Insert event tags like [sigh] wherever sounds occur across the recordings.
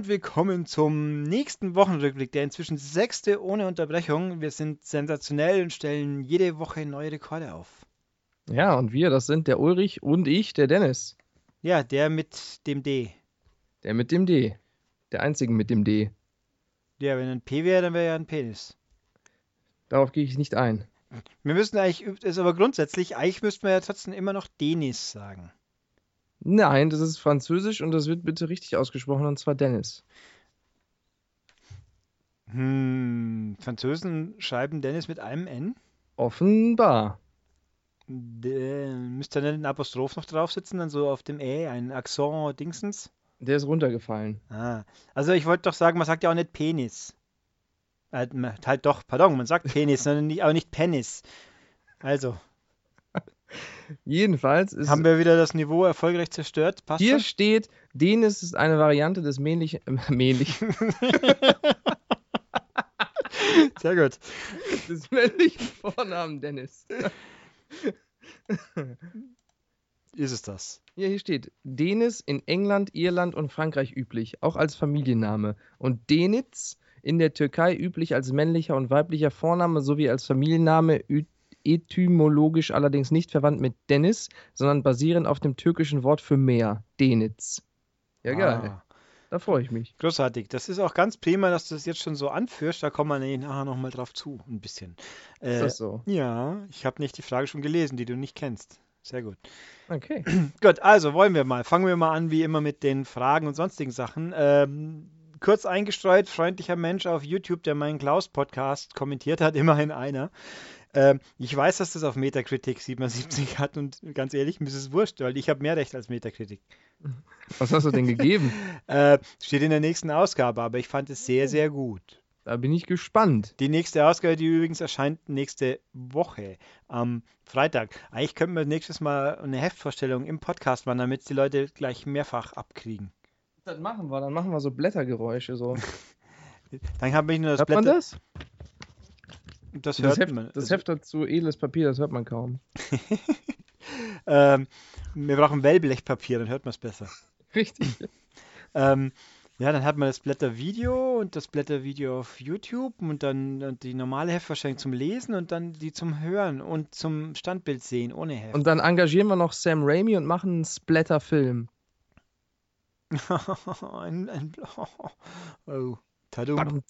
Und willkommen zum nächsten Wochenrückblick, der inzwischen sechste ohne Unterbrechung. Wir sind sensationell und stellen jede Woche neue Rekorde auf. Ja, und wir, das sind der Ulrich und ich, der Dennis. Ja, der mit dem D. Der mit dem D. Der einzige mit dem D. Ja, wenn ein P wäre, dann wäre ja ein Penis. Darauf gehe ich nicht ein. Wir müssen eigentlich, ist aber grundsätzlich, eigentlich müssten wir ja trotzdem immer noch Denis sagen. Nein, das ist Französisch und das wird bitte richtig ausgesprochen, und zwar Dennis. Hm, Französen schreiben Dennis mit einem N? Offenbar. D müsste dann ein Apostroph noch drauf sitzen, dann so auf dem Ä, ein Akzent Dingsens? Der ist runtergefallen. Ah, also ich wollte doch sagen, man sagt ja auch nicht Penis. Äh, halt doch, pardon, man sagt Penis, [laughs] sondern nicht, aber nicht Penis. Also. Jedenfalls ist. Haben wir wieder das Niveau erfolgreich zerstört? Passt hier das? steht, Denis ist eine Variante des männlichen. Äh, [laughs] männlichen. [laughs] Sehr gut. Des männlichen Vornamen Dennis. ist es das? Ja, hier steht Denis in England, Irland und Frankreich üblich, auch als Familienname. Und Denitz in der Türkei üblich als männlicher und weiblicher Vorname sowie als Familienname etymologisch allerdings nicht verwandt mit Dennis, sondern basierend auf dem türkischen Wort für Meer, Denitz. Ja, geil. Ah. Da freue ich mich. Großartig. Das ist auch ganz prima, dass du das jetzt schon so anführst. Da kommen wir nachher nochmal drauf zu, ein bisschen. Äh, ist das so? Ja, ich habe nicht die Frage schon gelesen, die du nicht kennst. Sehr gut. Okay. [clears throat] gut, also wollen wir mal. Fangen wir mal an, wie immer, mit den Fragen und sonstigen Sachen. Ähm, kurz eingestreut, freundlicher Mensch auf YouTube, der meinen Klaus-Podcast kommentiert hat, [laughs] immerhin einer. Ähm, ich weiß, dass das auf Metacritic 77 hat und ganz ehrlich, mir ist es wurscht, weil ich habe mehr Recht als Metacritic. Was hast du denn gegeben? [laughs] äh, steht in der nächsten Ausgabe, aber ich fand es sehr, sehr gut. Da bin ich gespannt. Die nächste Ausgabe, die übrigens erscheint nächste Woche am Freitag. Eigentlich könnten wir nächstes Mal eine Heftvorstellung im Podcast machen, damit die Leute gleich mehrfach abkriegen. Das machen wir, dann machen wir so Blättergeräusche so. [laughs] dann habe ich nur das Hört Blätter. man das? Das, hört das Heft, man. Das Heft dazu edles Papier, das hört man kaum. [laughs] ähm, wir brauchen Wellblechpapier, dann hört man es besser. Richtig. [laughs] ähm, ja, dann hat man das Blättervideo und das Blättervideo auf YouTube und dann die normale Heftverschränkung zum Lesen und dann die zum Hören und zum Standbild sehen ohne Heft. Und dann engagieren wir noch Sam Raimi und machen einen Splatter-Film. [laughs] ein, ein, oh, Tadum.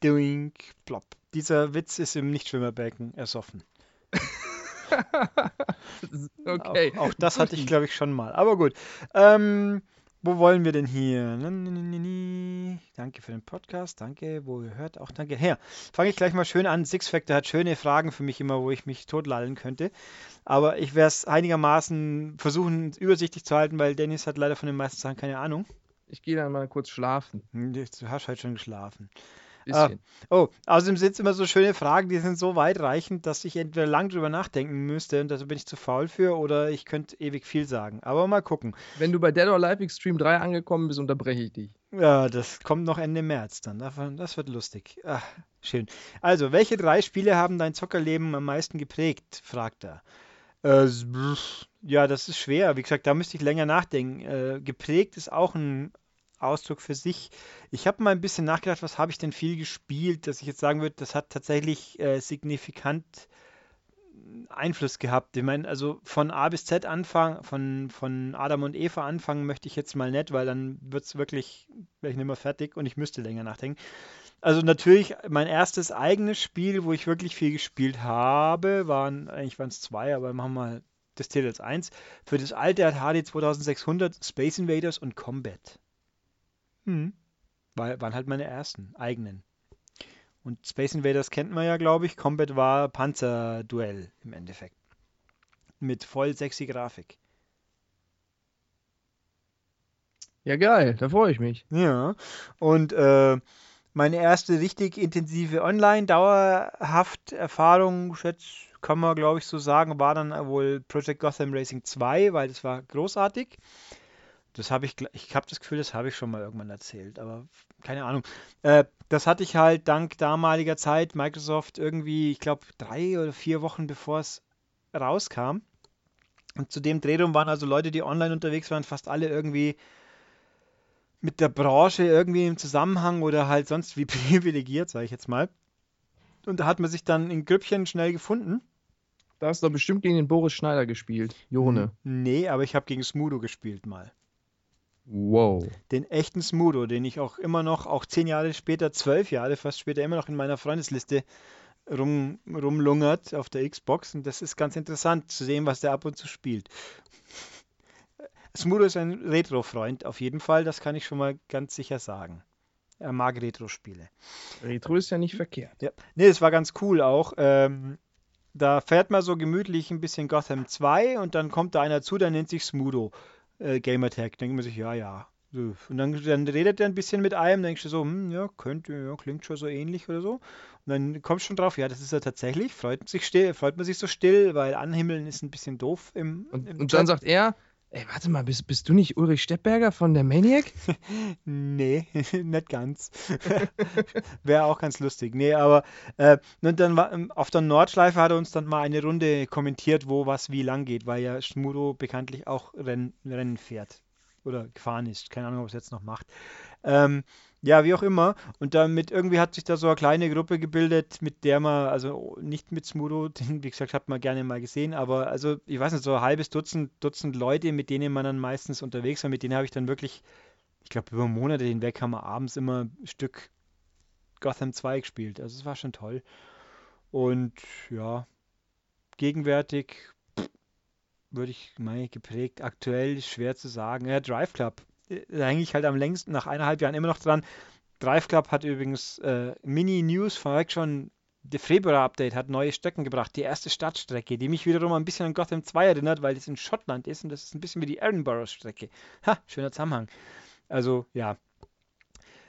Doink, plop. Dieser Witz ist im Nichtschwimmerbecken ersoffen. [laughs] okay. Auch, auch, das hatte ich, glaube ich, schon mal. Aber gut. Ähm, wo wollen wir denn hier? Danke für den Podcast. Danke, wo ihr hört. Auch danke. Her. Fange ich gleich mal schön an. Six Factor hat schöne Fragen für mich immer, wo ich mich totlallen könnte. Aber ich werde es einigermaßen versuchen, übersichtlich zu halten, weil Dennis hat leider von den meisten Sachen keine Ahnung. Ich gehe dann mal kurz schlafen. Hm, du hast halt schon geschlafen. Ah, oh, außerdem sind es immer so schöne Fragen, die sind so weitreichend, dass ich entweder lang drüber nachdenken müsste und da bin ich zu faul für oder ich könnte ewig viel sagen. Aber mal gucken. Wenn du bei Dead or Alive Extreme 3 angekommen bist, unterbreche ich dich. Ja, das kommt noch Ende März dann. Das wird lustig. Ach, schön. Also, welche drei Spiele haben dein Zockerleben am meisten geprägt? fragt er. Äh, ja, das ist schwer. Wie gesagt, da müsste ich länger nachdenken. Äh, geprägt ist auch ein Ausdruck für sich. Ich habe mal ein bisschen nachgedacht, was habe ich denn viel gespielt, dass ich jetzt sagen würde, das hat tatsächlich äh, signifikant Einfluss gehabt. Ich meine, also von A bis Z anfangen, von, von Adam und Eva anfangen möchte ich jetzt mal nicht, weil dann wird es wirklich, wäre ich nicht mehr fertig und ich müsste länger nachdenken. Also natürlich mein erstes eigenes Spiel, wo ich wirklich viel gespielt habe, waren, eigentlich waren es zwei, aber machen wir mal das zählt als eins. Für das alte HD 2600 Space Invaders und Combat. Hm. War, waren halt meine ersten, eigenen. Und Space Invaders kennt man ja, glaube ich. Combat war Panzerduell im Endeffekt. Mit voll sexy Grafik. Ja, geil, da freue ich mich. Ja, und äh, meine erste richtig intensive Online-Dauerhaft Erfahrung, schätze, kann man glaube ich so sagen, war dann wohl Project Gotham Racing 2, weil das war großartig. Das habe ich, ich habe das Gefühl, das habe ich schon mal irgendwann erzählt, aber keine Ahnung. Äh, das hatte ich halt dank damaliger Zeit Microsoft irgendwie, ich glaube, drei oder vier Wochen bevor es rauskam. Und zu dem Drehraum waren also Leute, die online unterwegs waren, fast alle irgendwie mit der Branche irgendwie im Zusammenhang oder halt sonst wie [laughs] privilegiert, sage ich jetzt mal. Und da hat man sich dann in Grüppchen schnell gefunden. Da hast du doch bestimmt gegen den Boris Schneider gespielt. Jone. Nee, aber ich habe gegen Smudo gespielt mal. Wow. Den echten Smudo, den ich auch immer noch, auch zehn Jahre später, zwölf Jahre fast später, immer noch in meiner Freundesliste rum, rumlungert auf der Xbox. Und das ist ganz interessant zu sehen, was der ab und zu spielt. Smudo ist ein Retro-Freund, auf jeden Fall, das kann ich schon mal ganz sicher sagen. Er mag Retro-Spiele. Retro ist ja nicht verkehrt. Ja. Nee, das war ganz cool auch. Ähm, da fährt man so gemütlich ein bisschen Gotham 2 und dann kommt da einer zu, der nennt sich Smudo äh, Gamertag. Denkt man sich, ja, ja. So. Und dann, dann redet er ein bisschen mit einem, denkst du so, hm, ja, könnte, ja, klingt schon so ähnlich oder so. Und dann kommst du schon drauf, ja, das ist er tatsächlich. Freut, sich still, freut man sich so still, weil Anhimmeln ist ein bisschen doof im. Und, im und dann Chat. sagt er, ey, warte mal, bist, bist du nicht Ulrich Steppberger von der Maniac? [laughs] Nee, [laughs] nicht ganz. [laughs] Wäre auch ganz lustig. Nee, aber äh, und dann war, ähm, auf der Nordschleife hat er uns dann mal eine Runde kommentiert, wo was wie lang geht, weil ja Schmudo bekanntlich auch Renn, Rennen fährt. Oder gefahren ist. Keine Ahnung, ob es jetzt noch macht. Ähm, ja, wie auch immer. Und damit irgendwie hat sich da so eine kleine Gruppe gebildet, mit der man, also nicht mit Smudo, [laughs] den, wie gesagt, hat man gerne mal gesehen, aber also, ich weiß nicht, so ein halbes Dutzend, Dutzend Leute, mit denen man dann meistens unterwegs war, mit denen habe ich dann wirklich ich glaube, über Monate hinweg haben wir abends immer ein Stück Gotham 2 gespielt. Also es war schon toll. Und ja, gegenwärtig würde ich mal geprägt, aktuell schwer zu sagen. Ja, Drive Club. Äh, Eigentlich halt am längsten, nach eineinhalb Jahren immer noch dran. Drive Club hat übrigens äh, Mini-News vorweg schon. Der Februar-Update hat neue Strecken gebracht. Die erste Stadtstrecke, die mich wiederum ein bisschen an Gotham 2 erinnert, weil es in Schottland ist und das ist ein bisschen wie die Edinburgh-Strecke. Ha, schöner Zusammenhang. Also ja.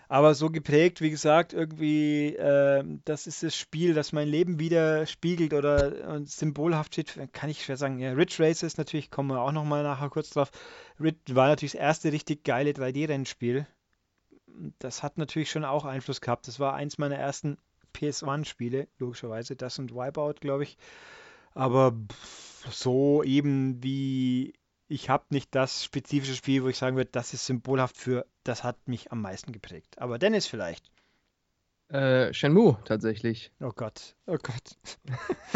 Aber so geprägt, wie gesagt, irgendwie, ähm, das ist das Spiel, das mein Leben widerspiegelt oder äh, symbolhaft steht, kann ich schwer sagen. Ja, Ridge Races natürlich, kommen wir auch nochmal nachher kurz drauf. Ridge war natürlich das erste richtig geile 3D-Rennspiel. Das hat natürlich schon auch Einfluss gehabt. Das war eins meiner ersten PS1-Spiele, logischerweise, das und Wipeout, glaube ich. Aber so eben wie ich habe nicht das spezifische Spiel, wo ich sagen würde, das ist symbolhaft für, das hat mich am meisten geprägt. Aber Dennis vielleicht. Äh, Shenmue tatsächlich. Oh Gott, oh Gott. [laughs]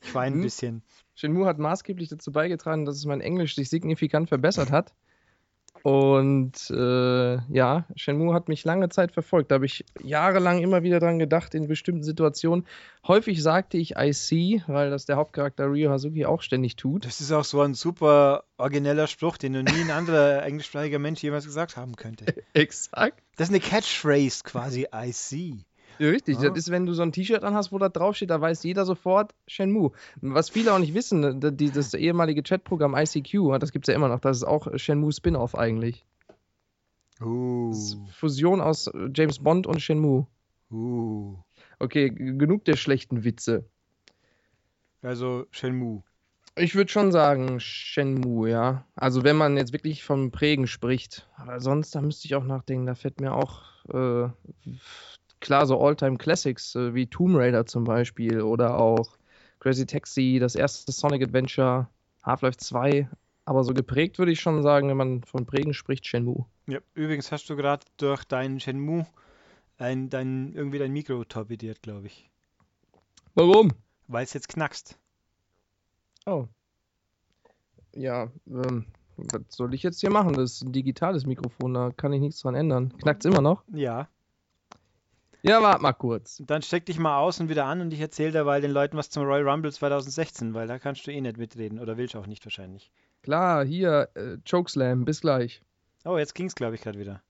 ich weine ein Hm? bisschen. Shenmue hat maßgeblich dazu beigetragen, dass es mein Englisch sich signifikant verbessert hat. Und äh, ja, Shenmue hat mich lange Zeit verfolgt. Da habe ich jahrelang immer wieder dran gedacht in bestimmten Situationen. Häufig sagte ich I see, weil das der Hauptcharakter Ryo Hazuki auch ständig tut. Das ist auch so ein super origineller Spruch, den noch nie ein anderer [laughs] englischsprachiger Mensch jemals gesagt haben könnte. [laughs] Exakt. Das ist eine Catchphrase quasi, I see. Richtig, Ja. das ist, wenn du so ein T-Shirt anhast, wo da draufsteht, da weiß jeder sofort Shenmue. Was viele auch nicht wissen, ne, das ehemalige Chatprogramm ICQ, das gibt es ja immer noch, das ist auch Shenmue Spin-off eigentlich. Uh, Fusion aus äh, James Bond und Shenmue. uh. Okay, genug der schlechten Witze. Also Shenmue. Ich würde schon sagen Shenmue, ja. Also wenn man jetzt wirklich vom Prägen spricht. Aber sonst, da müsste ich auch nachdenken. Da fällt mir auch äh, klar so Alltime Classics äh, wie Tomb Raider zum Beispiel oder auch Crazy Taxi, das erste Sonic Adventure, Half-Life 2. Aber so geprägt würde ich schon sagen, wenn man von Prägen spricht, Shenmue. Ja, übrigens hast du gerade durch deinen Shenmue ein, dein, irgendwie dein Mikro torpediert, glaube ich. Warum? Weil es jetzt knackst. Oh. Ja, ähm, was soll ich jetzt hier machen? Das ist ein digitales Mikrofon, da kann ich nichts dran ändern. Knackt's immer noch? Ja. Ja, warte mal kurz. Dann steck dich mal aus und wieder an und ich erzähle derweil den Leuten was zum Royal Rumble 2016, weil da kannst du eh nicht mitreden oder willst auch nicht wahrscheinlich. Klar, hier, äh, Chokeslam, bis gleich. Oh, jetzt ging's, glaube ich, gerade wieder.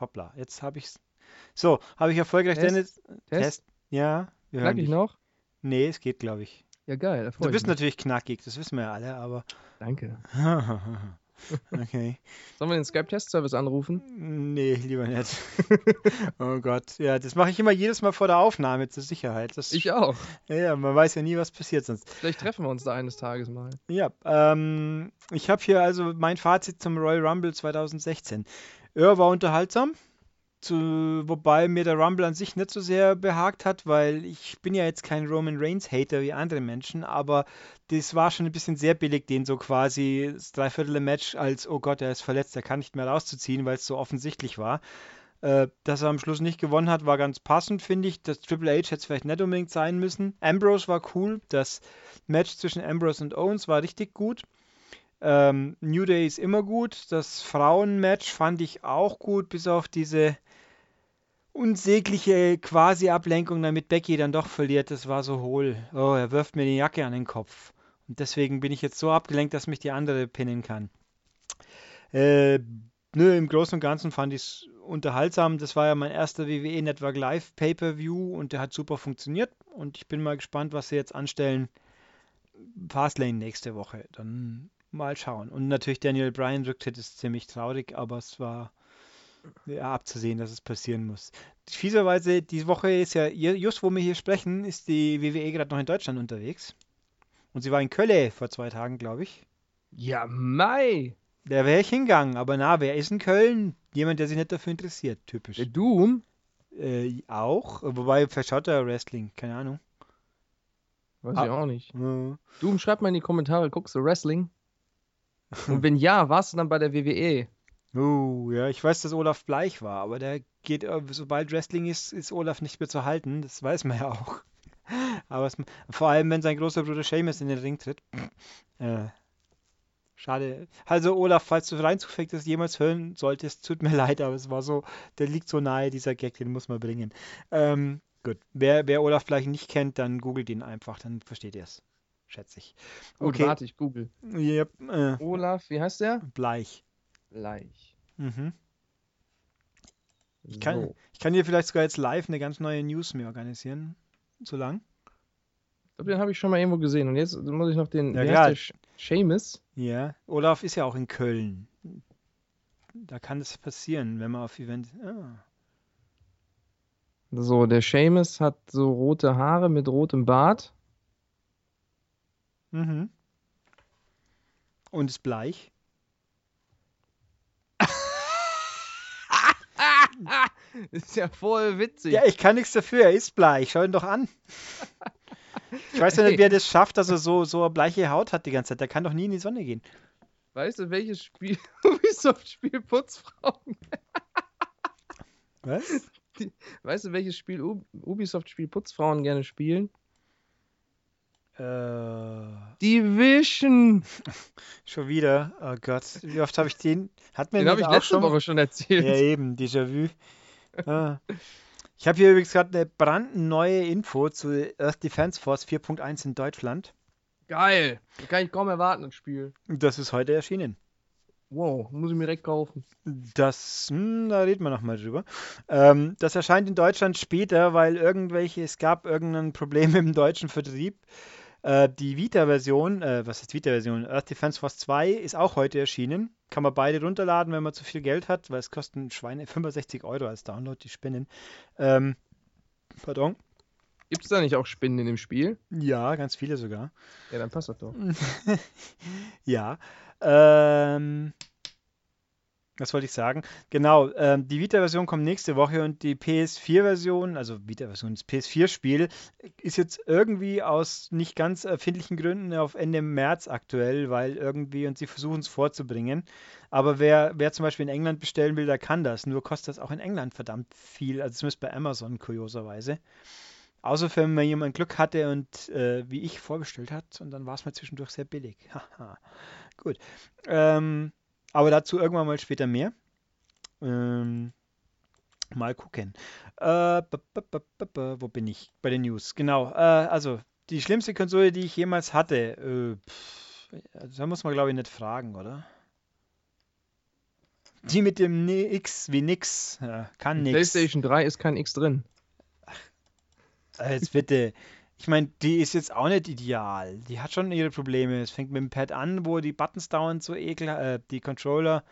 Hoppla, jetzt habe ich's. So, habe ich erfolgreich Test, Dennis. Test, Ja, wir hören ich dich. noch? Nee, es geht, glaube ich. Ja, geil, Du bist mich. natürlich knackig, das wissen wir ja alle, aber. Danke. [laughs] [laughs] okay. Sollen wir den Skype-Test-Service anrufen? Nee, lieber nicht. [laughs] Oh Gott. Ja, das mache ich immer jedes Mal vor der Aufnahme zur Sicherheit. Das, Ich auch. ja, ja, man weiß ja nie, was passiert sonst. Vielleicht treffen wir uns da eines Tages mal. Ja, ähm, ich habe hier also mein Fazit zum Royal Rumble 2016. Er war unterhaltsam. Zu, wobei mir der Rumble an sich nicht so sehr behagt hat, weil ich bin ja jetzt kein Roman Reigns Hater wie andere Menschen, aber das war schon ein bisschen sehr billig, den so quasi das Dreiviertel Match als, oh Gott, er ist verletzt, er kann nicht mehr rauszuziehen, weil es so offensichtlich war. Äh, dass er am Schluss nicht gewonnen hat, war ganz passend, finde ich. Das Triple H hätte es vielleicht nicht unbedingt sein müssen. Ambrose war cool. Das Match zwischen Ambrose und Owens war richtig gut. Ähm, New Day ist immer gut. Das Frauenmatch fand ich auch gut, bis auf diese unsägliche Quasi-Ablenkung, damit Becky dann doch verliert. Das war so hohl. Oh, er wirft mir die Jacke an den Kopf. Und deswegen bin ich jetzt so abgelenkt, dass mich die andere pinnen kann. Äh, nö, im Großen und Ganzen fand ich es unterhaltsam. Das war ja mein erster WWE Network Live Pay-Per-View und der hat super funktioniert. Und ich bin mal gespannt, was sie jetzt anstellen. Fastlane nächste Woche. Dann mal schauen. Und natürlich Daniel Bryan Rücktritt ist ziemlich traurig, aber es war ja, abzusehen, dass es passieren muss. Fieserweise, die Woche ist ja, just wo wir hier sprechen, ist die WWE gerade noch in Deutschland unterwegs. Und sie war in Köln vor zwei Tagen, glaube ich. Ja, Mai! Da wäre ich hingegangen, aber na, wer ist in Köln? Jemand, der sich nicht dafür interessiert, typisch. Der Doom? Äh, auch, wobei verschaut er Wrestling, keine Ahnung. Weiß ah. ich auch nicht. Ja. Doom, schreib mal in die Kommentare, guckst du Wrestling? Und wenn ja, warst du dann bei der WWE? Oh, ja, ich weiß, dass Olaf Bleich war, aber der geht, äh, sobald Wrestling ist, ist Olaf nicht mehr zu halten, das weiß man ja auch. [laughs] Aber es, vor allem, wenn sein großer Bruder Seamus in den Ring tritt. Äh, schade. Also, Olaf, falls du rein zufällig das jemals hören solltest, tut mir [laughs] leid, aber es war so, der liegt so nahe, dieser Gag, den muss man bringen. Ähm, gut, wer, wer Olaf Bleich nicht kennt, dann googelt ihn einfach, dann versteht ihr es. Schätze ich. Okay. warte, ich google. Yep, äh, Olaf, wie heißt der? Bleich. Bleich. Mhm. Ich kann, so. ich kann hier vielleicht sogar jetzt live eine ganz neue News mir organisieren. So lang. Ich glaube, den habe ich schon mal irgendwo gesehen. Und jetzt muss ich noch den. Ja, ja. Seamus? Ja, Olaf ist ja auch in Köln. Da kann es passieren, wenn man auf Event. Ah. So, der Seamus hat so rote Haare mit rotem Bart. Mhm. Und ist bleich. [laughs] ist ja voll witzig. Ja, ich kann nichts dafür, er ist bleich. Schau ihn doch an. [laughs] Ich weiß ja nicht, wie er das schafft, dass er so, so bleiche Haut hat die ganze Zeit. Der kann doch nie in die Sonne gehen. Weißt du, welches Spiel [laughs] Ubisoft spielt Putzfrauen? Was? weißt du, welches Spiel Ubisoft spielt Putzfrauen gerne spielen? Äh, Division. Schon wieder. Oh Gott. Wie oft habe ich den? Hat mir den habe ich letzte schon? Woche schon erzählt. Ja, eben. Déjà-vu. Ah. Ich habe hier übrigens gerade eine brandneue Info zu Earth Defense Force 4.1 in Deutschland. Geil. Das kann ich kaum erwarten, das Spiel. Das ist heute erschienen. Wow, muss ich mir direkt kaufen. Das, hm, da reden wir nochmal drüber. Ähm, das erscheint in Deutschland später, weil irgendwelche, es gab irgendein Problem [laughs] im deutschen Vertrieb. Äh, die Vita-Version, äh, was ist Vita-Version? Earth Defense Force 2 ist auch heute erschienen. Kann man beide runterladen, wenn man zu viel Geld hat, weil es kosten Schweine 65 Euro als Download, die Spinnen. Ähm, pardon. Gibt es da nicht auch Spinnen in dem Spiel? Ja, ganz viele sogar. Ja, dann passt das doch. [laughs] ja. Ähm, was wollte ich sagen? Genau, ähm, die Vita-Version kommt nächste Woche und die PS4-Version, also Vita-Version, das PS4-Spiel, ist jetzt irgendwie aus nicht ganz erfindlichen Gründen auf Ende März aktuell, weil irgendwie, und sie versuchen es vorzubringen. Aber wer, wer zum Beispiel in England bestellen will, der kann das. Nur kostet das auch in England verdammt viel, also zumindest bei Amazon kurioserweise. Außer wenn man jemand Glück hatte und äh, wie ich vorbestellt hat und dann war es mal zwischendurch sehr billig. [laughs] Haha. Gut. Ähm, aber dazu irgendwann mal später mehr. Ähm, mal gucken. Äh, wo bin ich? Bei den News. Genau. Äh, also, die schlimmste Konsole, die ich jemals hatte. Äh, pff, da muss man, glaube ich, nicht fragen, oder? Die mit dem X wie nix. Ja, kann nix. PlayStation 3 ist kein X drin. Ach, jetzt bitte. Ich meine, die ist jetzt auch nicht ideal. Die hat schon ihre Probleme. Es fängt mit dem Pad an, wo die Buttons dauernd so ekel, äh, die Controller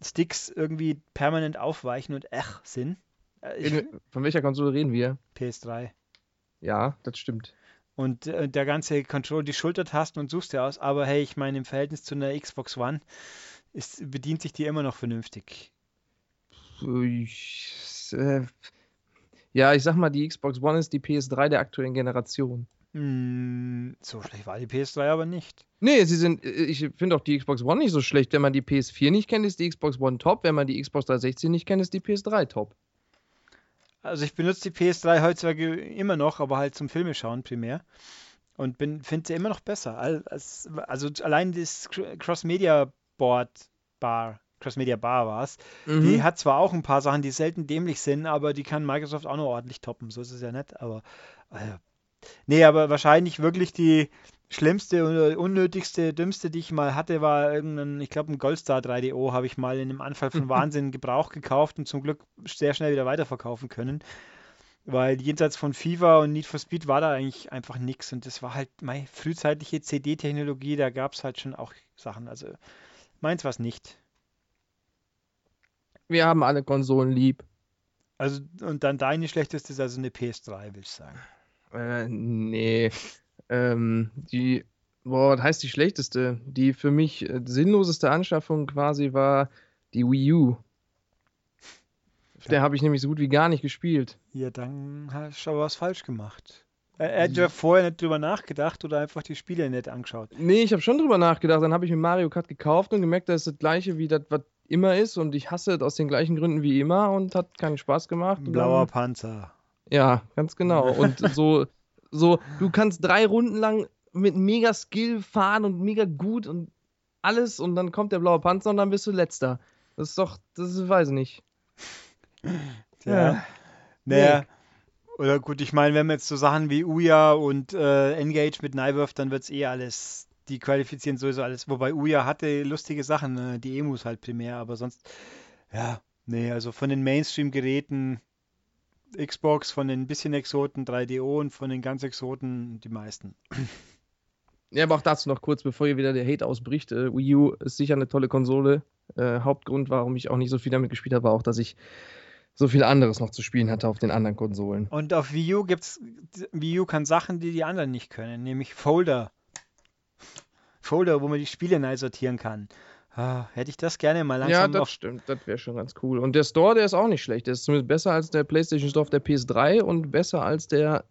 Sticks irgendwie permanent aufweichen und ech sind. Äh, Von welcher Konsole reden wir? PS3. Ja, das stimmt. Und äh, der ganze Control, die Schultertasten und suchst dir aus, aber hey, ich meine, im Verhältnis zu einer Xbox One ist, bedient sich die immer noch vernünftig. Ich, äh, ja, ich sag mal, die Xbox One ist die PS3 der aktuellen Generation. Hm, so schlecht war die PS3 aber nicht. Nee, sie sind, äh, ich finde auch die Xbox One nicht so schlecht. Wenn man die PS4 nicht kennt, ist die Xbox One top. Wenn man die Xbox 360 nicht kennt, ist die PS3 top. Also ich benutze die PS3 heutzutage immer noch, aber halt zum Filme schauen primär. Und finde sie immer noch besser. Als, also allein das Cross-Media Board Bar, Cross-Media Bar war es. Mhm. Die hat zwar auch ein paar Sachen, die selten dämlich sind, aber die kann Microsoft auch noch ordentlich toppen. So ist es ja nicht. Aber äh, nee, aber wahrscheinlich wirklich die schlimmste und unnötigste, dümmste, die ich mal hatte, war irgendein, ich glaube, ein Goldstar 3DO habe ich mal in einem Anfall von [laughs] Wahnsinn Gebrauch gekauft und zum Glück sehr schnell wieder weiterverkaufen können. Weil jenseits von FIFA und Need for Speed war da eigentlich einfach nichts. Und das war halt meine frühzeitliche CD-Technologie, da gab es halt schon auch Sachen. Also meins war es nicht. Wir haben alle Konsolen lieb. Also, und dann deine schlechteste ist also eine PS3, will ich sagen. Äh, nee. ähm, die, boah, was heißt die schlechteste? Die für mich äh, sinnloseste Anschaffung quasi war die Wii U. Auf ja. der habe ich nämlich so gut wie gar nicht gespielt. Ja, dann hast du aber was falsch gemacht. Er hat ja vorher nicht drüber nachgedacht oder einfach die Spiele nicht angeschaut. Nee, ich habe schon drüber nachgedacht. Dann habe ich mir Mario Kart gekauft und gemerkt, das ist das gleiche wie das, was immer ist. Und ich hasse es aus den gleichen Gründen wie immer und hat keinen Spaß gemacht. Blauer dann, Panzer. Ja, ganz genau. [laughs] Und so, so, du kannst drei Runden lang mit mega Skill fahren und mega gut und alles und dann kommt der blaue Panzer und dann bist du letzter. Das ist doch, das ist, weiß ich nicht. [laughs] Ja. ja. Naja. Nee. Oder gut, ich meine, wenn wir jetzt so Sachen wie Uya und äh, Engage mit Nyworth, dann wird es eh alles, die qualifizieren sowieso alles. Wobei Uya hatte lustige Sachen, äh, die Emus halt primär, aber sonst, ja, nee, also von den Mainstream-Geräten Xbox, von den bisschen Exoten 3DO und von den ganz Exoten die meisten. [clears throat] Ja, aber auch dazu noch kurz, bevor hier wieder der Hate ausbricht. Äh, Wii U ist sicher eine tolle Konsole. Äh, Hauptgrund, warum ich auch nicht so viel damit gespielt habe, war auch, dass ich so viel anderes noch zu spielen hatte auf den anderen Konsolen. Und auf Wii U gibt's Wii U kann Sachen, die die anderen nicht können, nämlich Folder. Folder, wo man die Spiele neu sortieren kann. Ah, hätte ich das gerne mal langsam. Ja, das stimmt, das wäre schon ganz cool. Und der Store, der ist auch nicht schlecht. Der ist zumindest besser als der PlayStation Store auf der PS3 und besser als der.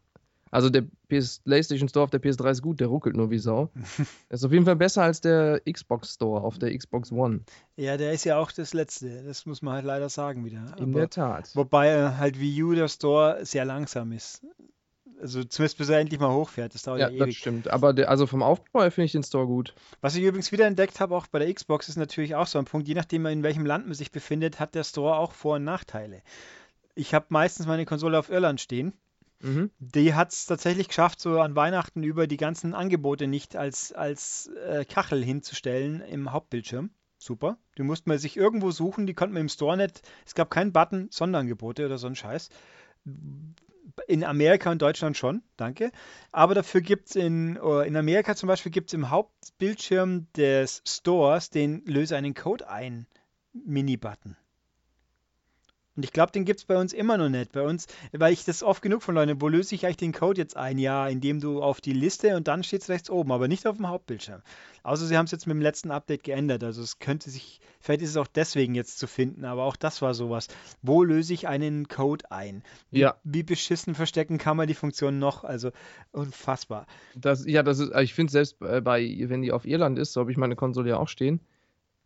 Also der PS PlayStation Store auf der PS3 ist gut, der ruckelt nur wie Sau. [laughs] ist auf jeden Fall besser als der Xbox Store auf der Xbox One. Ja, der ist ja auch das letzte. Das muss man halt leider sagen wieder. In Aber, der Tat. Wobei äh, halt Wii U der Store sehr langsam ist. Also zumindest bis er endlich mal hochfährt. Das dauert ja, ja ewig. das stimmt. Aber der, also vom Aufbau her finde ich den Store gut. Was ich übrigens wieder entdeckt habe, auch bei der Xbox, ist natürlich auch so ein Punkt. Je nachdem, in welchem Land man sich befindet, hat der Store auch Vor- und Nachteile. Ich habe meistens meine Konsole auf Irland stehen. Mhm. Die hat es tatsächlich geschafft, so an Weihnachten über die ganzen Angebote nicht als, als äh, Kachel hinzustellen im Hauptbildschirm. Super. Die musste man sich irgendwo suchen, die konnte man im Store nicht. Es gab keinen Button, Sonderangebote oder so ein Scheiß in Amerika und Deutschland schon, danke. Aber dafür gibt es in, oh, in Amerika zum Beispiel gibt es im Hauptbildschirm des Stores den Löse einen Code ein Mini-Button. Und ich glaube, den gibt es bei uns immer noch nicht. Bei uns, weil ich das oft genug von Leuten, wo löse ich eigentlich den Code jetzt ein? Ja, indem du auf die Liste und dann steht es rechts oben, aber nicht auf dem Hauptbildschirm. Außer sie haben es jetzt mit dem letzten Update geändert. Also es könnte sich, vielleicht ist es auch deswegen jetzt zu finden, aber auch das war sowas. Wo löse ich einen Code ein? Wie, ja. wie beschissen verstecken kann man die Funktion noch? Also unfassbar. Das, ja, das ist, ich finde selbst bei, wenn die auf Irland ist, so habe ich meine Konsole ja auch stehen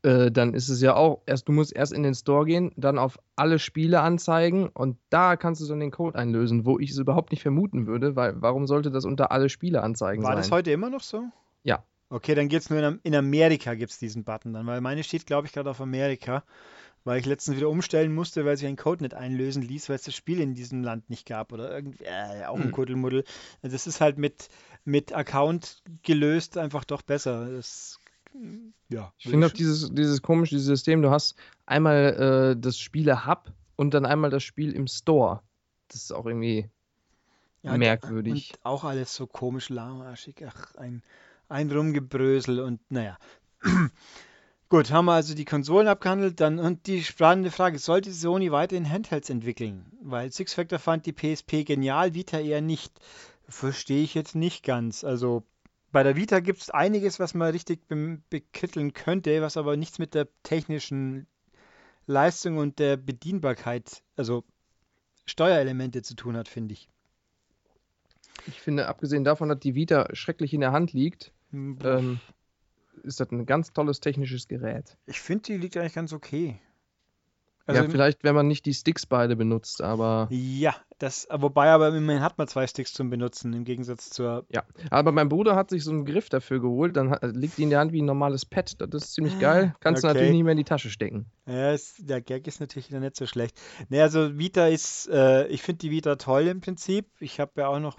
äh, dann ist es ja auch erst, du musst erst in den Store gehen, dann auf alle Spiele anzeigen und da kannst du dann den Code einlösen, wo ich es überhaupt nicht vermuten würde, weil warum sollte das unter alle Spiele anzeigen War sein? das heute immer noch so? Ja. Okay, dann geht es nur in, in Amerika gibt es diesen Button dann, weil meine steht, glaube ich, gerade auf Amerika, weil ich letztens wieder umstellen musste, weil sich ein Code nicht einlösen ließ, weil es das Spiel in diesem Land nicht gab oder irgendwie, äh, auch ein hm. Kuddelmuddel. Das ist halt mit, mit Account gelöst einfach doch besser. Das ja. Ich finde auch dieses, dieses komische dieses System, du hast einmal äh, das Spiele-Hub und dann einmal das Spiel im Store. Das ist auch irgendwie ja, merkwürdig. Und auch alles so komisch lahmarschig. Ach, ein, ein Rumgebrösel und naja. [clears throat] Gut, haben wir also die Konsolen abgehandelt. Dann, und die spannende Frage: Sollte Sony weiterhin Handhelds entwickeln? Weil Six Factor fand die PSP genial, Vita eher nicht. Verstehe ich jetzt nicht ganz. Also bei der Vita gibt es einiges, was man richtig bekitteln könnte, was aber nichts mit der technischen Leistung und der Bedienbarkeit, also Steuerelemente zu tun hat, finde ich. Ich finde, abgesehen davon, dass die Vita schrecklich in der Hand liegt, Hm, ähm, ist das ein ganz tolles technisches Gerät. Ich finde, die liegt eigentlich ganz okay. Also ja, vielleicht, wenn man nicht die Sticks beide benutzt, aber ja, das, wobei aber immerhin hat man zwei Sticks zum Benutzen, im Gegensatz zur. ja. Aber mein Bruder hat sich so einen Griff dafür geholt, dann hat, liegt die in der Hand wie ein normales Pad. Das ist ziemlich geil. Kannst du Okay. natürlich nicht mehr in die Tasche stecken. Ja, es, der Gag ist natürlich wieder nicht so schlecht. Ne, also Vita ist, äh, ich finde die Vita toll im Prinzip. Ich habe ja auch noch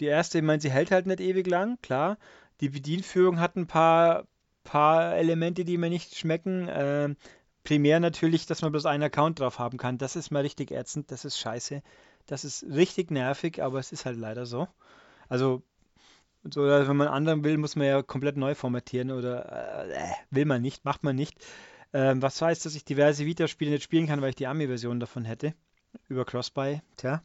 die erste, ich meine, sie hält halt nicht ewig lang, klar. Die Bedienführung hat ein paar, paar Elemente, die mir nicht schmecken. Ähm, primär natürlich, dass man bloß einen Account drauf haben kann. Das ist mal richtig ätzend, das ist scheiße. Das ist richtig nervig, aber es ist halt leider so. Also, so, wenn man anderen will, muss man ja komplett neu formatieren oder äh, will man nicht, macht man nicht. Ähm, was heißt, dass ich diverse Vita-Spiele nicht spielen kann, weil ich die Ami-Version davon hätte. Über Crossbuy, tja.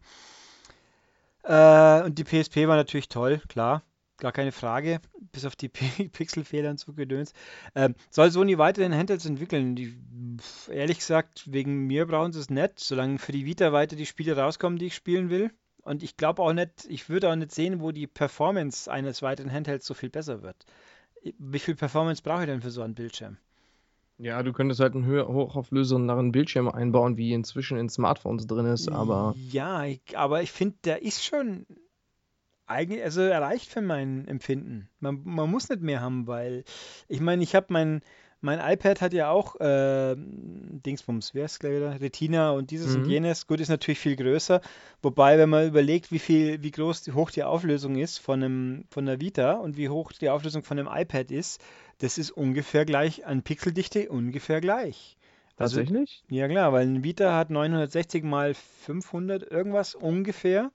Äh, und die PSP war natürlich toll, klar. Gar keine Frage. Bis auf die [laughs] Pixelfehler und so Gedöns. Ähm, soll Sony weiterhin Handhelds entwickeln? Die, ehrlich gesagt, wegen mir brauchen sie es nicht, solange für die Vita weiter die Spiele rauskommen, die ich spielen will. Und ich glaube auch nicht, ich würde auch nicht sehen, wo die Performance eines weiteren Handhelds so viel besser wird. Wie viel Performance brauche ich denn für so einen Bildschirm? Ja, du könntest halt einen höher, hochauflösenderen Bildschirm einbauen, wie inzwischen in Smartphones drin ist, aber Ja, ich, aber ich finde, der ist schon eigentlich, also erreicht für mein Empfinden. Man, man muss nicht mehr haben, weil ich meine, ich habe mein, mein iPad hat ja auch äh, Dingsbums, wer ist gleich wieder? Retina und dieses und Mhm. jenes. Gut, ist natürlich viel größer. Wobei, wenn man überlegt, wie viel, wie groß, die, hoch die Auflösung ist von einem, von der Vita und wie hoch die Auflösung von einem iPad ist, das ist ungefähr gleich an Pixeldichte ungefähr gleich. Also tatsächlich? ja klar, weil ein Vita hat 960 mal 500 irgendwas ungefähr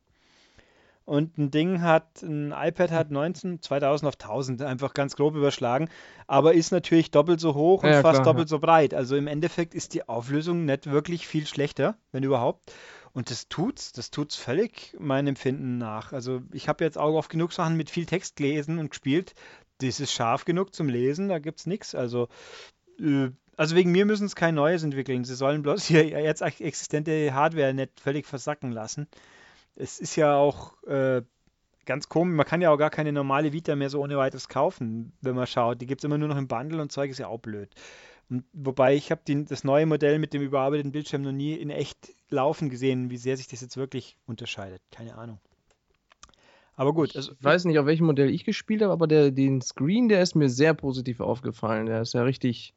und ein Ding hat, ein iPad hat 19, 2000 auf 1000, einfach ganz grob überschlagen, aber ist natürlich doppelt so hoch und Ja, fast klar, ja. doppelt so breit. Also im Endeffekt ist die Auflösung nicht wirklich viel schlechter, wenn überhaupt. Und das tut's, das tut's völlig meinem Empfinden nach. Also ich habe jetzt auch oft genug Sachen mit viel Text gelesen und gespielt. Das ist scharf genug zum Lesen, da gibt's nichts. Also äh, also wegen mir müssen sie kein neues entwickeln. Sie sollen bloß [laughs] hier jetzt existente Hardware nicht völlig versacken lassen. Es ist ja auch äh, ganz komisch, man kann ja auch gar keine normale Vita mehr so ohne weiteres kaufen, wenn man schaut. Die gibt es immer nur noch im Bundle und Zeug ist ja auch blöd. Und, wobei ich habe das neue Modell mit dem überarbeiteten Bildschirm noch nie in echt laufen gesehen, wie sehr sich das jetzt wirklich unterscheidet. Keine Ahnung. Aber gut, also Ich weiß nicht, auf welchem Modell ich gespielt habe, aber der, den Screen, der ist mir sehr positiv aufgefallen. Der ist ja richtig,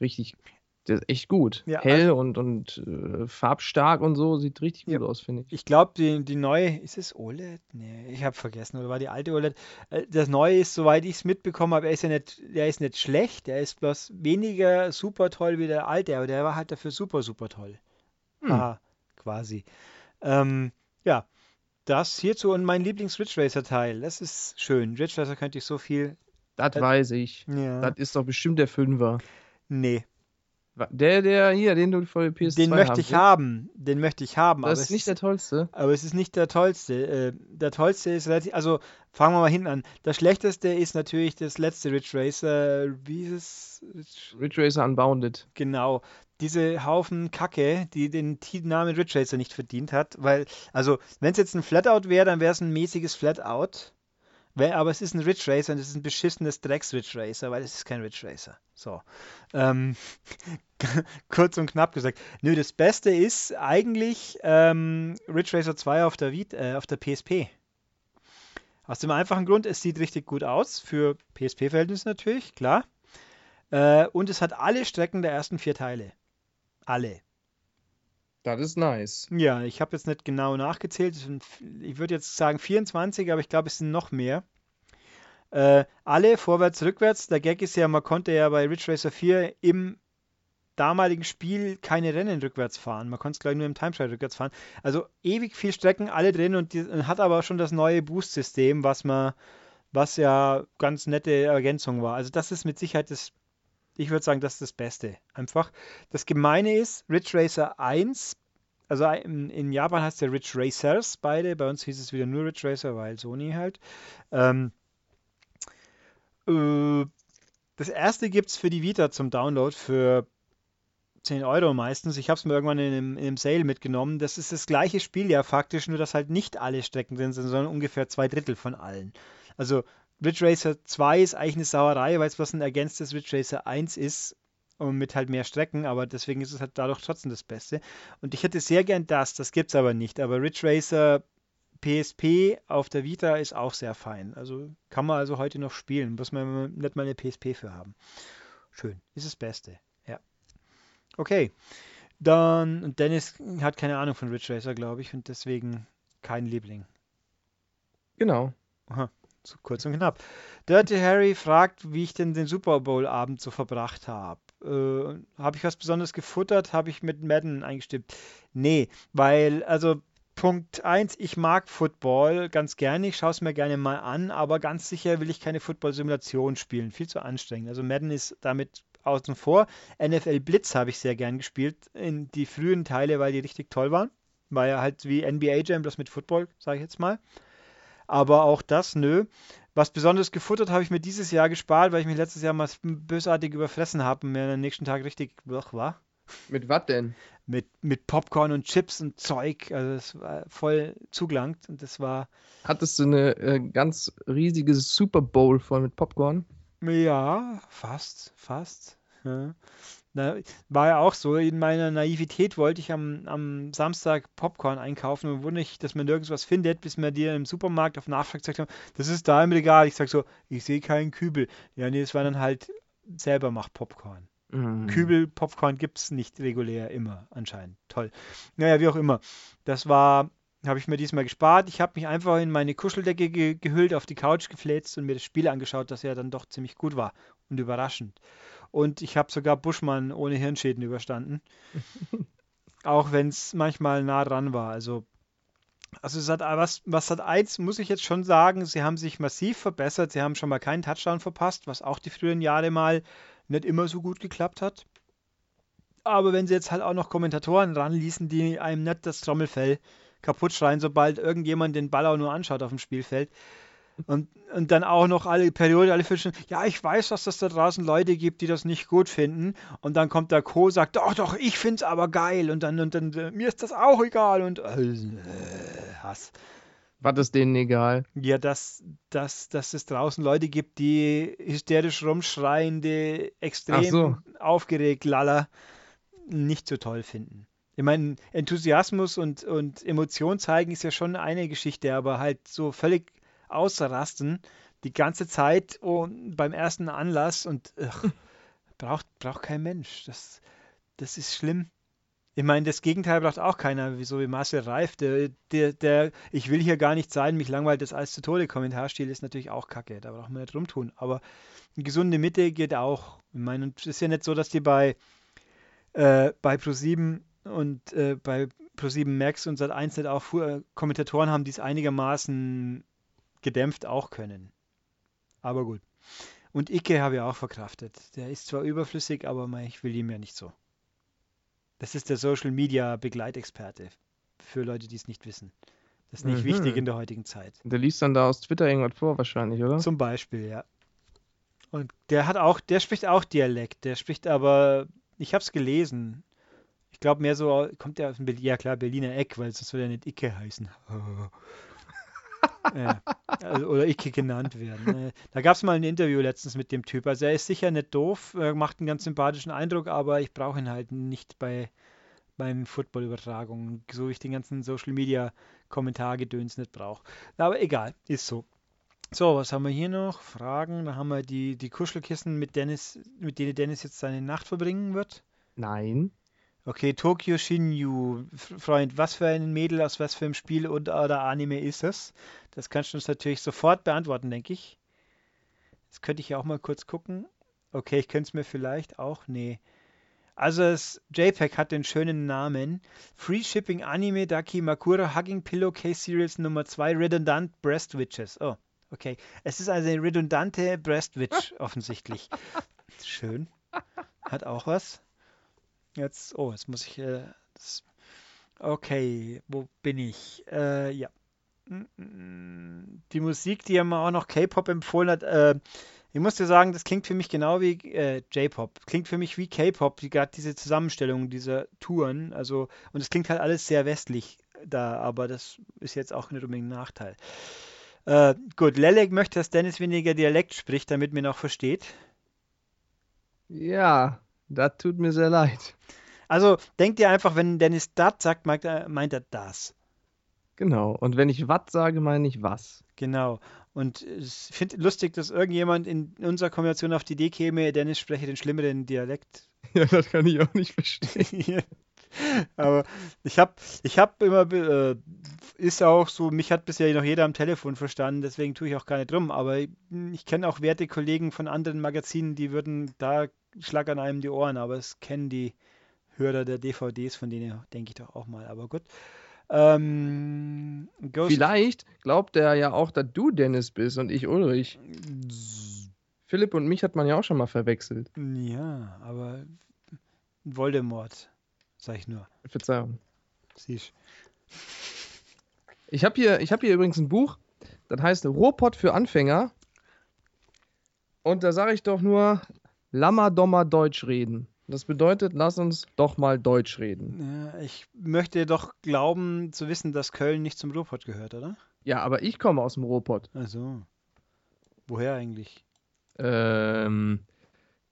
richtig, der ist echt gut. Ja, Hell und, und äh, farbstark und so, sieht richtig Ja. gut aus, finde ich. Ich glaube, die, die neue, ist es OLED? Nee, ich habe vergessen, oder war die alte OLED? Äh, Das neue ist, soweit ich es mitbekommen habe, er ist ja nicht, der ist nicht schlecht, der ist bloß weniger super toll wie der alte, aber der war halt dafür super, super toll. Hm. Haha, quasi. Ähm, ja, das hierzu und mein Lieblings-Ridge Racer-Teil, das ist schön. Ridge Racer könnte ich so viel. Das Äh, weiß ich. Ja. Das ist doch bestimmt der Fünfer. Nee, Der, der hier, den du vor der PS2 den möchte haben ich haben. Den möchte ich haben, aber Das es ist nicht der tollste. Aber es ist nicht der tollste. Äh, der tollste ist relativ. Also fangen wir mal hinten an. Das schlechteste ist natürlich das letzte Ridge Racer. Wie ist es? Ridge Racer Unbounded. Genau. Diese Haufen Kacke, die den Namen Ridge Racer nicht verdient hat. Weil, also, wenn es jetzt ein Flatout wäre, dann wäre es ein mäßiges Flatout. Aber es ist ein Ridge Racer und es ist ein beschissenes Drecks-Ridge Racer, weil es ist kein Ridge Racer. So. Ähm, [laughs] kurz und knapp gesagt. Nö, das Beste ist eigentlich ähm, Ridge Racer 2 auf der, Vita, äh, auf der PSP. Aus dem einfachen Grund, es sieht richtig gut aus, für PSP-Verhältnisse natürlich, klar. Äh, und es hat alle Strecken der ersten vier Teile. Alle. Das ist nice. Ja, ich habe jetzt nicht genau nachgezählt. Ich würde jetzt sagen 24, aber ich glaube, es sind noch mehr. Äh, alle vorwärts, rückwärts. Der Gag ist ja, man konnte ja bei Ridge Racer 4 im damaligen Spiel keine Rennen rückwärts fahren. Man konnte es gleich nur im Time Trial rückwärts fahren. Also ewig viel Strecken, alle drin und, die, und hat aber schon das neue Boost-System, was was ja ganz nette Ergänzung war. Also das ist mit Sicherheit das, ich würde sagen, das ist das Beste. Einfach. Das Gemeine ist, Ridge Racer 1, also in, in Japan heißt der Ridge Racers beide, bei uns hieß es wieder nur Ridge Racer, weil Sony halt. Ähm, äh, das erste gibt es für die Vita zum Download für 10 Euro meistens. Ich habe es mir irgendwann in einem, in einem Sale mitgenommen. Das ist das gleiche Spiel ja faktisch, nur dass halt nicht alle Strecken drin sind, sondern ungefähr zwei Drittel von allen. Also Ridge Racer 2 ist eigentlich eine Sauerei, weil es was ein ergänztes Ridge Racer 1 ist und mit halt mehr Strecken, aber deswegen ist es halt dadurch trotzdem das Beste. Und ich hätte sehr gern das, das gibt es aber nicht. Aber Ridge Racer PSP auf der Vita ist auch sehr fein. Also kann man also heute noch spielen, muss man nicht mal eine PSP für haben. Schön, ist das Beste. Ja. Okay. Dann, Dennis hat keine Ahnung von Ridge Racer, glaube ich, und deswegen kein Liebling. Genau. Aha, so kurz und knapp. Dirty Harry fragt, wie ich denn den Super Bowl-Abend so verbracht habe. Äh, habe ich was besonders gefuttert? Habe ich mit Madden eingestimmt? Nee, weil, also Punkt 1, ich mag Football ganz gerne, ich schaue es mir gerne mal an, aber ganz sicher will ich keine Football-Simulation spielen, viel zu anstrengend. Also Madden ist damit außen vor. NFL Blitz habe ich sehr gern gespielt, in die frühen Teile, weil die richtig toll waren. War ja halt wie NBA Jam, bloß mit Football, sage ich jetzt mal. Aber auch das, nö. Was besonders gefuttert habe ich mir dieses Jahr gespart, weil ich mich letztes Jahr mal bösartig überfressen habe und mir am nächsten Tag richtig war. Mit was denn? Mit, mit Popcorn und Chips und Zeug. Also es war voll zugelangt und das war. Hattest du eine äh, ganz riesige Super Bowl voll mit Popcorn? Ja, fast, fast. Ja. Na, war ja auch so, in meiner Naivität wollte ich am, am Samstag Popcorn einkaufen und wundere ich, dass man nirgends was findet, bis mir die im Supermarkt auf Nachfrage gesagt haben, das ist da im Regal. Ich sage so, ich sehe keinen Kübel. Ja, nee, das war dann halt selber macht Popcorn. Mm. Kübel Popcorn gibt es nicht regulär immer, anscheinend. Toll. Naja, wie auch immer. Das war, habe ich mir diesmal gespart. Ich habe mich einfach in meine Kuscheldecke ge gehüllt, auf die Couch gefläzt und mir das Spiel angeschaut, das ja dann doch ziemlich gut war und überraschend. Und ich habe sogar Buschmann ohne Hirnschäden überstanden. [laughs] Auch wenn es manchmal nah dran war. Also, also Sat, was, was Sat 1 muss ich jetzt schon sagen, sie haben sich massiv verbessert. Sie haben schon mal keinen Touchdown verpasst, was auch die früheren Jahre mal nicht immer so gut geklappt hat. Aber wenn sie jetzt halt auch noch Kommentatoren ranließen, die einem nicht das Trommelfell kaputt schreien, sobald irgendjemand den Ball auch nur anschaut auf dem Spielfeld, und, und dann auch noch alle Periode, alle Fische, ja, ich weiß, dass es da draußen Leute gibt, die das nicht gut finden. Und dann kommt der Co., sagt, doch, doch, ich find's aber geil. Und dann, und dann, äh, mir ist das auch egal. Und äh, Hass. Was ist denen egal? Ja, dass, dass, dass es draußen Leute gibt, die hysterisch rumschreiende, extrem so. aufgeregt, lala, nicht so toll finden. Ich meine, Enthusiasmus und, und Emotion zeigen ist ja schon eine Geschichte, aber halt so völlig ausrasten die ganze Zeit und beim ersten Anlass und ach, braucht, braucht kein Mensch. Das, das ist schlimm. Ich meine, das Gegenteil braucht auch keiner, so wie Marcel Reif, der, der, der, ich will hier gar nicht sein, mich langweilt das alles zu Tode Kommentarstil ist natürlich auch kacke, da braucht man nicht rumtun. Aber eine gesunde Mitte geht auch. Ich meine, es ist ja nicht so, dass die bei, äh, bei Pro7 und äh, bei Pro7 Max und Sat1 nicht auch äh, Kommentatoren haben, die es einigermaßen gedämpft auch können. Aber gut. Und Icke habe ich auch verkraftet. Der ist zwar überflüssig, aber ich will ihm ja nicht so. Das ist der Social Media Begleitexperte. Für Leute, die es nicht wissen. Das ist nicht mhm. wichtig in der heutigen Zeit. Der liest dann da aus Twitter irgendwas vor, wahrscheinlich, oder? Zum Beispiel, ja. Und der hat auch, der spricht auch Dialekt. Der spricht aber, ich habe es gelesen. Ich glaube mehr so, kommt der aus dem, ja klar, Berliner Eck, weil sonst würde er nicht Icke heißen. [laughs] Also, oder Icke genannt werden. Da gab es mal ein Interview letztens mit dem Typ. Also er ist sicher nicht doof, macht einen ganz sympathischen Eindruck, aber ich brauche ihn halt nicht bei beim Football-Übertragungen, so wie ich den ganzen Social-Media-Kommentargedöns nicht brauche. Aber egal, ist so. So, was haben wir hier noch? Fragen. Da haben wir die, die Kuschelkissen, mit, Dennis, mit denen Dennis jetzt seine Nacht verbringen wird. Nein. Okay, Tokyo Shinju. Freund, was für ein Mädel aus was für einem Spiel und, oder Anime ist es? Das kannst du uns natürlich sofort beantworten, denke ich. Das könnte ich ja auch mal kurz gucken. Okay, ich könnte es mir vielleicht auch. Nee. Also das JPEG hat den schönen Namen. Free Shipping Anime Daki Makura Hugging Pillowcase Series Nummer 2 Redundant Breast Witches. Oh, okay. Es ist also eine redundante Breast Witch [laughs] offensichtlich. Schön. Hat auch was. Jetzt, oh, jetzt muss ich. Äh, das, okay, wo bin ich? Äh, ja. Die Musik, die er mir auch noch K-Pop empfohlen hat, äh, Ich muss dir sagen, das klingt für mich genau wie äh, J-Pop. Klingt für mich wie K-Pop, die, gerade diese Zusammenstellung dieser Touren. Also, und es klingt halt alles sehr westlich da, aber das ist jetzt auch nicht unbedingt ein Nachteil. Äh, gut, Lelek möchte, dass Dennis weniger Dialekt spricht, damit mir noch versteht. Ja, das tut mir sehr leid. Also denkt ihr einfach, wenn Dennis das sagt, meint er, meint er das. Genau. Und wenn ich was sage, meine ich was. Genau. Und ich finde lustig, dass irgendjemand in unserer Kombination auf die Idee käme, Dennis spreche den schlimmeren Dialekt. [laughs] Ja, das kann ich auch nicht verstehen. [laughs] Aber ich habe ich hab immer, äh, ist auch so, mich hat bisher noch jeder am Telefon verstanden, deswegen tue ich auch gar nicht drum. Aber ich, ich kenne auch werte Kollegen von anderen Magazinen, die würden da schlagern einem die Ohren, aber es kennen die Hörer der DVDs, von denen denke ich doch auch mal. Aber gut. Ähm, Vielleicht glaubt er ja auch, dass du Dennis bist und ich Ulrich. Philipp und mich hat man ja auch schon mal verwechselt. Ja, aber Voldemort, sag ich nur. Verzeihung. Siehst Ich habe hier, hab hier übrigens ein Buch, das heißt Robot für Anfänger. Und da sage ich doch nur, Lammer Dommer Deutsch reden. Das bedeutet, lass uns doch mal Deutsch reden. Ja, ich möchte doch glauben zu wissen, dass Köln nicht zum Ruhrpott gehört, oder? Ja, aber ich komme aus dem Ruhrpott. Ach so. Woher eigentlich? Ähm,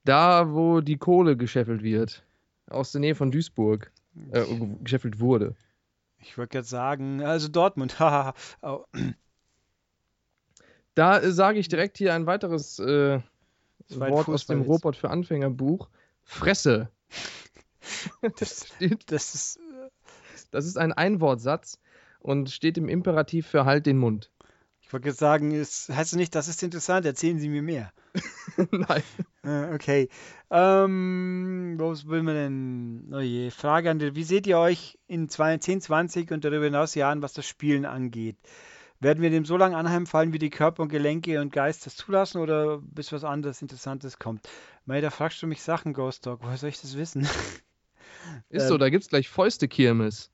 da, wo die Kohle gescheffelt wird. Aus der Nähe von Duisburg. Äh, gescheffelt wurde. Ich wollte gerade sagen, also Dortmund. [laughs] Haha. oh. Da äh, sage ich direkt hier ein weiteres äh, Wort aus dem Robot für Anfänger Buch. Fresse. [laughs] das, [laughs] steht, das, ist, das ist ein Einwortsatz und steht im Imperativ für halt den Mund. Ich wollte sagen, es heißt nicht, das ist interessant, erzählen Sie mir mehr. [laughs] Nein. Okay. Ähm, was will man denn? Oh je, Frage an dich. Wie seht ihr euch in 10, 20 und darüber hinaus Jahren, was das Spielen angeht? Werden wir dem so lange anheimfallen, wie die Körper und Gelenke und Geist das zulassen oder bis was anderes Interessantes kommt? Mei, da fragst du mich Sachen, Ghost Dog. Woher soll ich das wissen? [laughs] Ist ähm, so, da gibt's gleich Fäuste-Kirmes.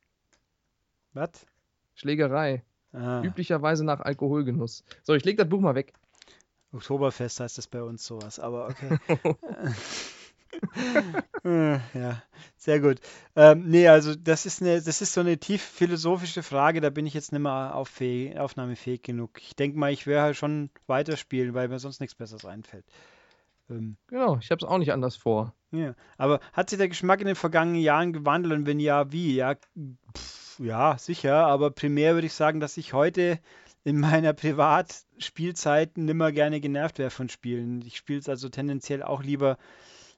Was? Schlägerei. Ah. Üblicherweise nach Alkoholgenuss. So, ich leg das Buch mal weg. Oktoberfest heißt das bei uns sowas, aber okay. [laughs] Äh, [laughs] ja, sehr gut. Ähm, nee, also das ist eine, das ist so eine tief philosophische Frage, da bin ich jetzt nicht mehr auffähig, aufnahmefähig genug. Ich denke mal, ich werde halt schon weiterspielen, weil mir sonst nichts Besseres einfällt. Ähm, genau, ich habe es auch nicht anders vor. Ja, aber hat sich der Geschmack in den vergangenen Jahren gewandelt und wenn ja, wie? Ja, pff, ja, sicher, aber primär würde ich sagen, dass ich heute in meiner Privatspielzeit nimmer gerne genervt wäre von Spielen. Ich spiele es also tendenziell auch lieber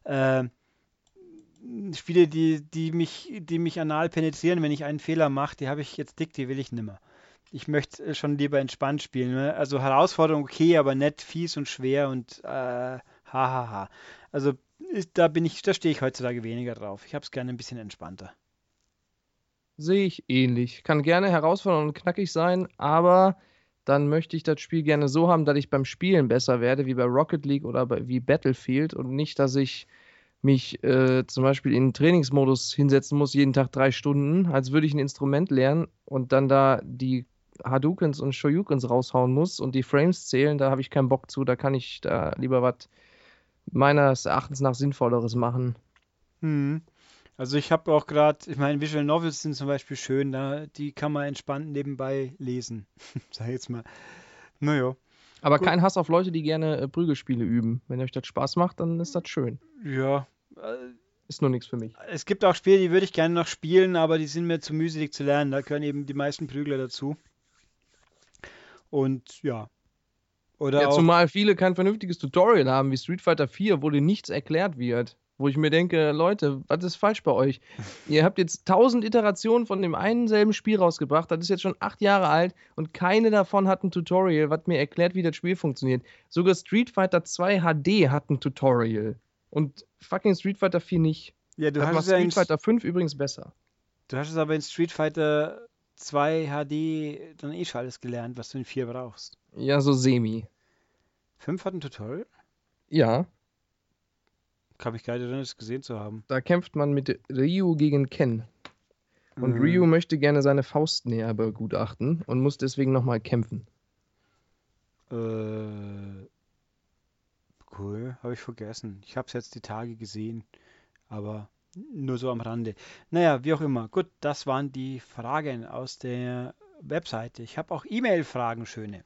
äh, Spiele, die, die, mich, die mich anal penetrieren, wenn ich einen Fehler mache, die habe ich jetzt dick, die will ich nimmer. Ich möchte äh, schon lieber entspannt spielen. Ne? Also Herausforderung okay, aber nett, fies und schwer und äh, hahaha. Also ist, da bin ich, da stehe ich heutzutage weniger drauf. Ich habe es gerne ein bisschen entspannter. Sehe ich ähnlich. Kann gerne herausfordernd und knackig sein, aber dann möchte ich das Spiel gerne so haben, dass ich beim Spielen besser werde, wie bei Rocket League oder bei, wie Battlefield und nicht, dass ich mich äh, zum Beispiel in Trainingsmodus hinsetzen muss, jeden Tag drei Stunden, als würde ich ein Instrument lernen und dann da die Hadoukens und Shoryukens raushauen muss und die Frames zählen, da habe ich keinen Bock zu, da kann ich da lieber was meines Erachtens nach Sinnvolleres machen. Hm. Also ich habe auch gerade, ich meine, Visual Novels sind zum Beispiel schön, da, die kann man entspannt nebenbei lesen, [laughs] sag ich jetzt mal. Naja. Aber Gut. kein Hass auf Leute, die gerne äh, Prügelspiele üben. Wenn euch das Spaß macht, dann ist das schön. Ja. Ist nur nichts für mich. Es gibt auch Spiele, die würde ich gerne noch spielen, aber die sind mir zu mühselig zu lernen. Da gehören eben die meisten Prügler dazu. Und ja. Oder ja, zumal viele kein vernünftiges Tutorial haben, wie Street Fighter 4, wo dir nichts erklärt wird wo ich mir denke, Leute, was ist falsch bei euch? Ihr habt jetzt tausend Iterationen von dem einen selben Spiel rausgebracht, das ist jetzt schon acht Jahre alt und keine davon hat ein Tutorial, was mir erklärt, wie das Spiel funktioniert. Sogar Street Fighter 2 HD hat ein Tutorial und fucking Street Fighter 4 nicht. Ja, du das hast Street Fighter 5 übrigens besser. Du hast es aber in Street Fighter 2 HD dann eh schon alles gelernt, was du in 4 brauchst. Ja, so semi. 5 hat ein Tutorial? Ja. Kann mich gar nicht erinnern, es gesehen zu haben. Da kämpft man mit Ryu gegen Ken. Und mhm. Ryu möchte gerne seine Faust näher begutachten und muss deswegen nochmal kämpfen. Äh, Cool, habe ich vergessen. Ich habe es jetzt die Tage gesehen, aber nur so am Rande. Naja, wie auch immer. Gut, das waren die Fragen aus der Webseite. Ich habe auch E-Mail-Fragen, schöne.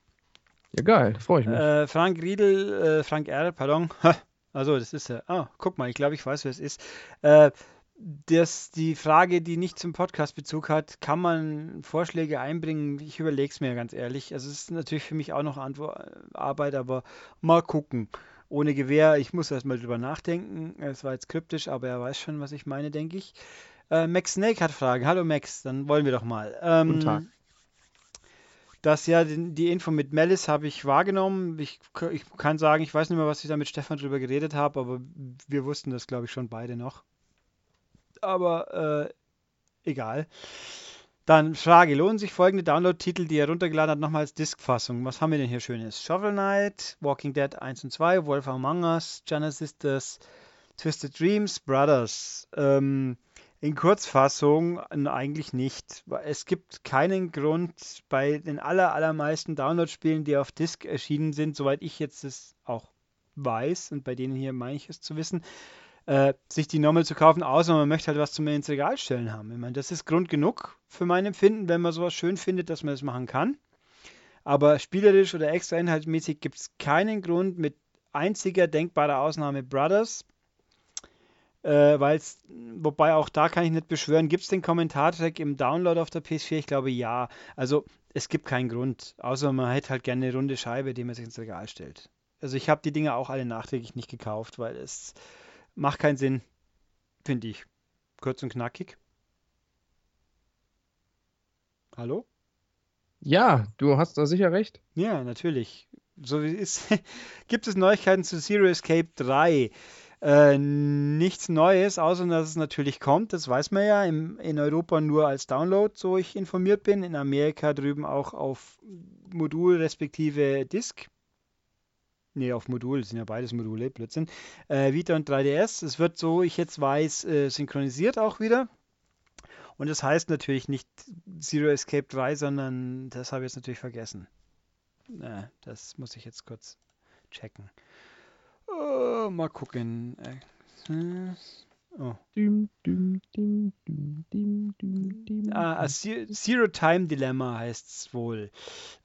Ja, geil, freue ich mich. Äh, Frank Riedel, äh, Frank R., pardon. [laughs] Also, das ist er. Ah, guck mal, ich glaube, ich weiß, wer es ist. Äh, das, die Frage, die nicht zum Podcast-Bezug hat, kann man Vorschläge einbringen? Ich überlege es mir ganz ehrlich. Also, es ist natürlich für mich auch noch Antwort, Arbeit, aber mal gucken. Ohne Gewehr, ich muss erst mal drüber nachdenken. Es war jetzt kryptisch, aber er weiß schon, was ich meine, denke ich. Äh, Max Snake hat Fragen. Hallo Max, dann wollen wir doch mal. Ähm, Guten Tag. Das ja, die, Info mit Melis habe ich wahrgenommen. Ich, ich kann sagen, ich weiß nicht mehr, was ich da mit Stefan drüber geredet habe, aber wir wussten das, glaube ich, schon beide noch. Aber äh, egal. Dann Frage: Lohnen sich folgende Download-Titel, die er runtergeladen hat, nochmal als Disk-Fassung? Was haben wir denn hier Schönes? Shovel Knight, Walking Dead 1 und 2, Wolf Among Us, Genesis, Sisters, Twisted Dreams, Brothers. Ähm, in Kurzfassung eigentlich nicht. Es gibt keinen Grund bei den aller, allermeisten Download-Spielen, die auf Disk erschienen sind, soweit ich jetzt es auch weiß, und bei denen hier meine ich es zu wissen, äh, sich die nochmal zu kaufen, außer man möchte halt was zum ins Regal stellen haben. Ich meine, das ist Grund genug für mein Empfinden, wenn man sowas schön findet, dass man das machen kann. Aber spielerisch oder extra inhaltsmäßig gibt es keinen Grund mit einziger denkbarer Ausnahme Brothers, äh, weil wobei auch da kann ich nicht beschwören, gibt es den Kommentartrack im Download auf der PS4? Ich glaube ja. Also es gibt keinen Grund, außer man hätte halt gerne eine runde Scheibe, die man sich ins Regal stellt. Also ich habe die Dinge auch alle nachträglich nicht gekauft, weil es macht keinen Sinn, finde ich. Kurz und knackig. Hallo? Ja, du hast da sicher recht. Ja, natürlich. So wie es ist. [laughs] Gibt es Neuigkeiten zu Zero Escape 3? Äh, nichts Neues, außer dass es natürlich kommt. Das weiß man ja. Im, in Europa nur als Download, so ich informiert bin. In Amerika drüben auch auf Modul respektive Disk. Ne, auf Modul, das sind ja beides Module, Blödsinn. Äh, Vita und 3DS. Es wird so, ich jetzt weiß, äh, synchronisiert auch wieder. Und das heißt natürlich nicht Zero Escape 3, sondern das habe ich jetzt natürlich vergessen. Äh, das muss ich jetzt kurz checken. Oh, mal gucken. Oh. Ah, Zero Time Dilemma heißt es wohl.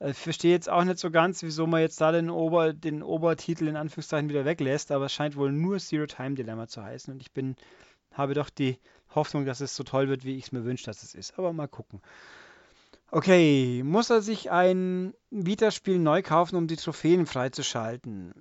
Ich verstehe jetzt auch nicht so ganz, wieso man jetzt da den, Ober, den Obertitel in Anführungszeichen wieder weglässt, aber es scheint wohl nur Zero Time Dilemma zu heißen und ich bin, habe doch die Hoffnung, dass es so toll wird, wie ich es mir wünsche, dass es ist. Aber mal gucken. Okay, muss er sich ein Vita-Spiel neu kaufen, um die Trophäen freizuschalten?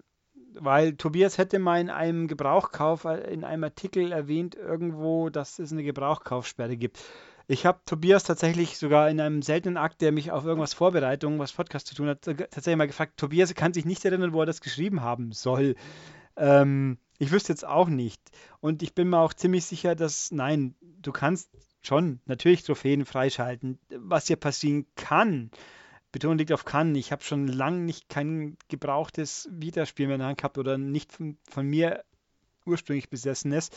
Weil Tobias hätte mal in einem Gebrauchkauf, äh, in einem Artikel erwähnt, irgendwo, dass es eine Gebrauchkaufsperre gibt. Ich habe Tobias tatsächlich sogar in einem seltenen Akt, der mich auf irgendwas Vorbereitung, was Podcast zu tun hat, tatsächlich mal gefragt, Tobias kann sich nicht erinnern, wo er das geschrieben haben soll. Ähm, ich wüsste jetzt auch nicht. Und ich bin mir auch ziemlich sicher, dass, nein, du kannst schon natürlich Trophäen freischalten. Was hier passieren kann, Betonung liegt auf kann. Ich habe schon lange nicht kein gebrauchtes Vita-Spiel mehr in der Hand gehabt oder nicht von, von mir ursprünglich besessenes.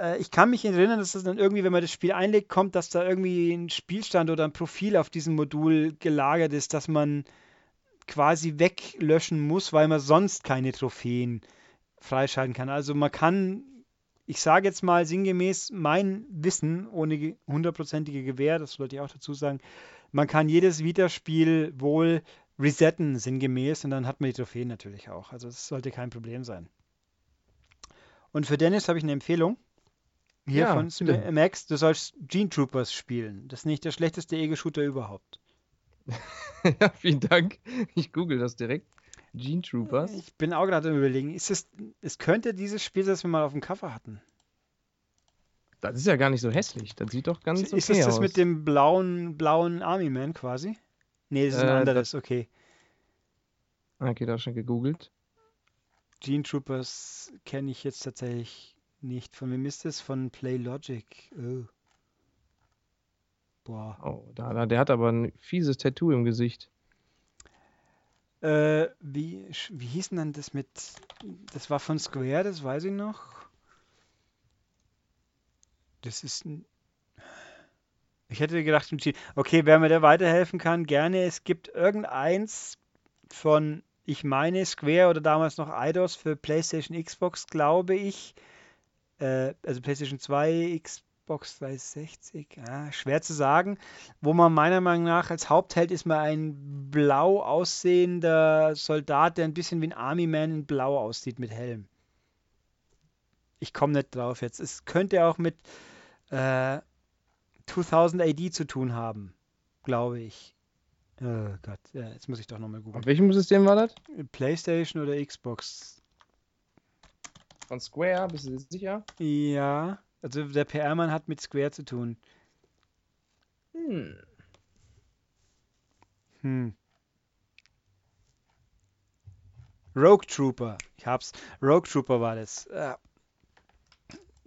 Äh, ich kann mich erinnern, dass das dann irgendwie, wenn man das Spiel einlegt, kommt, dass da irgendwie ein Spielstand oder ein Profil auf diesem Modul gelagert ist, dass man quasi weglöschen muss, weil man sonst keine Trophäen freischalten kann. Also man kann, ich sage jetzt mal sinngemäß, mein Wissen ohne hundertprozentige Gewähr, das sollte ich auch dazu sagen, man kann jedes Vita-Spiel wohl resetten, sinngemäß, und dann hat man die Trophäen natürlich auch. Also das sollte kein Problem sein. Und für Dennis habe ich eine Empfehlung. Hier ja, von bitte. Max, du sollst Gene Troopers spielen. Das ist nicht der schlechteste Ego-Shooter überhaupt. [laughs] ja, vielen Dank. Ich google das direkt. Gene Troopers. Ich bin auch gerade überlegen. Ist es, es könnte dieses Spiel, das wir mal auf dem Cover hatten. Das ist ja gar nicht so hässlich. Das sieht doch ganz okay Ist das aus. das mit dem blauen, blauen Army Man quasi? Nee, das ist ein äh, anderes, okay. Okay, da schon gegoogelt. Gene Troopers kenne ich jetzt tatsächlich nicht. Von wem ist das? Von Playlogic. Oh. Boah. Oh, da, der hat aber ein fieses Tattoo im Gesicht. Äh, wie, wie hieß denn dann das mit. Das war von Square, das weiß ich noch. Das ist ein. Ich hätte gedacht, okay, wer mir da weiterhelfen kann, gerne. Es gibt irgendeins von ich meine Square oder damals noch Eidos für PlayStation, Xbox, glaube ich. Äh, also PlayStation 2, Xbox 360, ja, schwer zu sagen. Wo man meiner Meinung nach als Hauptheld ist mal ein blau aussehender Soldat, der ein bisschen wie ein Army Man in blau aussieht mit Helm. Ich komme nicht drauf jetzt. Es könnte auch mit äh, 2000 AD zu tun haben, glaube ich. Oh Gott, ja, jetzt muss ich doch nochmal googeln. Auf welchem System war das? PlayStation oder Xbox? Von Square, bist du sicher? Ja, also der PR-Mann hat mit Square zu tun. Hm. Hm. Rogue Trooper. Ich hab's. Rogue Trooper war das. Ja.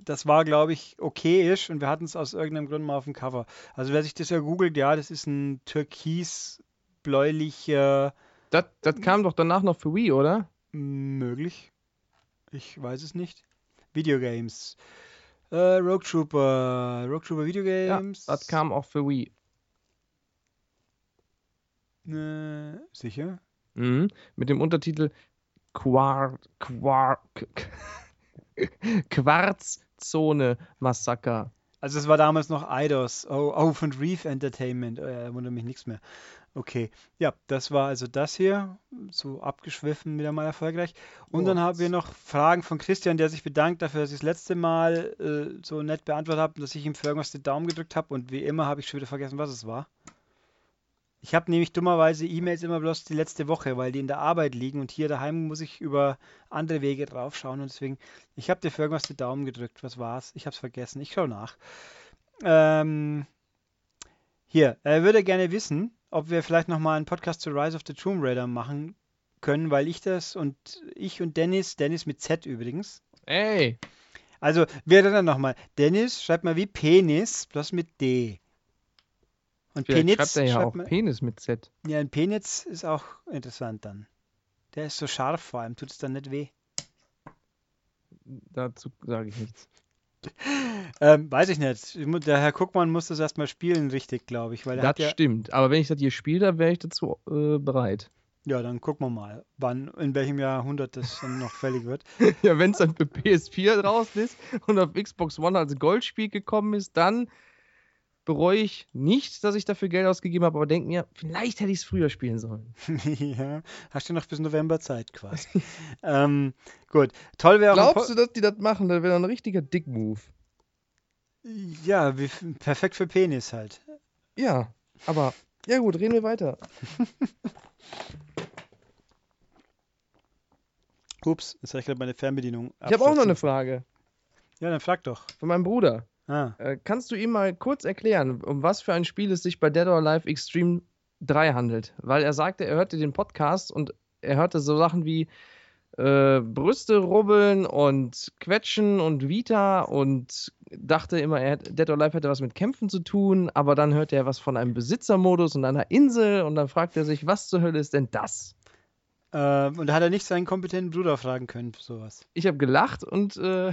Das war, glaube ich, okayisch und wir hatten es aus irgendeinem Grund mal auf dem Cover. Also wer sich das ja googelt, ja, das ist ein türkis-bläulicher. Das, das kam doch danach noch für Wii, oder? Möglich. Ich weiß es nicht. Videogames. Äh, Rogue Trooper. Rogue Trooper Ja, Videogames. das kam auch für Wii. Äh, sicher? Mhm. Mit dem Untertitel Quar Quar [laughs] Quarzzone Massaker. Also es war damals noch Eidos. Oh, oh von Reef Entertainment. Äh, wundert mich nichts mehr. Okay. Ja, das war also das hier. So abgeschwiffen, wieder mal erfolgreich. Und dann haben wir noch Fragen von Christian, der sich bedankt dafür, dass ich das letzte Mal äh, so nett beantwortet habe und dass ich ihm für irgendwas den Daumen gedrückt habe. Und wie immer habe ich schon wieder vergessen, was es war. Ich habe nämlich dummerweise E-Mails immer bloß die letzte Woche, weil die in der Arbeit liegen und hier daheim muss ich über andere Wege draufschauen und deswegen, ich habe dir für irgendwas den Daumen gedrückt. Was war's? Ich habe es vergessen. Ich schaue nach. Ähm, hier, er würde gerne wissen, ob wir vielleicht nochmal einen Podcast zu Rise of the Tomb Raider machen können, weil ich das und ich und Dennis, Dennis mit Z übrigens. Ey, Also, wer dann nochmal? Dennis schreibt mal wie Penis, bloß mit D. Und vielleicht Penitz schreibt er ja auch man- Penis mit Z. Ja, ein Penitz ist auch interessant dann. Der ist so scharf vor allem, tut es dann nicht weh. Dazu sage ich nichts. Ähm, weiß ich nicht. Der Herr Guckmann muss das erstmal spielen, richtig, glaube ich. Weil Das ja, stimmt. Aber wenn ich das hier spiele, dann wäre ich dazu äh, bereit. ja, dann gucken wir mal, wann, in welchem Jahrhundert das dann noch [laughs] fällig wird. Ja, wenn es dann für PS4 draußen ist und auf Xbox One als Goldspiel gekommen ist, dann bereue ich nicht, dass ich dafür Geld ausgegeben habe, aber denke mir, vielleicht hätte ich es früher spielen sollen. [laughs] ja, hast du noch bis November Zeit quasi. [laughs] ähm, gut, toll wäre Glaubst du, dass die das machen? Das wäre ein richtiger Dick-Move. Ja, wie, perfekt für Penis halt. Ja, aber ja gut, reden wir weiter. [laughs] Ups, jetzt habe ich gerade meine Fernbedienung. Ich habe auch noch eine. Frage Ja, dann frag doch. von meinem Bruder. Ah, Äh, kannst du ihm mal kurz erklären, um was für ein Spiel es sich bei Dead or Alive Extreme 3 handelt? Weil er sagte, er hörte den Podcast und er hörte so Sachen wie äh, Brüste rubbeln und Quetschen und Vita und dachte immer, er hätte, Dead or Alive hätte was mit Kämpfen zu tun, aber dann hörte er was von einem Besitzermodus und einer Insel und dann fragt er sich, was zur Hölle ist denn das? ähm, und da hat er nicht seinen kompetenten Bruder fragen können sowas. Ich habe gelacht und äh,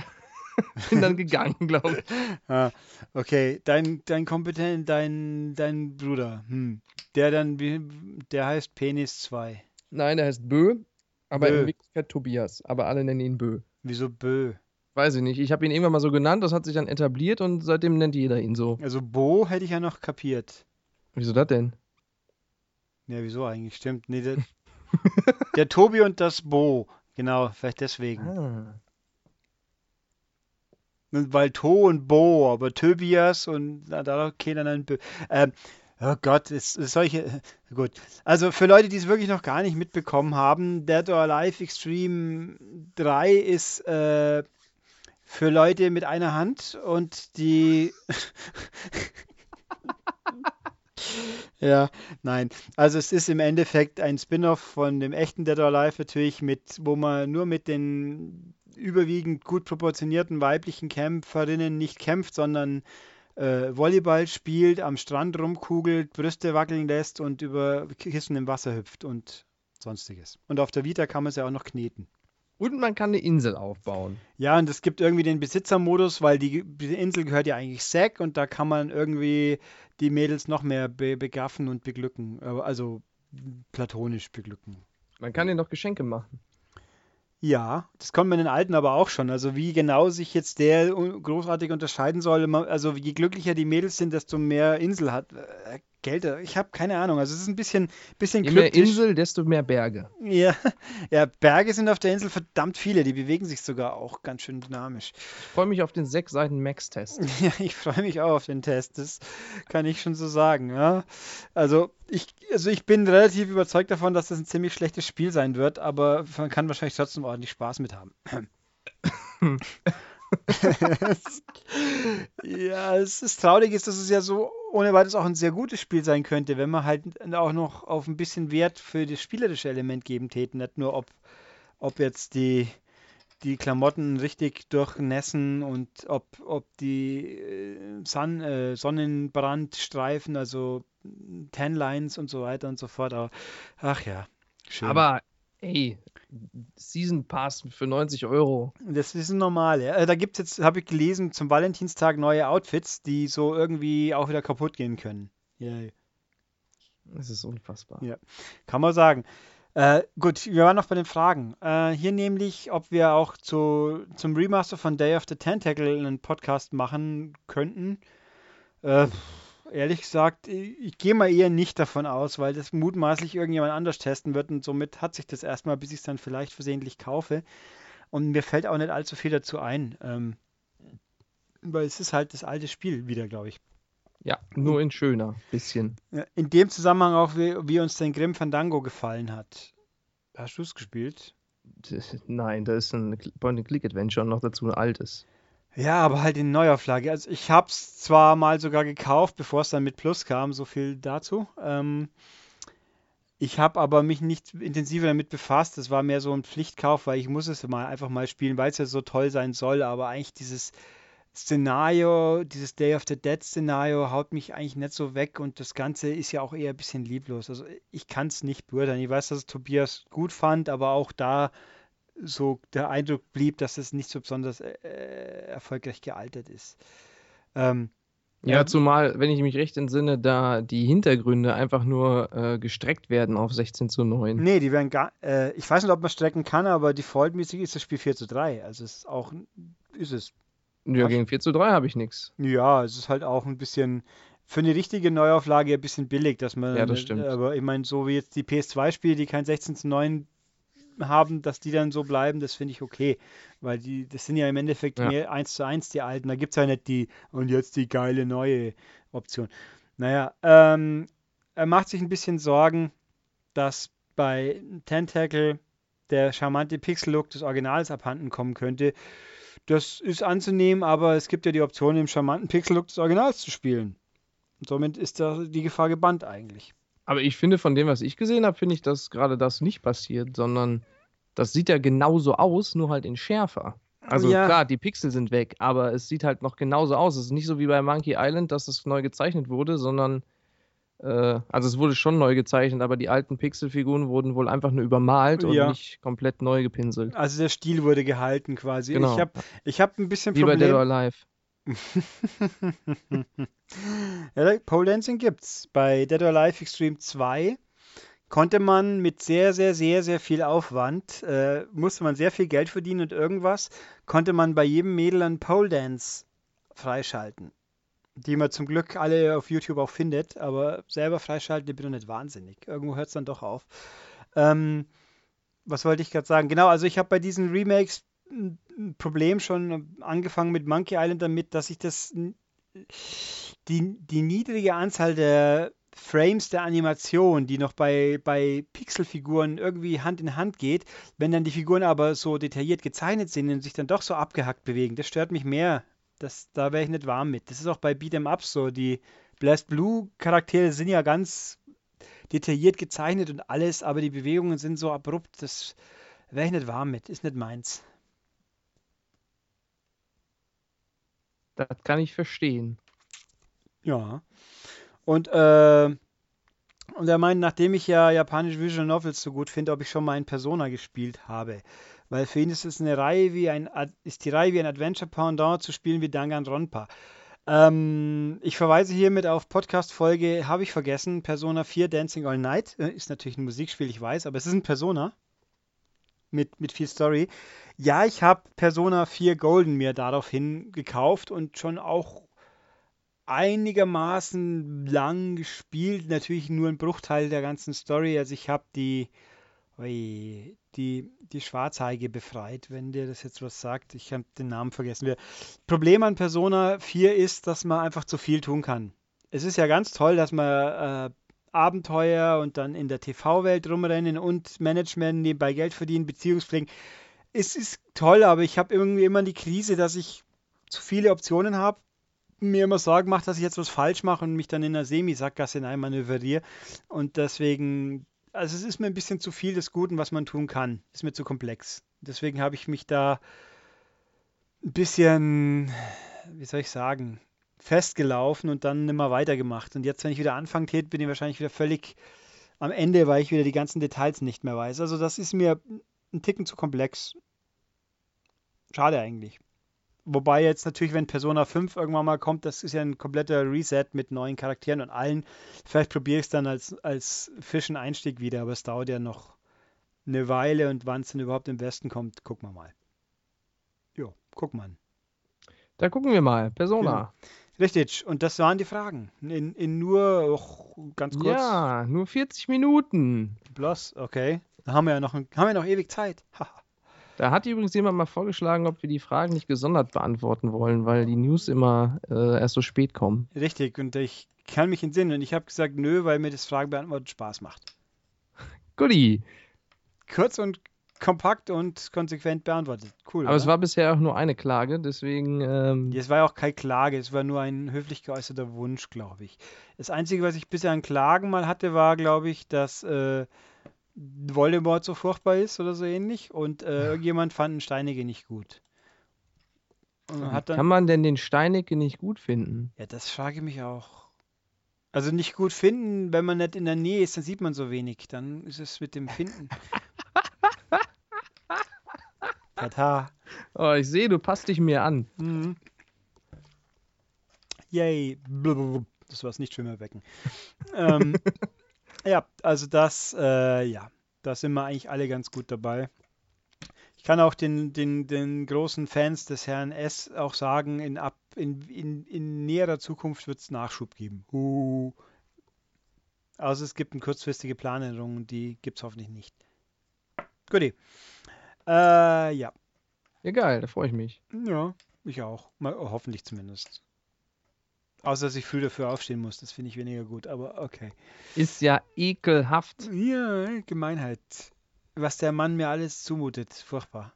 [laughs] bin dann gegangen, glaube ich. Ah, okay, dein, dein kompetent, dein, dein Bruder, hm. Der dann, der heißt Penis 2. Nein, er heißt Bö, aber Bö. in Wirklichkeit Tobias, aber alle nennen ihn Bö. Wieso Bö? Weiß ich nicht. Ich habe ihn irgendwann mal so genannt, das hat sich dann etabliert und seitdem nennt jeder ihn so. Also Bo hätte ich ja noch kapiert. Wieso das denn? Ja, wieso eigentlich? Stimmt. Nee, der, [laughs] der Tobi und das Bo. Genau, vielleicht deswegen. Ah. Weil To und Bo, aber Tobias und na, da keiner dann. Ähm, oh Gott, ist, ist solche. [laughs] Gut. Also für Leute, die es wirklich noch gar nicht mitbekommen haben, Dead or Alive Extreme 3 ist äh, für Leute mit einer Hand und die. [laughs] Ja, nein. Also es ist im Endeffekt ein Spin-off von dem echten Dead or Alive natürlich mit, wo man nur mit den überwiegend gut proportionierten weiblichen Kämpferinnen nicht kämpft, sondern äh, Volleyball spielt, am Strand rumkugelt, Brüste wackeln lässt und über Kissen im Wasser hüpft und sonstiges. Und auf der Vita kann man es ja auch noch kneten. Und man kann eine Insel aufbauen. Ja, und es gibt irgendwie den Besitzermodus, weil die, die Insel gehört ja eigentlich Zack und da kann man irgendwie die Mädels noch mehr be begaffen und beglücken. Also platonisch beglücken. Man kann dir noch Geschenke machen. Ja, das kommt man in den alten aber auch schon. Also wie genau sich jetzt der großartig unterscheiden soll, also je glücklicher die Mädels sind, desto mehr Insel hat. Geld, ich habe keine Ahnung. Also es ist ein bisschen, bisschen Je mehr. Insel, desto mehr Berge. Ja, ja, Berge sind auf der Insel verdammt viele. Die bewegen sich sogar auch ganz schön dynamisch. Ich freue mich auf den sechs Seiten Max-Test. [laughs] Ja, ich freue mich auch auf den Test. Das kann ich schon so sagen. Ja. Also ich, also ich bin relativ überzeugt davon, dass das ein ziemlich schlechtes Spiel sein wird, aber man kann wahrscheinlich trotzdem ordentlich Spaß mit haben. [laughs] Ja, es ist traurig dass es ja so ohne weiteres auch ein sehr gutes Spiel sein könnte, wenn man halt auch noch auf ein bisschen Wert für das spielerische Element geben täten. Nicht nur, ob, ob jetzt die, die Klamotten richtig durchnässen und ob, ob die äh, Sun, äh, Sonnenbrandstreifen, also Tanlines und so weiter und so fort. Aber, ach ja, schön. Aber, ey, Season Pass für 90 Euro. Das ist normal, ja. Äh, Da gibt es jetzt, habe ich gelesen, zum Valentinstag neue Outfits, die so irgendwie auch wieder kaputt gehen können. Ja, Das ist unfassbar. Ja. kann man sagen. Äh, gut, wir waren noch bei den Fragen. Äh, hier nämlich, ob wir auch zu, zum Remaster von Day of the Tentacle einen Podcast machen könnten. Äh, ehrlich gesagt, ich, ich gehe mal eher nicht davon aus, weil das mutmaßlich irgendjemand anders testen wird und somit hat sich das erstmal, bis ich es dann vielleicht versehentlich kaufe. Und mir fällt auch nicht allzu viel dazu ein. Ähm, weil es ist halt das alte Spiel wieder, glaube ich. Ja, nur in schöner. Bisschen. In dem Zusammenhang auch, wie, wie uns den Grim Fandango gefallen hat. Hast du es gespielt? Nein, da ist ein Point-and-Click-Adventure und noch dazu ein altes. Ja, aber halt in Neuauflage. Also ich habe es zwar mal sogar gekauft, bevor es dann mit Plus kam, so viel dazu. Ähm, ich habe aber mich nicht intensiver damit befasst. Das war mehr so ein Pflichtkauf, weil ich muss es mal einfach mal spielen, weil es ja so toll sein soll. Aber eigentlich dieses Szenario, dieses Day of the Dead Szenario haut mich eigentlich nicht so weg und das Ganze ist ja auch eher ein bisschen lieblos. Also ich kann es nicht beurteilen. Ich weiß, dass Tobias gut fand, aber auch da so der Eindruck blieb, dass es nicht so besonders äh, erfolgreich gealtert ist. Ähm, Ja, zumal, wenn ich mich recht entsinne, da die Hintergründe einfach nur äh, gestreckt werden auf 16 zu 9. nee, die werden gar, äh, ich weiß nicht, ob man strecken kann, aber defaultmäßig ist das Spiel 4 zu 3. Also es ist auch, ist es. Ja, gegen 4 zu 3 habe ich nichts. Ja, es ist halt auch ein bisschen für eine richtige Neuauflage ein bisschen billig, dass man, Ja, das stimmt. aber ich meine, so wie jetzt die PS2-Spiele, die kein 16 zu 9 haben, dass die dann so bleiben, das finde ich okay. Weil die, das sind ja im Endeffekt Ja. mehr 1 zu 1 die alten. Da gibt es ja nicht die und jetzt die geile neue Option. Naja, ähm, er macht sich ein bisschen Sorgen, dass bei Tentacle der charmante Pixel-Look des Originals abhanden kommen könnte. Das ist anzunehmen, aber es gibt ja die Option, im charmanten Pixel-Look des Originals zu spielen. Und somit ist da die Gefahr gebannt eigentlich. Aber ich finde, von dem, was ich gesehen habe, finde ich, dass gerade das nicht passiert, sondern das sieht ja genauso aus, nur halt in schärfer. Also Ja. klar, die Pixel sind weg, aber es sieht halt noch genauso aus. Es ist nicht so wie bei Monkey Island, dass es neu gezeichnet wurde, sondern äh, also es wurde schon neu gezeichnet, aber die alten Pixelfiguren wurden wohl einfach nur übermalt und Ja. nicht komplett neu gepinselt. Also der Stil wurde gehalten quasi. Genau. Ich habe ich hab ein bisschen Wie bei Dead or Problem. Alive. [laughs] ja, Pole Dancing gibt's. Bei Dead or Alive Extreme 2 konnte man mit sehr, sehr, sehr, sehr viel Aufwand, äh, musste man sehr viel Geld verdienen und irgendwas, konnte man bei jedem Mädel einen Pole Dance freischalten. Die man zum Glück alle auf YouTube auch findet, aber selber freischalten, ich bin doch nicht wahnsinnig. Irgendwo hört es dann doch auf. Ähm, was wollte ich gerade sagen? Genau, also ich habe bei diesen Remakes ein Problem schon angefangen mit Monkey Island damit, dass ich das die, die niedrige Anzahl der Frames der Animation, die noch bei, bei Pixelfiguren irgendwie Hand in Hand geht, wenn dann die Figuren aber so detailliert gezeichnet sind und sich dann doch so abgehackt bewegen, das stört mich mehr. Das, da wäre ich nicht warm mit. Das ist auch bei Beat'em Ups so. Die Blast Blue Charaktere sind ja ganz detailliert gezeichnet und alles, aber die Bewegungen sind so abrupt, das wäre ich nicht warm mit. Ist nicht meins. Das kann ich verstehen. Ja. Und, äh, und er meint, nachdem ich ja japanische Visual Novels so gut finde, ob ich schon mal in Persona gespielt habe. Weil für ihn ist es eine Reihe wie ein, ist die Reihe wie ein Adventure Pendant zu spielen wie Danganronpa. Ähm, ich verweise hiermit auf Podcast-Folge, habe ich vergessen, Persona 4 Dancing All Night. Äh, Ist natürlich ein Musikspiel, ich weiß, aber es ist ein Persona mit, mit viel Story. Ja, ich habe Persona 4 Golden mir daraufhin gekauft und schon auch einigermaßen lang gespielt. Natürlich nur ein Bruchteil der ganzen Story. Also ich habe die, die, die Schwarzhaige befreit, wenn dir das jetzt was sagt. Ich habe den Namen vergessen. Problem an Persona 4 ist, dass man einfach zu viel tun kann. Es ist ja ganz toll, dass man äh, Abenteuer und dann in der TV-Welt rumrennen und Management nebenbei Geld verdienen, Beziehungspflegen. Es ist toll, aber ich habe irgendwie immer die Krise, dass ich zu viele Optionen habe, mir immer Sorgen macht, dass ich jetzt was falsch mache und mich dann in einer Semi-Sackgasse hineinmanövriere. Und deswegen, also es ist mir ein bisschen zu viel des Guten, was man tun kann. Ist mir zu komplex. Deswegen habe ich mich da ein bisschen, wie soll ich sagen, festgelaufen und dann nimmer weitergemacht. Und jetzt, wenn ich wieder anfangen tät, bin ich wahrscheinlich wieder völlig am Ende, weil ich wieder die ganzen Details nicht mehr weiß. Also das ist mir ein Ticken zu komplex. Schade eigentlich. Wobei jetzt natürlich, wenn Persona 5 irgendwann mal kommt, das ist ja ein kompletter Reset mit neuen Charakteren und allen. Vielleicht probiere ich es dann als, als frischen Einstieg wieder, aber es dauert ja noch eine Weile und wann es denn überhaupt im Westen kommt, gucken wir mal. Jo, guck mal. Da gucken wir mal. Persona. Richtig, und das waren die Fragen. In, in nur och, ganz kurz. Ja, nur 40 Minuten. Bloß, okay. Da haben wir ja noch, haben wir noch ewig Zeit. [laughs] Da hat übrigens jemand mal vorgeschlagen, ob wir die Fragen nicht gesondert beantworten wollen, weil die News immer äh, erst so spät kommen. Richtig, und ich kann mich entsinnen. Und ich habe gesagt, nö, weil mir das Fragenbeantworten Spaß macht. Goodie. Kurz und kompakt und konsequent beantwortet. Cool. Aber es oder? war bisher auch nur eine Klage, deswegen. Ähm, Es war ja auch keine Klage, es war nur ein höflich geäußerter Wunsch, glaube ich. Das Einzige, was ich bisher an Klagen mal hatte, war, glaube ich, dass äh, Voldemort so furchtbar ist oder so ähnlich und äh, irgendjemand fand einen Steinige nicht gut. Und hat Kann dann, man denn den Steinecke nicht gut finden? ja, das frage ich mich auch. Also nicht gut finden, wenn man nicht in der Nähe ist, dann sieht man so wenig. Dann ist es mit dem Finden. [laughs] Tata. Oh, ich sehe, du passt dich mir an. Mhm. Yay. Blablabla. Das war es nicht schwimmer wecken. [laughs] ähm, ja, also das, äh, ja, da sind wir eigentlich alle ganz gut dabei. Ich kann auch den, den, den großen Fans des Herrn S auch sagen, in, ab, in, in, in näherer Zukunft wird es Nachschub geben. Uh. Also es gibt eine kurzfristige Planänderung, die gibt es hoffentlich nicht. Guti. Äh, ja. Ja, geil, da freue ich mich. Ja, ich auch. Mal, hoffentlich zumindest. Außer dass ich früh dafür aufstehen muss, das finde ich weniger gut, aber okay. Ist ja ekelhaft. Ja, Gemeinheit. Was der Mann mir alles zumutet, furchtbar.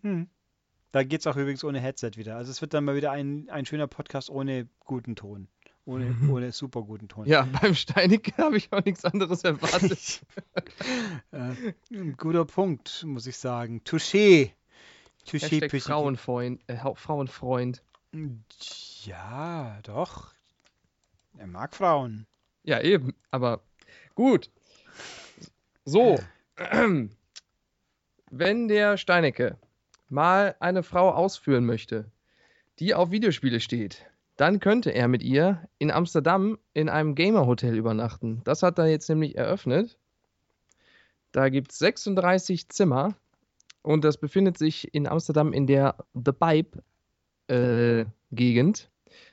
Hm. Da geht's auch übrigens ohne Headset wieder. Also es wird dann mal wieder ein, ein schöner Podcast ohne guten Ton. Ohne, ohne super guten Ton. Ja, beim Steinecke habe ich auch nichts anderes erwartet. [laughs] äh, ein guter Punkt, muss ich sagen. Touché. Touché, Touché. Frauenfreund, äh, Frauenfreund. Ja, doch. Er mag Frauen. Ja, eben, aber gut. So, [clears throat] wenn der Steinecke mal eine Frau ausführen möchte, die auf Videospiele steht, dann könnte er mit ihr in Amsterdam in einem Gamer-Hotel übernachten. Das hat er jetzt nämlich eröffnet. Da gibt es 36 Zimmer und das befindet sich in Amsterdam in der The Pipe äh.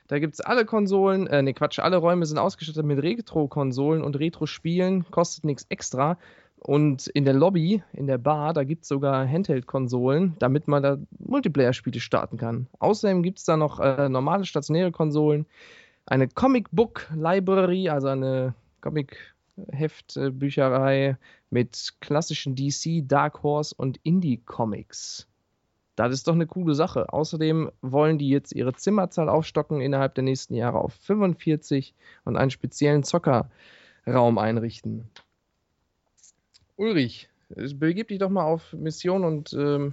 Da gibt es alle Konsolen, äh, ne Quatsch, alle Räume sind ausgestattet mit Retro-Konsolen und Retro-Spielen, kostet nichts extra. Und in der Lobby, in der Bar, da gibt es sogar Handheld-Konsolen, damit man da Multiplayer-Spiele starten kann. Außerdem gibt es da noch äh, normale stationäre Konsolen, eine Comic-Book-Library, also eine Comic-Heft-Bücherei mit klassischen DC, Dark Horse und Indie-Comics. Das ist doch eine coole Sache. Außerdem wollen die jetzt ihre Zimmerzahl aufstocken innerhalb der nächsten Jahre auf 45 und einen speziellen Zockerraum einrichten. Ulrich, begib dich doch mal auf Mission und ähm,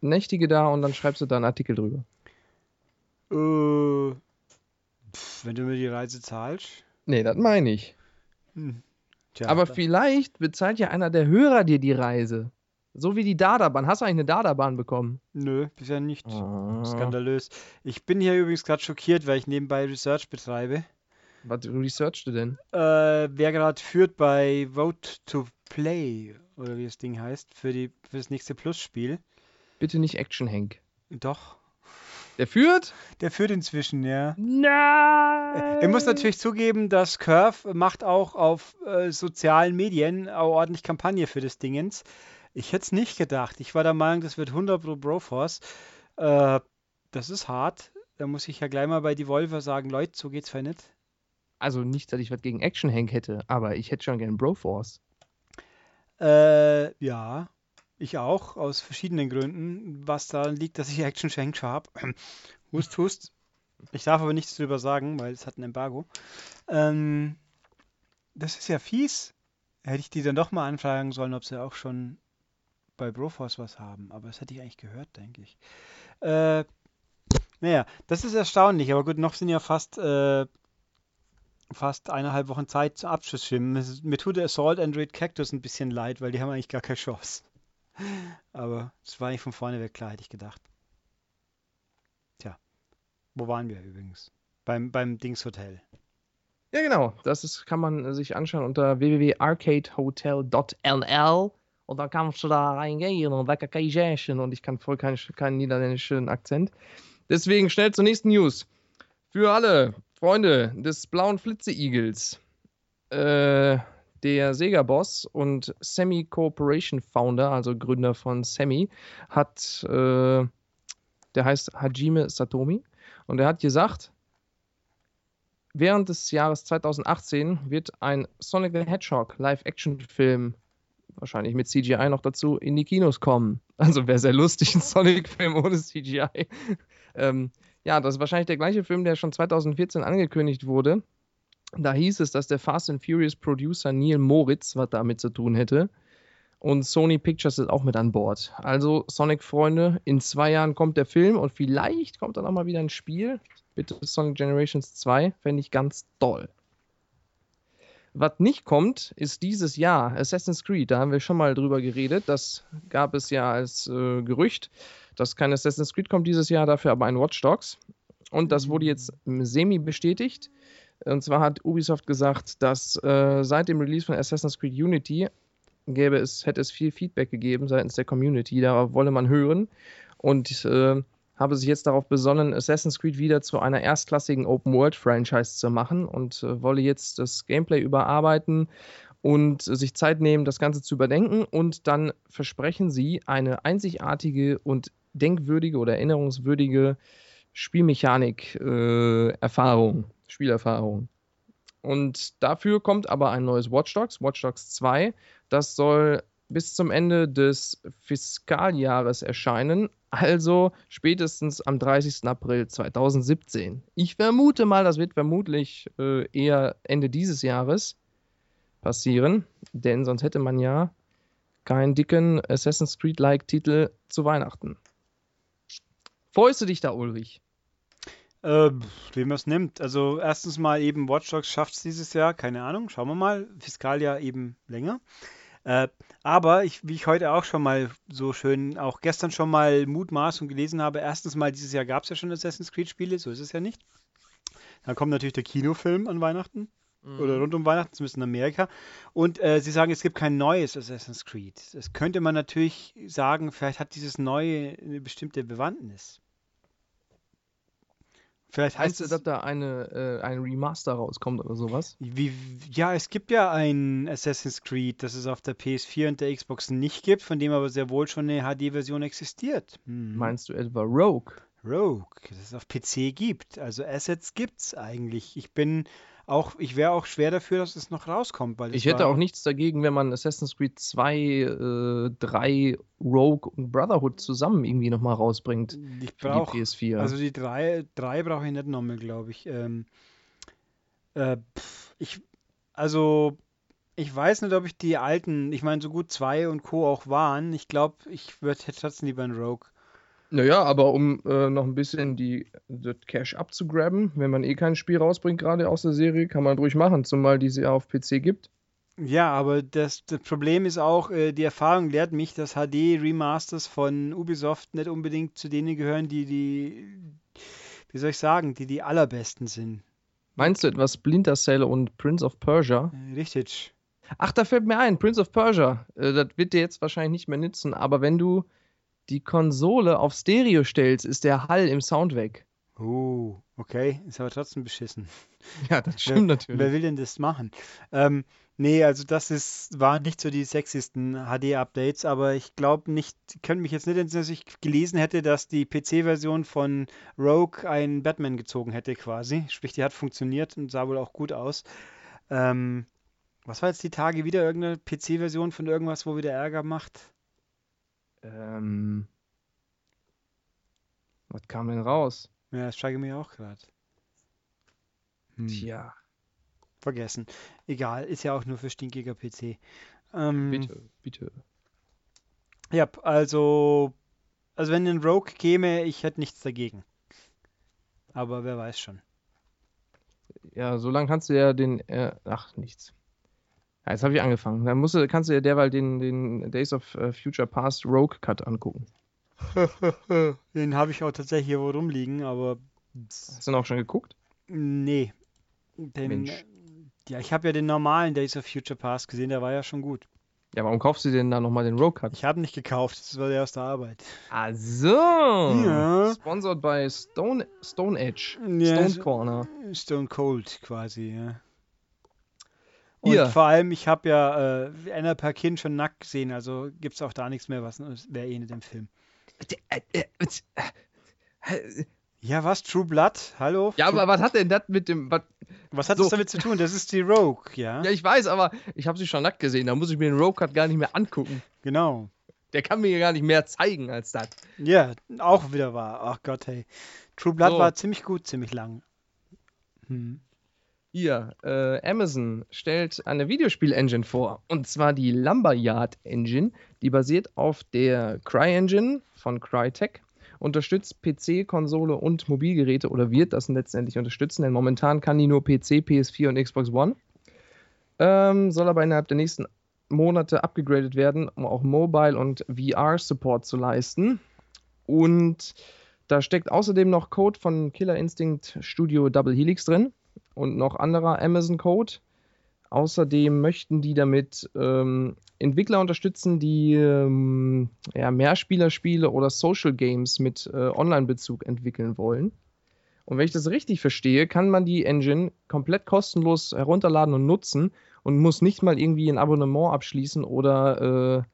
nächtige da und dann schreibst du da einen Artikel drüber. Äh, pf, wenn du mir die Reise zahlst. Nee, das meine ich. Hm. Tja, Aber vielleicht bezahlt ja einer der Hörer dir die Reise. So wie die Dardabahn. Hast du eigentlich eine Dardabahn bekommen? Nö, bisher nicht. Oh. Skandalös. Ich bin hier übrigens gerade schockiert, weil ich nebenbei Research betreibe. Was researchst du denn? Äh, wer gerade führt bei Vote to Play, oder wie das Ding heißt, für, die, für das nächste Plus-Spiel. Bitte nicht Action Hank. Doch, Der führt? der führt inzwischen, ja. Nein! Ich muss natürlich zugeben, dass Curve macht auch auf äh, sozialen Medien ordentlich Kampagne für das Dingens. Ich hätte es nicht gedacht. Ich war der Meinung, das wird 100 Pro Broforce. Äh, das ist hart. Da muss ich ja gleich mal bei Devolver sagen, Leute, so geht's ja nicht. Also nicht, dass ich was gegen Action Hank hätte, aber ich hätte schon gern Broforce. Äh, ja, ich auch, aus verschiedenen Gründen. Was daran liegt, dass ich Action Shank habe. [clears throat] hust, hust. Ich darf aber nichts drüber sagen, weil es hat ein Embargo. Ähm, das ist ja fies. Hätte ich die dann doch mal anfragen sollen, ob sie auch schon bei Broforce was haben. Aber das hätte ich eigentlich gehört, denke ich. Äh, naja, das ist erstaunlich. Aber gut, noch sind ja fast, äh, fast eineinhalb Wochen Zeit zum ist- Mir tut der Assault Android Cactus ein bisschen leid, weil die haben eigentlich gar keine Chance. Aber es war nicht von vorne weg klar, hätte ich gedacht. Tja, wo waren wir übrigens? Beim, beim Dings Hotel. Ja, genau. Das ist, kann man sich anschauen unter www.arcadehotel.nl und dann kannst du da reingehen und lecker Kaiserchen und ich kann voll keinen, keinen niederländischen Akzent. Deswegen schnell zur nächsten News. Für alle Freunde des blauen Flitze-Igels, äh, der Sega-Boss und Semi Corporation Founder, also Gründer von Semi, hat, äh, der heißt Hajime Satomi und er hat gesagt, Während des Jahres 2018 wird ein Sonic the Hedgehog Live-Action-Film, wahrscheinlich mit CGI noch dazu, in die Kinos kommen. Also wäre sehr lustig, ein Sonic-Film ohne CGI. [laughs] ähm, ja, das ist wahrscheinlich der gleiche Film, der schon 2014 angekündigt wurde. Da hieß es, dass der Fast and Furious Producer Neil Moritz was damit zu tun hätte. Und Sony Pictures ist auch mit an Bord. Also, Sonic-Freunde, in zwei Jahren kommt der Film und vielleicht kommt dann auch mal wieder ein Spiel. Bitte Sonic Generations 2, fände ich ganz toll. Was nicht kommt, ist dieses Jahr Assassin's Creed. Da haben wir schon mal drüber geredet. Das gab es ja als äh, Gerücht, dass kein Assassin's Creed kommt dieses Jahr, dafür aber ein Watch Dogs. Und das wurde jetzt semi bestätigt. Und zwar hat Ubisoft gesagt, dass äh, seit dem Release von Assassin's Creed Unity gäbe es, hätte es viel Feedback gegeben seitens der Community. Darauf wolle man hören. Und äh, habe sich jetzt darauf besonnen, Assassin's Creed wieder zu einer erstklassigen Open-World-Franchise zu machen und äh, wolle jetzt das Gameplay überarbeiten und äh, sich Zeit nehmen, das Ganze zu überdenken. Und dann versprechen sie eine einzigartige und denkwürdige oder erinnerungswürdige Spielmechanik-Erfahrung, Spielerfahrung. Und dafür kommt aber ein neues Watch Dogs, Watch Dogs 2. Das soll bis zum Ende des Fiskaljahres erscheinen, also spätestens am 30. April 2017. Ich vermute mal, das wird vermutlich äh, eher Ende dieses Jahres passieren, denn sonst hätte man ja keinen dicken Assassin's Creed-like Titel zu Weihnachten. Freust du dich da, Ulrich? Äh, wie man es nimmt. Also erstens mal eben Watch Dogs schafft es dieses Jahr, keine Ahnung, schauen wir mal. Fiskaljahr eben länger. Äh, aber ich, wie ich heute auch schon mal so schön, auch gestern schon mal mutmaß und gelesen habe, erstens mal dieses Jahr gab es ja schon Assassin's Creed Spiele, so ist es ja nicht. Dann kommt natürlich der Kinofilm an Weihnachten oder rund um Weihnachten, zumindest in Amerika. Und äh, sie sagen, es gibt kein neues Assassin's Creed. Das könnte man natürlich sagen, vielleicht hat dieses neue eine bestimmte Bewandtnis. Vielleicht heißt es, dass da eine, äh, ein Remaster rauskommt oder sowas? wie, ja, es gibt ja ein Assassin's Creed, das es auf der PS4 und der Xbox nicht gibt, von dem aber sehr wohl schon eine HD-Version existiert. Hm. Meinst du etwa Rogue? Rogue, das es auf PC gibt. Also Assets gibt's eigentlich. Ich bin auch, ich wäre auch schwer dafür, dass es noch rauskommt, weil Ich hätte auch nichts dagegen, wenn man Assassin's Creed 2, äh, 3, Rogue und Brotherhood zusammen irgendwie nochmal rausbringt ich brauche die PS4. Also die drei, drei brauche ich nicht nochmal, glaube ich. Ähm, äh, pff, ich. Also, ich weiß nicht, ob ich die alten, ich meine, so gut zwei und Co. auch waren. Ich glaube, ich würde trotzdem lieber einen Rogue. Naja, aber um äh, noch ein bisschen die, das Cash abzugraben, wenn man eh kein Spiel rausbringt, gerade aus der Serie, kann man ruhig machen, zumal die sie ja auf PC gibt. Ja, aber das, das Problem ist auch, äh, die Erfahrung lehrt mich, dass HD-Remasters von Ubisoft nicht unbedingt zu denen gehören, die die, wie soll ich sagen, die die allerbesten sind. Meinst du etwas Splinter Cell und Prince of Persia? Äh, Richtig. Ach, da fällt mir ein, Prince of Persia. Äh, das wird dir jetzt wahrscheinlich nicht mehr nützen, aber wenn du die Konsole auf Stereo stellst, ist der Hall im Sound weg. Oh, okay, ist aber trotzdem beschissen. Ja, das [laughs] Wer, stimmt natürlich. wer will denn das machen? Ähm, nee, also das ist, waren nicht so die sexiesten HD-Updates, aber ich glaube nicht, ich könnte mich jetzt nicht entsinnen, dass ich gelesen hätte, dass die PC-Version von Rogue einen Batman gezogen hätte quasi. Sprich, die hat funktioniert und sah wohl auch gut aus. Ähm, was war jetzt die Tage wieder? Irgendeine PC-Version von irgendwas, wo wieder Ärger macht? Ähm, was kam denn raus? Ja, das steige mir auch gerade. Hm, Tja, vergessen. Egal, ist ja auch nur für stinkiger PC. Ähm, bitte, bitte. ja, also, also wenn ein Rogue käme, ich hätte nichts dagegen. Aber wer weiß schon. Ja, so lange kannst du ja den. Äh, ach, nichts. Ja, jetzt habe ich angefangen. Dann musst du, kannst du ja derweil den, den Days of äh, Future Past Rogue Cut angucken. [laughs] Den habe ich auch tatsächlich hier wo rumliegen, aber Hast du ihn auch schon geguckt? nee. Den, Mensch. ja, ich habe ja den normalen Days of Future Past gesehen, der war ja schon gut. Ja, warum kaufst du denn da nochmal den Rogue Cut? Ich habe nicht gekauft, das war der aus der Arbeit. Ach so. Ja. Sponsored by Stone, Stone Edge. Ja, Stone Corner. Stone Cold quasi, ja. Und Hier. vor allem, ich habe ja äh, Anna Paquin schon nackt gesehen, also gibt es auch da nichts mehr, was wäre eh nicht im Film. Ja, was? True Blood? Hallo? Ja, True- aber was hat denn das mit dem. Was, was hat so. das damit zu tun? Das ist die Rogue, ja? ja, ich weiß, aber ich habe sie schon nackt gesehen. Da muss ich mir den Rogue Cut gar nicht mehr angucken. Genau. Der kann mir gar nicht mehr zeigen als das. Ja, auch wieder wahr. Ach Gott, hey. True Blood So. war ziemlich gut, ziemlich lang. Hm. Hier, äh, Amazon stellt eine Videospiel-Engine vor. Und zwar die Lumberyard Engine. Die basiert auf der CryEngine von Crytek. Unterstützt PC, Konsole und Mobilgeräte oder wird das letztendlich unterstützen, denn momentan kann die nur PC, PS4 und Xbox One. Ähm, soll aber innerhalb der nächsten Monate abgegradet werden, um auch Mobile und VR-Support zu leisten. Und da steckt außerdem noch Code von Killer Instinct Studio Double Helix drin und noch anderer Amazon Code. Außerdem möchten die damit ähm, Entwickler unterstützen, die ähm, ja, Mehrspielerspiele oder Social Games mit äh, Online-Bezug entwickeln wollen. Und wenn ich das richtig verstehe, kann man die Engine komplett kostenlos herunterladen und nutzen und muss nicht mal irgendwie ein Abonnement abschließen oder,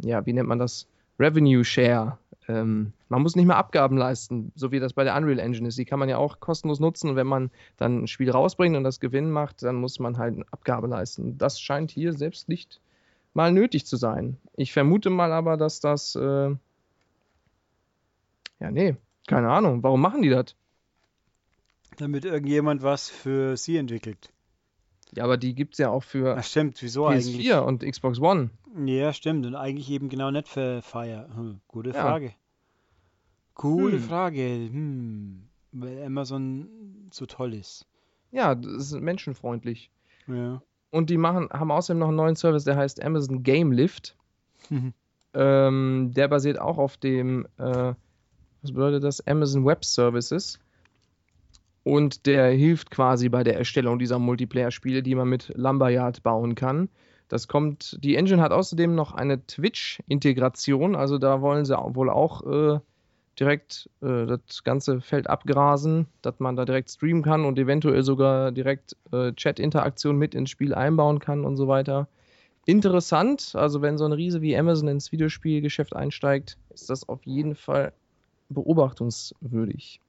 äh, ja, wie nennt man das? Revenue Share. Ähm, man muss nicht mehr Abgaben leisten, so wie das bei der Unreal Engine ist. Die kann man ja auch kostenlos nutzen und wenn man dann ein Spiel rausbringt und das Gewinn macht, dann muss man halt eine Abgabe leisten. Das scheint hier selbst nicht mal nötig zu sein. Ich vermute mal aber, dass das, äh, ja, nee, keine Ahnung. Warum machen die das? Damit irgendjemand was für sie entwickelt. Ja, aber die gibt es ja auch für Ach stimmt, wieso PS4 eigentlich? und Xbox One. Ja, stimmt. Und eigentlich eben genau nicht für Fire. Hm, gute Ja. Frage. Gute Hm. Frage. Hm. Weil Amazon so toll ist. Ja, das ist menschenfreundlich. Ja. Und die machen, haben außerdem noch einen neuen Service, der heißt Amazon Game Lift. Mhm. Ähm, der basiert auch auf dem, äh, was bedeutet das? Amazon Web Services. Und der hilft quasi bei der Erstellung dieser Multiplayer-Spiele, die man mit Lumberyard bauen kann. Das kommt, die Engine hat außerdem noch eine Twitch-Integration, also da wollen sie wohl auch äh, direkt äh, das ganze Feld abgrasen, dass man da direkt streamen kann und eventuell sogar direkt äh, Chat-Interaktion mit ins Spiel einbauen kann und so weiter. Interessant, also wenn so ein Riese wie Amazon ins Videospielgeschäft einsteigt, ist das auf jeden Fall beobachtungswürdig.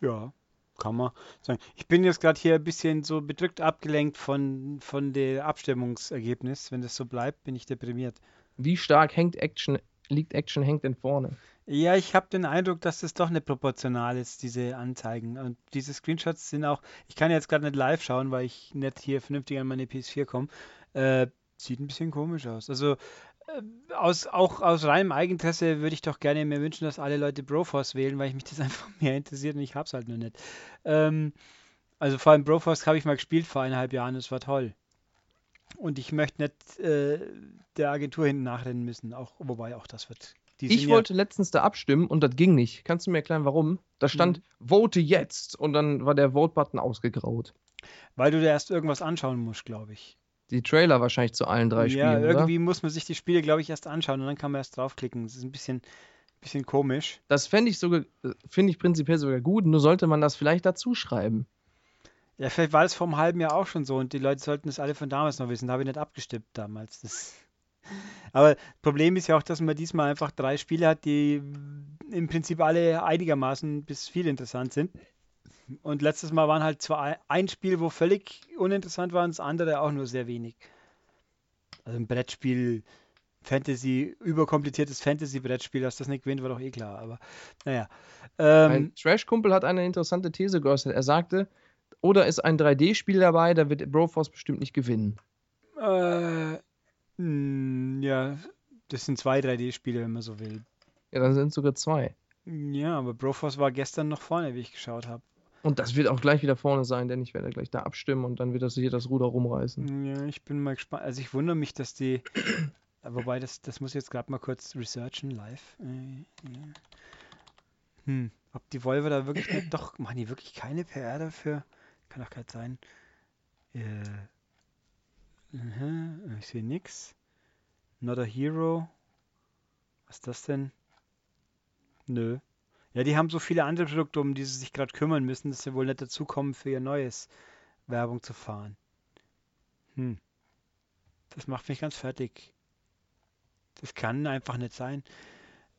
Ja, kann man sagen. Ich bin jetzt gerade hier ein bisschen so bedrückt abgelenkt von, von der Abstimmungsergebnis. Wenn das so bleibt, bin ich deprimiert. Wie stark hängt Action, liegt Action hängt denn vorne? Ja, ich habe den Eindruck, dass das doch nicht proportional ist, diese Anzeigen. Und diese Screenshots sind auch, ich kann jetzt gerade nicht live schauen, weil ich nicht hier vernünftig an meine PS4 komme. Äh, sieht ein bisschen komisch aus. Also aus, auch aus reinem Eigeninteresse würde ich doch gerne mir wünschen, dass alle Leute Broforce wählen, weil ich mich das [laughs] einfach mehr interessiert und ich hab's halt nur nicht. Ähm, also vor allem Broforce habe ich mal gespielt vor eineinhalb Jahren, das war toll. Und ich möchte nicht äh, der Agentur hinten nachrennen müssen, auch, wobei auch das wird. Ich sind ja- wollte letztens da abstimmen und das ging nicht. Kannst du mir erklären, warum? Da stand Mhm. Vote jetzt und dann war der Vote-Button ausgegraut. Weil du dir erst irgendwas anschauen musst, glaube ich. Die Trailer wahrscheinlich zu allen drei ja, Spielen, irgendwie muss man sich die Spiele, glaube ich, erst anschauen und dann kann man erst draufklicken. Das ist ein bisschen, bisschen komisch. Das fände ich sogar, finde ich prinzipiell sogar gut, nur sollte man das vielleicht dazu schreiben. Ja, vielleicht war das vor einem halben Jahr auch schon so und die Leute sollten das alle von damals noch wissen. Da habe ich nicht abgestimmt damals. Das [laughs] Aber Problem ist ja auch, dass man diesmal einfach drei Spiele hat, die im Prinzip alle einigermaßen bis viel interessant sind. Und letztes Mal waren halt zwar ein Spiel, wo völlig uninteressant war und das andere auch nur sehr wenig. Also ein Brettspiel, Fantasy, überkompliziertes Fantasy-Brettspiel, dass das nicht gewinnt, war doch eh klar. Aber naja. Ähm, Ein Trash-Kumpel hat eine interessante These geäußert. Er sagte, oder ist ein 3D-Spiel dabei, da wird Broforce bestimmt nicht gewinnen. Äh, mh, ja, das sind zwei 3D-Spiele, wenn man so will. Ja, dann sind es sogar zwei. Ja, aber Broforce war gestern noch vorne, wie ich geschaut habe. Und das wird auch gleich wieder vorne sein, denn ich werde gleich da abstimmen und dann wird das hier das Ruder rumreißen. Ja, ich bin mal gespannt. Also ich wundere mich, dass die. [clears throat] Wobei, das, das muss ich jetzt gerade mal kurz researchen live. Äh. Hm, ob die Volvo da wirklich nicht. Doch, machen die wirklich keine PR dafür? Kann doch nicht sein. Äh, ich sehe nix. Not a Hero. Was ist das denn? Nö. Ja, die haben so viele andere Produkte, um die sie sich gerade kümmern müssen, dass sie wohl nicht dazukommen, für ihr neues Werbung zu fahren. Hm. Das macht mich ganz fertig. Das kann einfach nicht sein.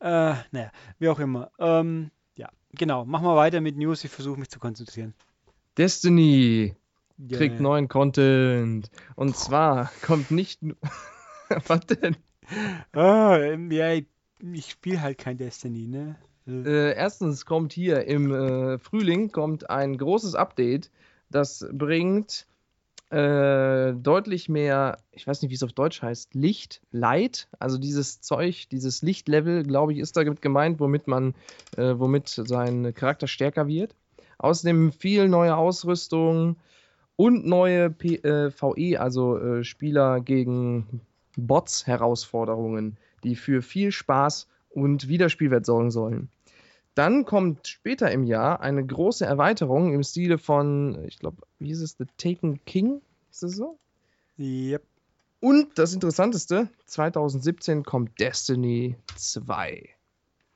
Äh, naja, wie auch immer. Ähm, ja, genau. Machen wir weiter mit News. Ich versuche mich zu konzentrieren. Destiny Ja, kriegt neuen Content. Und zwar kommt nicht nur. [laughs] Was denn? Ähm, ja, ich, ich spiele halt kein Destiny, ne? Äh, Äh, erstens kommt hier im äh, Frühling kommt ein großes Update, das bringt äh, deutlich mehr, ich weiß nicht, wie es auf Deutsch heißt, Licht, Light, also dieses Zeug, dieses Lichtlevel, glaube ich, ist damit gemeint, womit man, äh, womit sein Charakter stärker wird. Außerdem viel neue Ausrüstung und neue P äh, VE, also äh, Spieler gegen Bots Herausforderungen, die für viel Spaß und Wiederspielwert sorgen sollen. Dann kommt später im Jahr eine große Erweiterung im Stile von, ich glaube, wie hieß es, The Taken King? Ist das so? yep. Und das Interessanteste, 2017 kommt Destiny 2.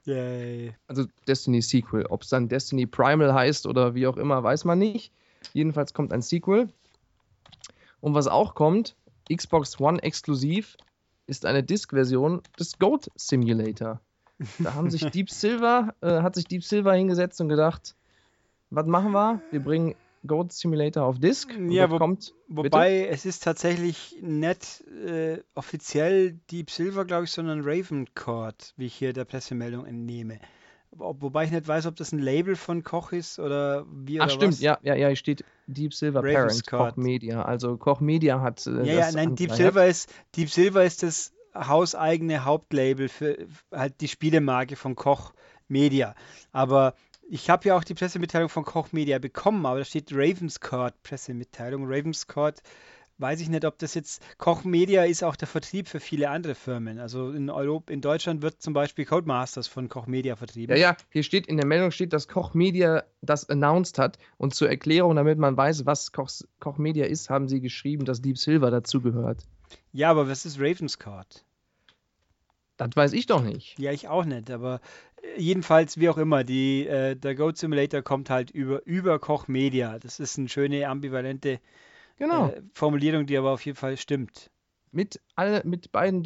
Yay. Also Destiny Sequel. Ob es dann Destiny Primal heißt oder wie auch immer, weiß man nicht. Jedenfalls kommt ein Sequel. Und was auch kommt, Xbox One exklusiv, ist eine Disk-Version des Goat Simulator. Da haben sich Deep Silver, äh, hat sich Deep Silver hingesetzt und gedacht, was machen wir? Wir bringen Goat Simulator auf Disk. Ja, wo- kommt, Wobei es ist tatsächlich nicht äh, offiziell Deep Silver, glaube ich, sondern Ravencourt, wie ich hier der Pressemeldung entnehme. Wo- Wobei ich nicht weiß, ob das ein Label von Koch ist oder wie Ach oder stimmt, was. ja, ja, ja, hier steht Deep Silver Parent, Ravenscourt. Koch Media. Also Koch Media hat äh, Ja, ja, nein, Deep. Silver ist Deep Silver ist das hauseigene Hauptlabel für halt die Spielemarke von Koch Media. Aber ich habe ja auch die Pressemitteilung von Koch Media bekommen, aber da steht Ravenscourt Pressemitteilung. Ravenscourt, weiß ich nicht, ob das jetzt Koch Media ist auch der Vertrieb für viele andere Firmen. Also in Europa, in Deutschland wird zum Beispiel Codemasters von Koch Media vertrieben. Ja, ja, hier steht in der Meldung steht, dass Koch Media das announced hat und zur Erklärung, damit man weiß, was Koch, Koch Media ist, haben sie geschrieben, dass Deep Silver dazugehört. Ja, aber was ist Ravenscourt? Das weiß ich doch nicht. Ja, ich auch nicht, aber äh, jedenfalls, wie auch immer, die, äh, der Goat Simulator kommt halt über, über Koch Media. Das ist eine schöne, ambivalente Genau. äh, Formulierung, die aber auf jeden Fall stimmt. Mit, alle, mit beiden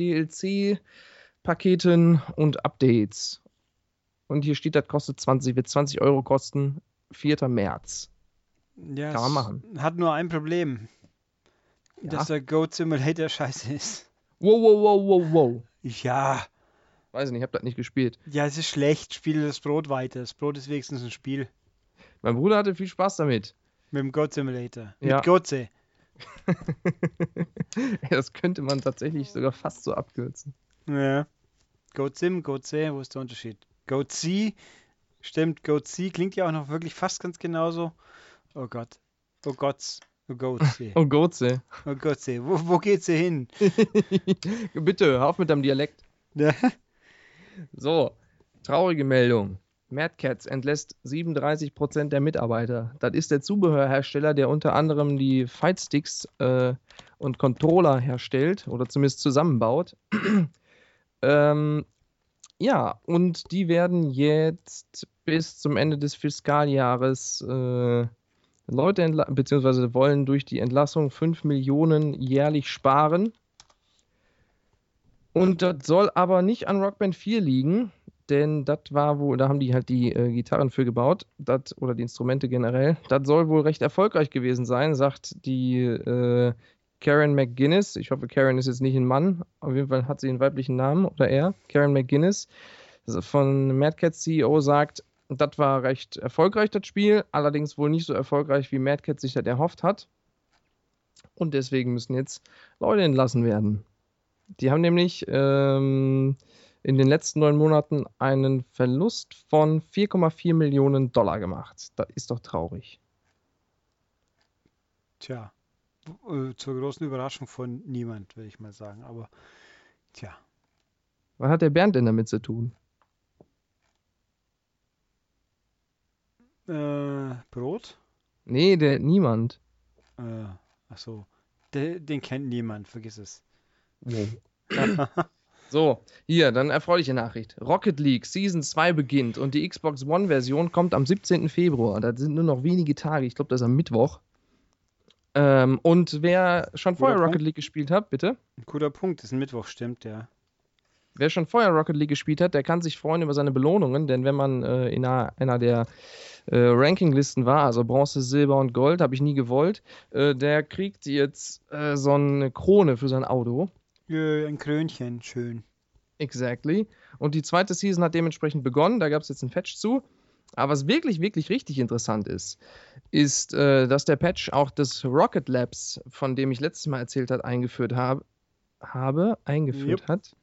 DLC-Paketen und Updates. Und hier steht, das kostet 20, wird 20 Euro kosten, 4. März. Ja, Kann man machen. Hat nur ein Problem, Ja. dass der Goat Simulator [laughs] scheiße ist. Wow, wow, wow, wow, wow. Ja, Weiß ich nicht, ich habe das nicht gespielt. ja, es ist schlecht. Spiele das Brot weiter. Das Brot ist wenigstens ein Spiel. Mein Bruder hatte viel Spaß damit. Mit dem Goat Simulator. Ja. Mit Goatse. [laughs] das könnte man tatsächlich sogar fast so abkürzen. Ja. Goat Sim, Goat C, wo ist der Unterschied? Goat C, stimmt, Goat C klingt ja auch noch wirklich fast ganz genauso. Oh Gott. Oh Gott. Goatsee. Goetze. Oh Goatsee. Wo, wo geht sie hin? [laughs] Bitte, hör auf mit deinem Dialekt. [laughs] So, traurige Meldung. Mad Cats entlässt 37% der Mitarbeiter. Das ist der Zubehörhersteller, der unter anderem die Fightsticks äh, und Controller herstellt oder zumindest zusammenbaut. [clears throat] ähm, ja, und die werden jetzt bis zum Ende des Fiskaljahres äh, Leute entla- beziehungsweise wollen durch die Entlassung 5 Millionen jährlich sparen. Und das soll aber nicht an Rockband 4 liegen, denn das war wohl, da haben die halt die äh, Gitarren für gebaut, dat, oder die Instrumente generell. Das soll wohl recht erfolgreich gewesen sein, sagt die äh, Karen McGuinness. Ich hoffe, Karen ist jetzt nicht ein Mann. Auf jeden Fall hat sie einen weiblichen Namen oder er. Karen McGuinness also von Mad Cats CEO sagt, das war recht erfolgreich, das Spiel. Allerdings wohl nicht so erfolgreich, wie Mad Cats sich das erhofft hat. Und deswegen müssen jetzt Leute entlassen werden. Die haben nämlich ähm, in den letzten neun Monaten einen Verlust von 4,4 Millionen Dollar gemacht. Das ist doch traurig. Tja. Äh, Zur großen Überraschung von niemand, würde ich mal sagen. Aber tja. Was hat der Bernd denn damit zu tun? Äh, Brot? Nee, der niemand. Äh, ach so. Den, den kennt niemand, vergiss es. [laughs] So, hier, dann erfreuliche Nachricht. Rocket League Season 2 beginnt und die Xbox One-Version kommt am 17. Februar. Das sind nur noch wenige Tage, ich glaube, das ist am Mittwoch. Ähm, und wer schon vorher Rocket Punkt. League gespielt hat, bitte? Ein guter Punkt, das ist ein Mittwoch, stimmt, ja. Wer schon vorher Rocket League gespielt hat, der kann sich freuen über seine Belohnungen, denn wenn man äh, in einer, einer der äh, Rankinglisten war, also Bronze, Silber und Gold, habe ich nie gewollt, äh, der kriegt jetzt äh, so eine Krone für sein Auto. Jö, ein Krönchen, schön. Exactly. Und die zweite Season hat dementsprechend begonnen. Da gab es jetzt einen Patch zu. Aber was wirklich, wirklich richtig interessant ist, ist, äh, dass der Patch auch das Rocket Labs, von dem ich letztes Mal erzählt habe, eingeführt habe, habe eingeführt Jupp. hat.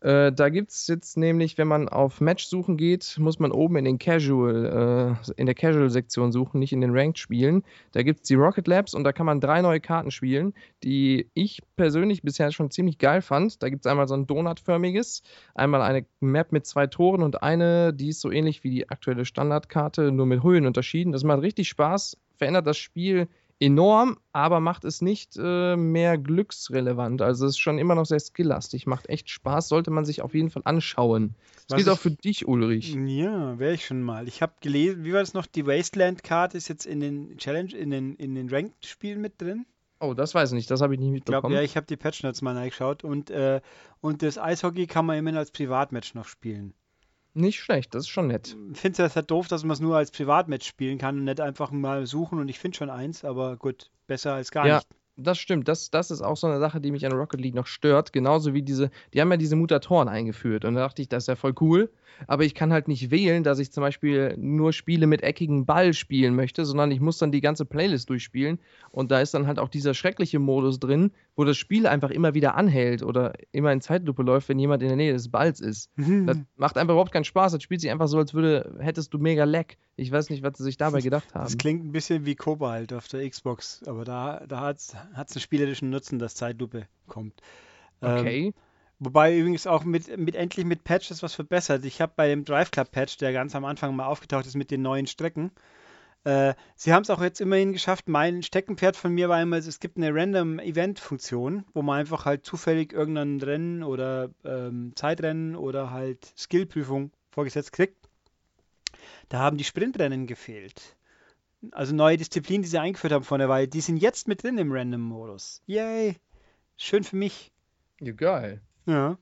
Äh, da gibt es jetzt nämlich, wenn man auf Match suchen geht, muss man oben in den Casual, äh, in der Casual-Sektion suchen, nicht in den Ranked spielen. Da gibt es die Rocket Labs und da kann man drei neue Karten spielen, die ich persönlich bisher schon ziemlich geil fand. Da gibt es einmal so ein donutförmiges, einmal eine Map mit zwei Toren und eine, die ist so ähnlich wie die aktuelle Standardkarte, nur mit Höhenunterschieden. Das macht richtig Spaß, verändert das Spiel enorm, aber macht es nicht äh, mehr glücksrelevant. Also es ist schon immer noch sehr skilllastig, macht echt Spaß, sollte man sich auf jeden Fall anschauen. Das gilt auch für dich, Ulrich. Ja, wäre ich schon mal. Ich habe gelesen, wie war das noch? Die Wasteland-Karte ist jetzt in den Challenge, in den, in den Ranked-Spielen mit drin. Oh, das weiß ich nicht, das habe ich nicht Ich glaube, mitbekommen. ja, ich habe die Patch Notes mal reingeschaut und, äh, und das Eishockey kann man immerhin als Privatmatch noch spielen. Nicht schlecht, das ist schon nett. Ich finde es halt doof, dass man es nur als Privatmatch spielen kann und nicht einfach mal suchen und ich finde schon eins, aber gut, besser als gar Ja. nicht. Das stimmt, das, das ist auch so eine Sache, die mich an Rocket League noch stört. Genauso wie diese, die haben ja diese Mutatoren eingeführt und da dachte ich, das ist ja voll cool. Aber ich kann halt nicht wählen, dass ich zum Beispiel nur Spiele mit eckigem Ball spielen möchte, sondern ich muss dann die ganze Playlist durchspielen. Und da ist dann halt auch dieser schreckliche Modus drin, wo das Spiel einfach immer wieder anhält oder immer in Zeitlupe läuft, wenn jemand in der Nähe des Balls ist. Das macht einfach überhaupt keinen Spaß. Das spielt sich einfach so, als würde, hättest du mega Lag. Ich weiß nicht, was sie sich dabei gedacht haben. Das klingt ein bisschen wie Cobalt auf der Xbox, aber da, da hat es einen spielerischen Nutzen, dass Zeitlupe kommt. Ähm, Okay. Wobei übrigens auch mit, mit endlich mit Patches was verbessert. Ich habe bei dem Drive Club Patch, der ganz am Anfang mal aufgetaucht ist mit den neuen Strecken, äh, sie haben es auch jetzt immerhin geschafft. Mein Steckenpferd von mir war immer, es gibt eine Random Event Funktion, wo man einfach halt zufällig irgendein Rennen oder ähm, Zeitrennen oder halt Skillprüfung vorgesetzt kriegt. Da haben die Sprintrennen gefehlt. Also neue Disziplinen, die sie eingeführt haben vor einer Weile, die sind jetzt mit drin im Random-Modus. Yay! Schön für mich. Ja, geil. Ja.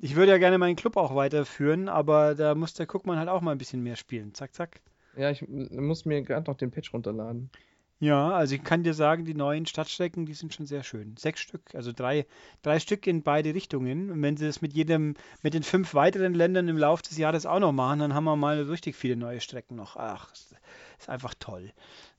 Ich würde ja gerne meinen Club auch weiterführen, aber da muss der Guckmann halt auch mal ein bisschen mehr spielen. Zack, zack. Ja, ich muss mir gerade noch den Patch runterladen. Ja, also ich kann dir sagen, die neuen Stadtstrecken, die sind schon sehr schön. Sechs Stück, also drei, drei Stück in beide Richtungen. Und wenn sie das mit jedem, mit den fünf weiteren Ländern im Laufe des Jahres auch noch machen, dann haben wir mal richtig viele neue Strecken noch. Ach, ist einfach toll.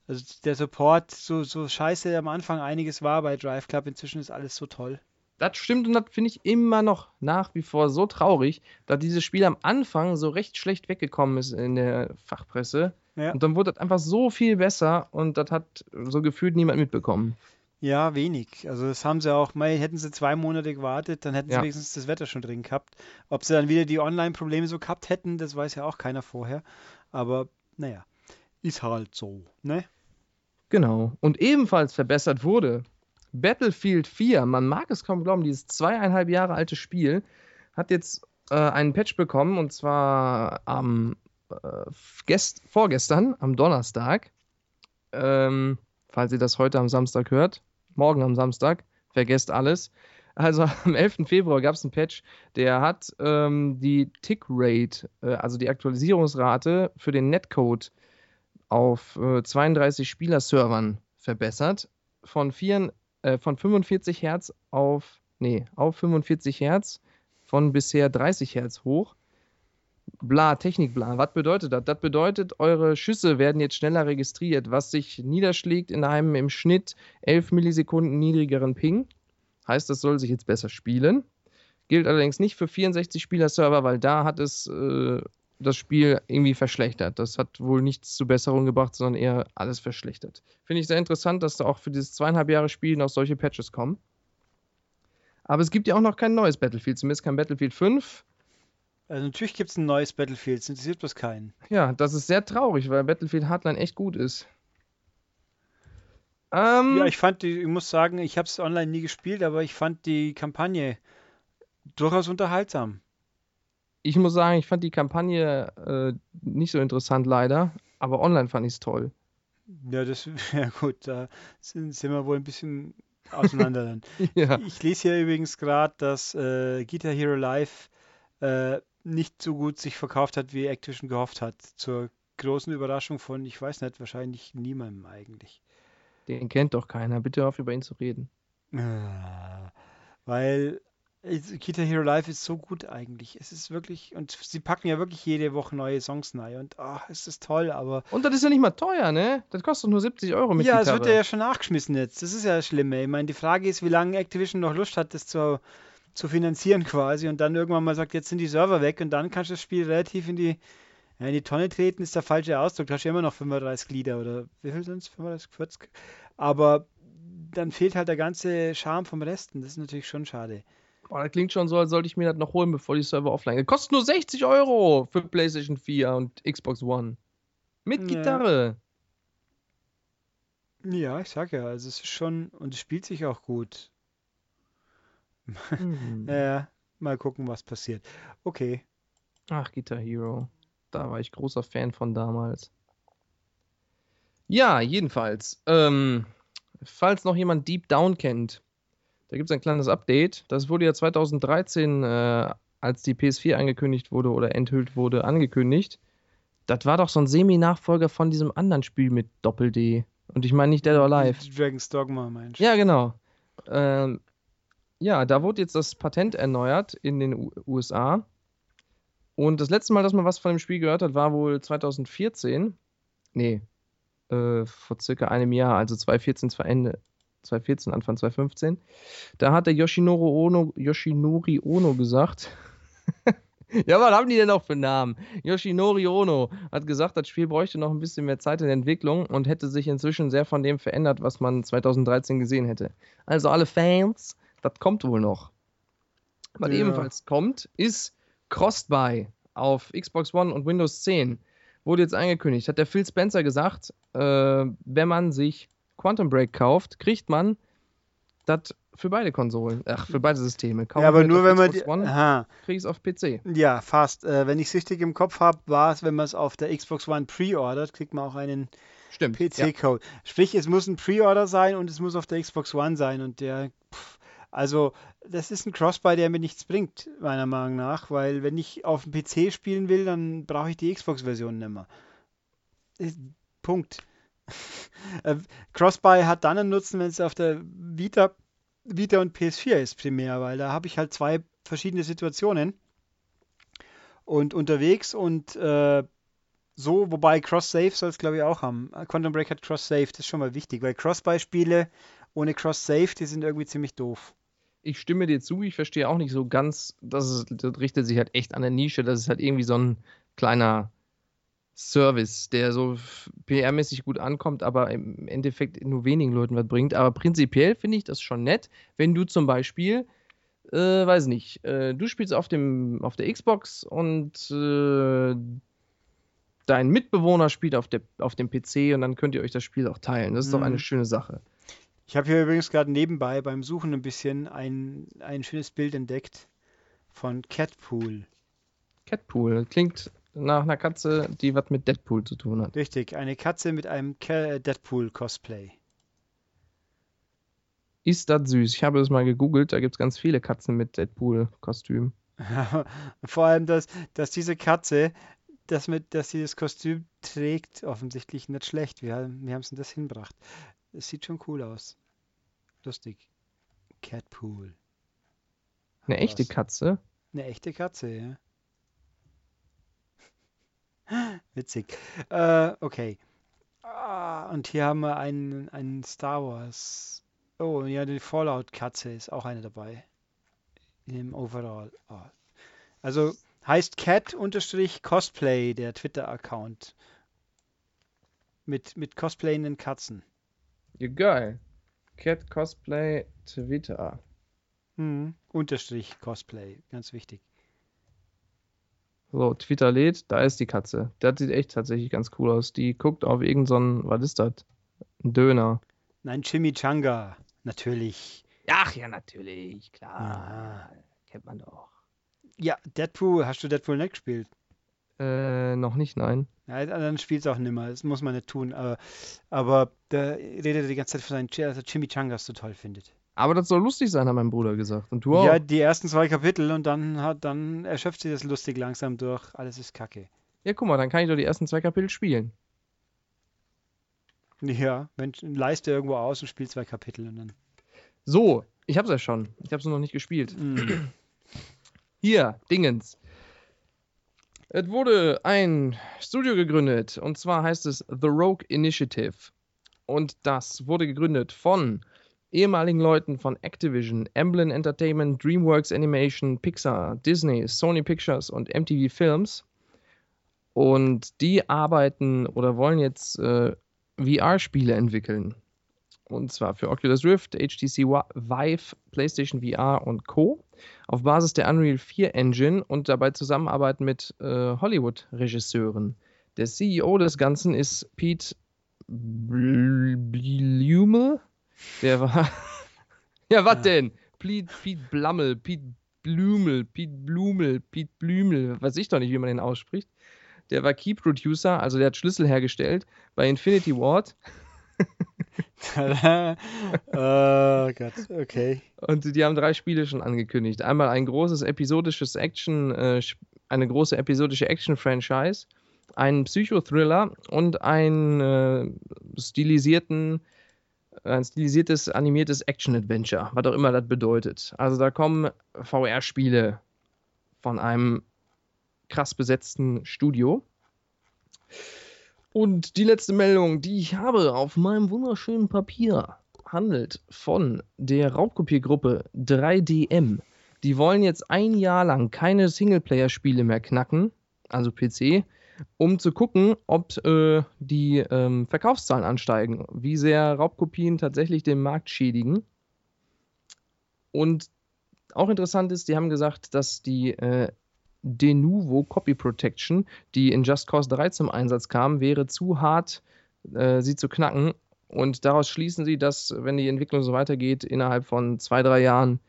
Also der Support, so, so scheiße am Anfang einiges war bei Drive Club, inzwischen ist alles so toll. Das stimmt und das finde ich immer noch nach wie vor so traurig, da dieses Spiel am Anfang so recht schlecht weggekommen ist in der Fachpresse. Ja. Und dann wurde das einfach so viel besser und das hat so gefühlt niemand mitbekommen. Ja, wenig. Also das haben sie auch, mal hätten sie zwei Monate gewartet, dann hätten sie Ja. wenigstens das Wetter schon drin gehabt. Ob sie dann wieder die Online-Probleme so gehabt hätten, das weiß ja auch keiner vorher. Aber naja, ist halt so, ne? Genau. Und ebenfalls verbessert wurde Battlefield 4. Man mag es kaum glauben, dieses zweieinhalb Jahre alte Spiel hat jetzt äh, einen Patch bekommen und zwar am äh, gest vorgestern, am Donnerstag. Ähm, falls ihr das heute am Samstag hört, morgen am Samstag, vergesst alles. Also [laughs] am 11. Februar gab es einen Patch, der hat ähm, die Tick-Rate, äh, also die Aktualisierungsrate für den Netcode auf äh, 32 Spieler-Servern verbessert. Von, vier, äh, von 45 Hertz auf, nee, auf 45 Hertz, von bisher 30 Hertz hoch. Bla, Technik bla. Was bedeutet das? Das bedeutet, eure Schüsse werden jetzt schneller registriert, was sich niederschlägt in einem im Schnitt 11 Millisekunden niedrigeren Ping. Heißt, das soll sich jetzt besser spielen. Gilt allerdings nicht für 64 Spieler-Server, weil da hat es äh, das Spiel irgendwie verschlechtert. Das hat wohl nichts zur Besserung gebracht, sondern eher alles verschlechtert. Finde ich sehr interessant, dass da auch für dieses zweieinhalb Jahre Spiel noch solche Patches kommen. Aber es gibt ja auch noch kein neues Battlefield, zumindest kein Battlefield 5. Also natürlich gibt es ein neues Battlefield, es interessiert bloß keinen. Ja, das ist sehr traurig, weil Battlefield Hardline echt gut ist. Ähm, Ja, ich fand die, ich muss sagen, ich habe es online nie gespielt, aber ich fand die Kampagne durchaus unterhaltsam. Ich muss sagen, ich fand die Kampagne äh, nicht so interessant leider, aber online fand ich es toll. Ja, das, [laughs] ja gut, da sind, sind wir wohl ein bisschen auseinander dann. [laughs] ja. Ich lese hier übrigens gerade, dass äh, Guitar Hero Live äh, nicht so gut sich verkauft hat, wie Activision gehofft hat. Zur großen Überraschung von, ich weiß nicht, wahrscheinlich niemandem eigentlich. Den kennt doch keiner. Bitte auf über ihn zu reden. Ah, Weil Guitar Hero Live ist so gut eigentlich. Es ist wirklich, und sie packen ja wirklich jede Woche neue Songs rein und ach, es ist toll, aber Und das ist ja nicht mal teuer, ne? Das kostet nur 70 Euro mit ja, es wird ja schon nachgeschmissen jetzt. Das ist ja das Schlimme. Ich meine, die Frage ist, wie lange Activision noch Lust hat, das zu, zu finanzieren quasi und dann irgendwann mal sagt, jetzt sind die Server weg und dann kannst du das Spiel relativ in die, ja, in die Tonne treten, ist der falsche Ausdruck. Du hast ja immer noch 35 Glieder oder wie viel sind es? 35, 40? Aber dann fehlt halt der ganze Charme vom Resten. Das ist natürlich schon schade. Boah, das klingt schon so, als sollte ich mir das noch holen, bevor die Server offline gehen. Kostet nur 60 Euro für PlayStation 4 und Xbox One. Mit Ja. Gitarre. Ja, ich sag ja, also es ist schon, und es spielt sich auch gut. [laughs] Hm. Naja, mal gucken, was passiert. Okay. Ach, Guitar Hero. Da war ich großer Fan von damals. Ja, jedenfalls. Ähm, falls noch jemand Deep Down kennt, da gibt es ein kleines Update. Das wurde ja 2013, äh, als die PS4 angekündigt wurde oder enthüllt wurde, angekündigt. Das war doch so ein Semi-Nachfolger von diesem anderen Spiel mit Doppel-D. Und ich meine nicht Dead or Alive. Dragon's Dogma, meinst du? Ja, genau. Ähm, ja, da wurde jetzt das Patent erneuert in den U USA. Und das letzte Mal, dass man was von dem Spiel gehört hat, war wohl 2014. Nee, äh, vor circa einem Jahr, also 2014, zwar Ende 2014, Anfang 2015. Da hat der Yoshinoro Ono, Yoshinori Ono gesagt. [laughs] ja, was haben die denn noch für Namen? Yoshinori Ono hat gesagt, das Spiel bräuchte noch ein bisschen mehr Zeit in der Entwicklung und hätte sich inzwischen sehr von dem verändert, was man 2013 gesehen hätte. Also alle Fans, das kommt wohl noch. Was Ja. ebenfalls kommt, ist Crossbuy auf Xbox One und Windows 10. Wurde jetzt angekündigt. Hat der Phil Spencer gesagt, äh, wenn man sich Quantum Break kauft, kriegt man das für beide Konsolen, ach, für beide Systeme. Kaufe Ja, aber nur wenn auf man die, Xbox aha, kriege ich es auf PC. ja, fast. Äh, wenn ich es richtig im Kopf habe, war es, wenn man es auf der Xbox One pre-ordert, kriegt man auch einen Stimmt. Ja. PC-Code. Sprich, es muss ein Pre-Order sein und es muss auf der Xbox One sein und der, pff, also das ist ein Crossbuy, der mir nichts bringt, meiner Meinung nach, weil wenn ich auf dem PC spielen will, dann brauche ich die Xbox-Version nicht mehr. Punkt. [laughs] Äh, Crossbuy hat dann einen Nutzen, wenn es auf der Vita, Vita und PS4 ist primär, weil da habe ich halt zwei verschiedene Situationen und unterwegs und äh, so, wobei Cross-Save soll es glaube ich auch haben. Quantum Break hat Cross-Save, das ist schon mal wichtig, weil Cross-Beispiele ohne Cross-Save, die sind irgendwie ziemlich doof. Ich stimme dir zu, ich verstehe auch nicht so ganz, dass es, das richtet sich halt echt an der Nische, das ist halt irgendwie so ein kleiner Service, der so PR-mäßig gut ankommt, aber im Endeffekt nur wenigen Leuten was bringt. Aber prinzipiell finde ich das schon nett, wenn du zum Beispiel, äh, weiß nicht, äh, du spielst auf, dem, auf der Xbox und äh, dein Mitbewohner spielt auf, der, auf dem PC und dann könnt ihr euch das Spiel auch teilen. Das ist mhm. doch eine schöne Sache. Ich habe hier übrigens gerade nebenbei beim Suchen ein bisschen ein, ein schönes Bild entdeckt von Catpool. Catpool, klingt nach einer Katze, die was mit Deadpool zu tun hat. Richtig, eine Katze mit einem Deadpool-Cosplay. Ist das süß? Ich habe es mal gegoogelt, da gibt es ganz viele Katzen mit Deadpool-Kostüm. [laughs] Vor allem, dass, dass diese Katze, dass, mit, dass sie das Kostüm trägt, offensichtlich nicht schlecht. Wir, wir haben es das hinbracht. Es sieht schon cool aus. Lustig. Catpool. Eine echte Katze? Eine echte Katze, ja. [gasps] Witzig. Äh, okay. Ah, und hier haben wir einen, einen Star Wars. Oh, ja, die Fallout-Katze ist auch eine dabei. Im Overall. Oh. Also heißt Cat-Cosplay, der Twitter-Account. Mit, mit cosplayenden Katzen. Ja, geil. Cat Cosplay Twitter. Hm, Unterstrich Cosplay, ganz wichtig. So, Twitter lädt, da ist die Katze. Das sieht echt tatsächlich ganz cool aus. Die guckt auf irgendeinen, so was ist das? Ein Döner. Nein, Chimichanga, natürlich. Ach ja, natürlich, klar. Ja. Kennt man doch. Ja, Deadpool, hast du Deadpool nicht gespielt? Äh, noch nicht, nein. Ja, dann spielt es auch nimmer. Das muss man nicht tun. Aber, aber der redet die ganze Zeit von seinen also Chimichangas so toll findet. Aber das soll lustig sein, hat mein Bruder gesagt. Und du auch? Ja, die ersten zwei Kapitel und dann hat, dann erschöpft sich das lustig langsam durch. Alles ist Kacke. Ja, guck mal, dann kann ich doch die ersten zwei Kapitel spielen. Ja, wenn leiste irgendwo aus und spiel zwei Kapitel und dann. So, ich hab's ja schon. Ich hab's nur noch nicht gespielt. Mm. [clears throat] Hier, Dingens. Es wurde ein Studio gegründet und zwar heißt es The Rogue Initiative. Und das wurde gegründet von ehemaligen Leuten von Activision, Emblem Entertainment, DreamWorks Animation, Pixar, Disney, Sony Pictures und MTV Films. Und die arbeiten oder wollen jetzt äh, VR-Spiele entwickeln. Und zwar für Oculus Rift, HTC Vive, PlayStation VR und Co. Auf Basis der Unreal 4 Engine und dabei zusammenarbeiten mit äh, Hollywood-Regisseuren. Der CEO des Ganzen ist Pete Blume, der war. [laughs] ja, was ja. denn? Pete, Pete Blammel, Pete Blümel, Pete Blumel, Pete Blümel, weiß ich doch nicht, wie man den ausspricht. Der war Key Producer, also der hat Schlüssel hergestellt bei Infinity Ward. [laughs] oh Gott, okay. Und die haben drei Spiele schon angekündigt. Einmal ein großes episodisches Action, äh, eine große episodische Action-Franchise, einen Psychothriller und einen äh, stilisierten ein stilisiertes, animiertes Action-Adventure, was auch immer das bedeutet. Also da kommen VR-Spiele von einem krass besetzten Studio. Und die letzte Meldung, die ich habe auf meinem wunderschönen Papier, handelt von der Raubkopiergruppe 3DM. Die wollen jetzt ein Jahr lang keine Singleplayer-Spiele mehr knacken, also PC, um zu gucken, ob äh, die ähm, Verkaufszahlen ansteigen, wie sehr Raubkopien tatsächlich den Markt schädigen. Und auch interessant ist, die haben gesagt, dass die äh, Denuvo Copy Protection, die in Just Cause 3 zum Einsatz kam, wäre zu hart, äh, sie zu knacken. Und daraus schließen sie, dass, wenn die Entwicklung so weitergeht, innerhalb von zwei, drei Jahren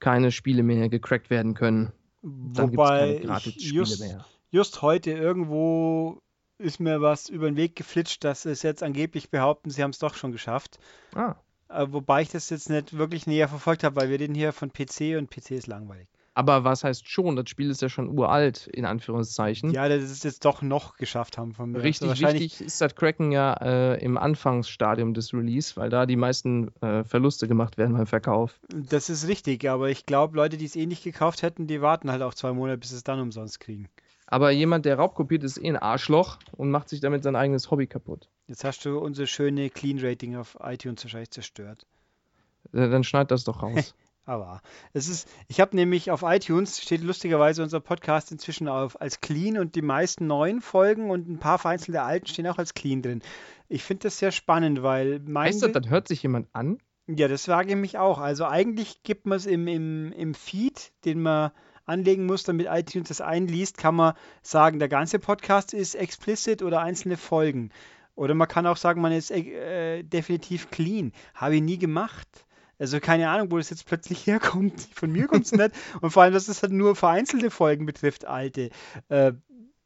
keine Spiele mehr gecrackt werden können. Dann gibt es keine Gratis-Spiele mehr just heute irgendwo ist mir was über den Weg geflitscht, dass es jetzt angeblich behaupten, sie haben es doch schon geschafft. Ah. Äh, wobei ich das jetzt nicht wirklich näher verfolgt habe, weil wir reden hier von PC und PC ist langweilig. Aber was heißt schon? Das Spiel ist ja schon uralt, in Anführungszeichen. Ja, dass es jetzt doch noch geschafft haben von mir. Richtig also wichtig ist das Cracken ja äh, im Anfangsstadium des Release, weil da die meisten äh, Verluste gemacht werden beim Verkauf. Das ist richtig, aber ich glaube, Leute, die es eh nicht gekauft hätten, die warten halt auch zwei Monate, bis sie es dann umsonst kriegen. Aber jemand, der raubkopiert, ist eh ein Arschloch und macht sich damit sein eigenes Hobby kaputt. Jetzt hast du unser schöne Clean Rating auf iTunes wahrscheinlich zerstört. Dann schneid das doch raus. [laughs] Aber es ist, ich habe nämlich auf iTunes steht lustigerweise unser Podcast inzwischen auf, als clean und die meisten neuen Folgen und ein paar vereinzelte alten stehen auch als clean drin. Ich finde das sehr spannend, weil mein. Heißt das, dann hört sich jemand an? Ja, das frage ich mich auch. Also eigentlich gibt man es im, im, im Feed, den man anlegen muss, damit iTunes das einliest, kann man sagen, der ganze Podcast ist explicit oder einzelne Folgen. Oder man kann auch sagen, man ist äh, definitiv clean. Habe ich nie gemacht. Also keine Ahnung, wo das jetzt plötzlich [laughs] herkommt. Von mir kommt es nicht. Und vor allem, dass es halt nur vereinzelte Folgen betrifft, alte. Äh,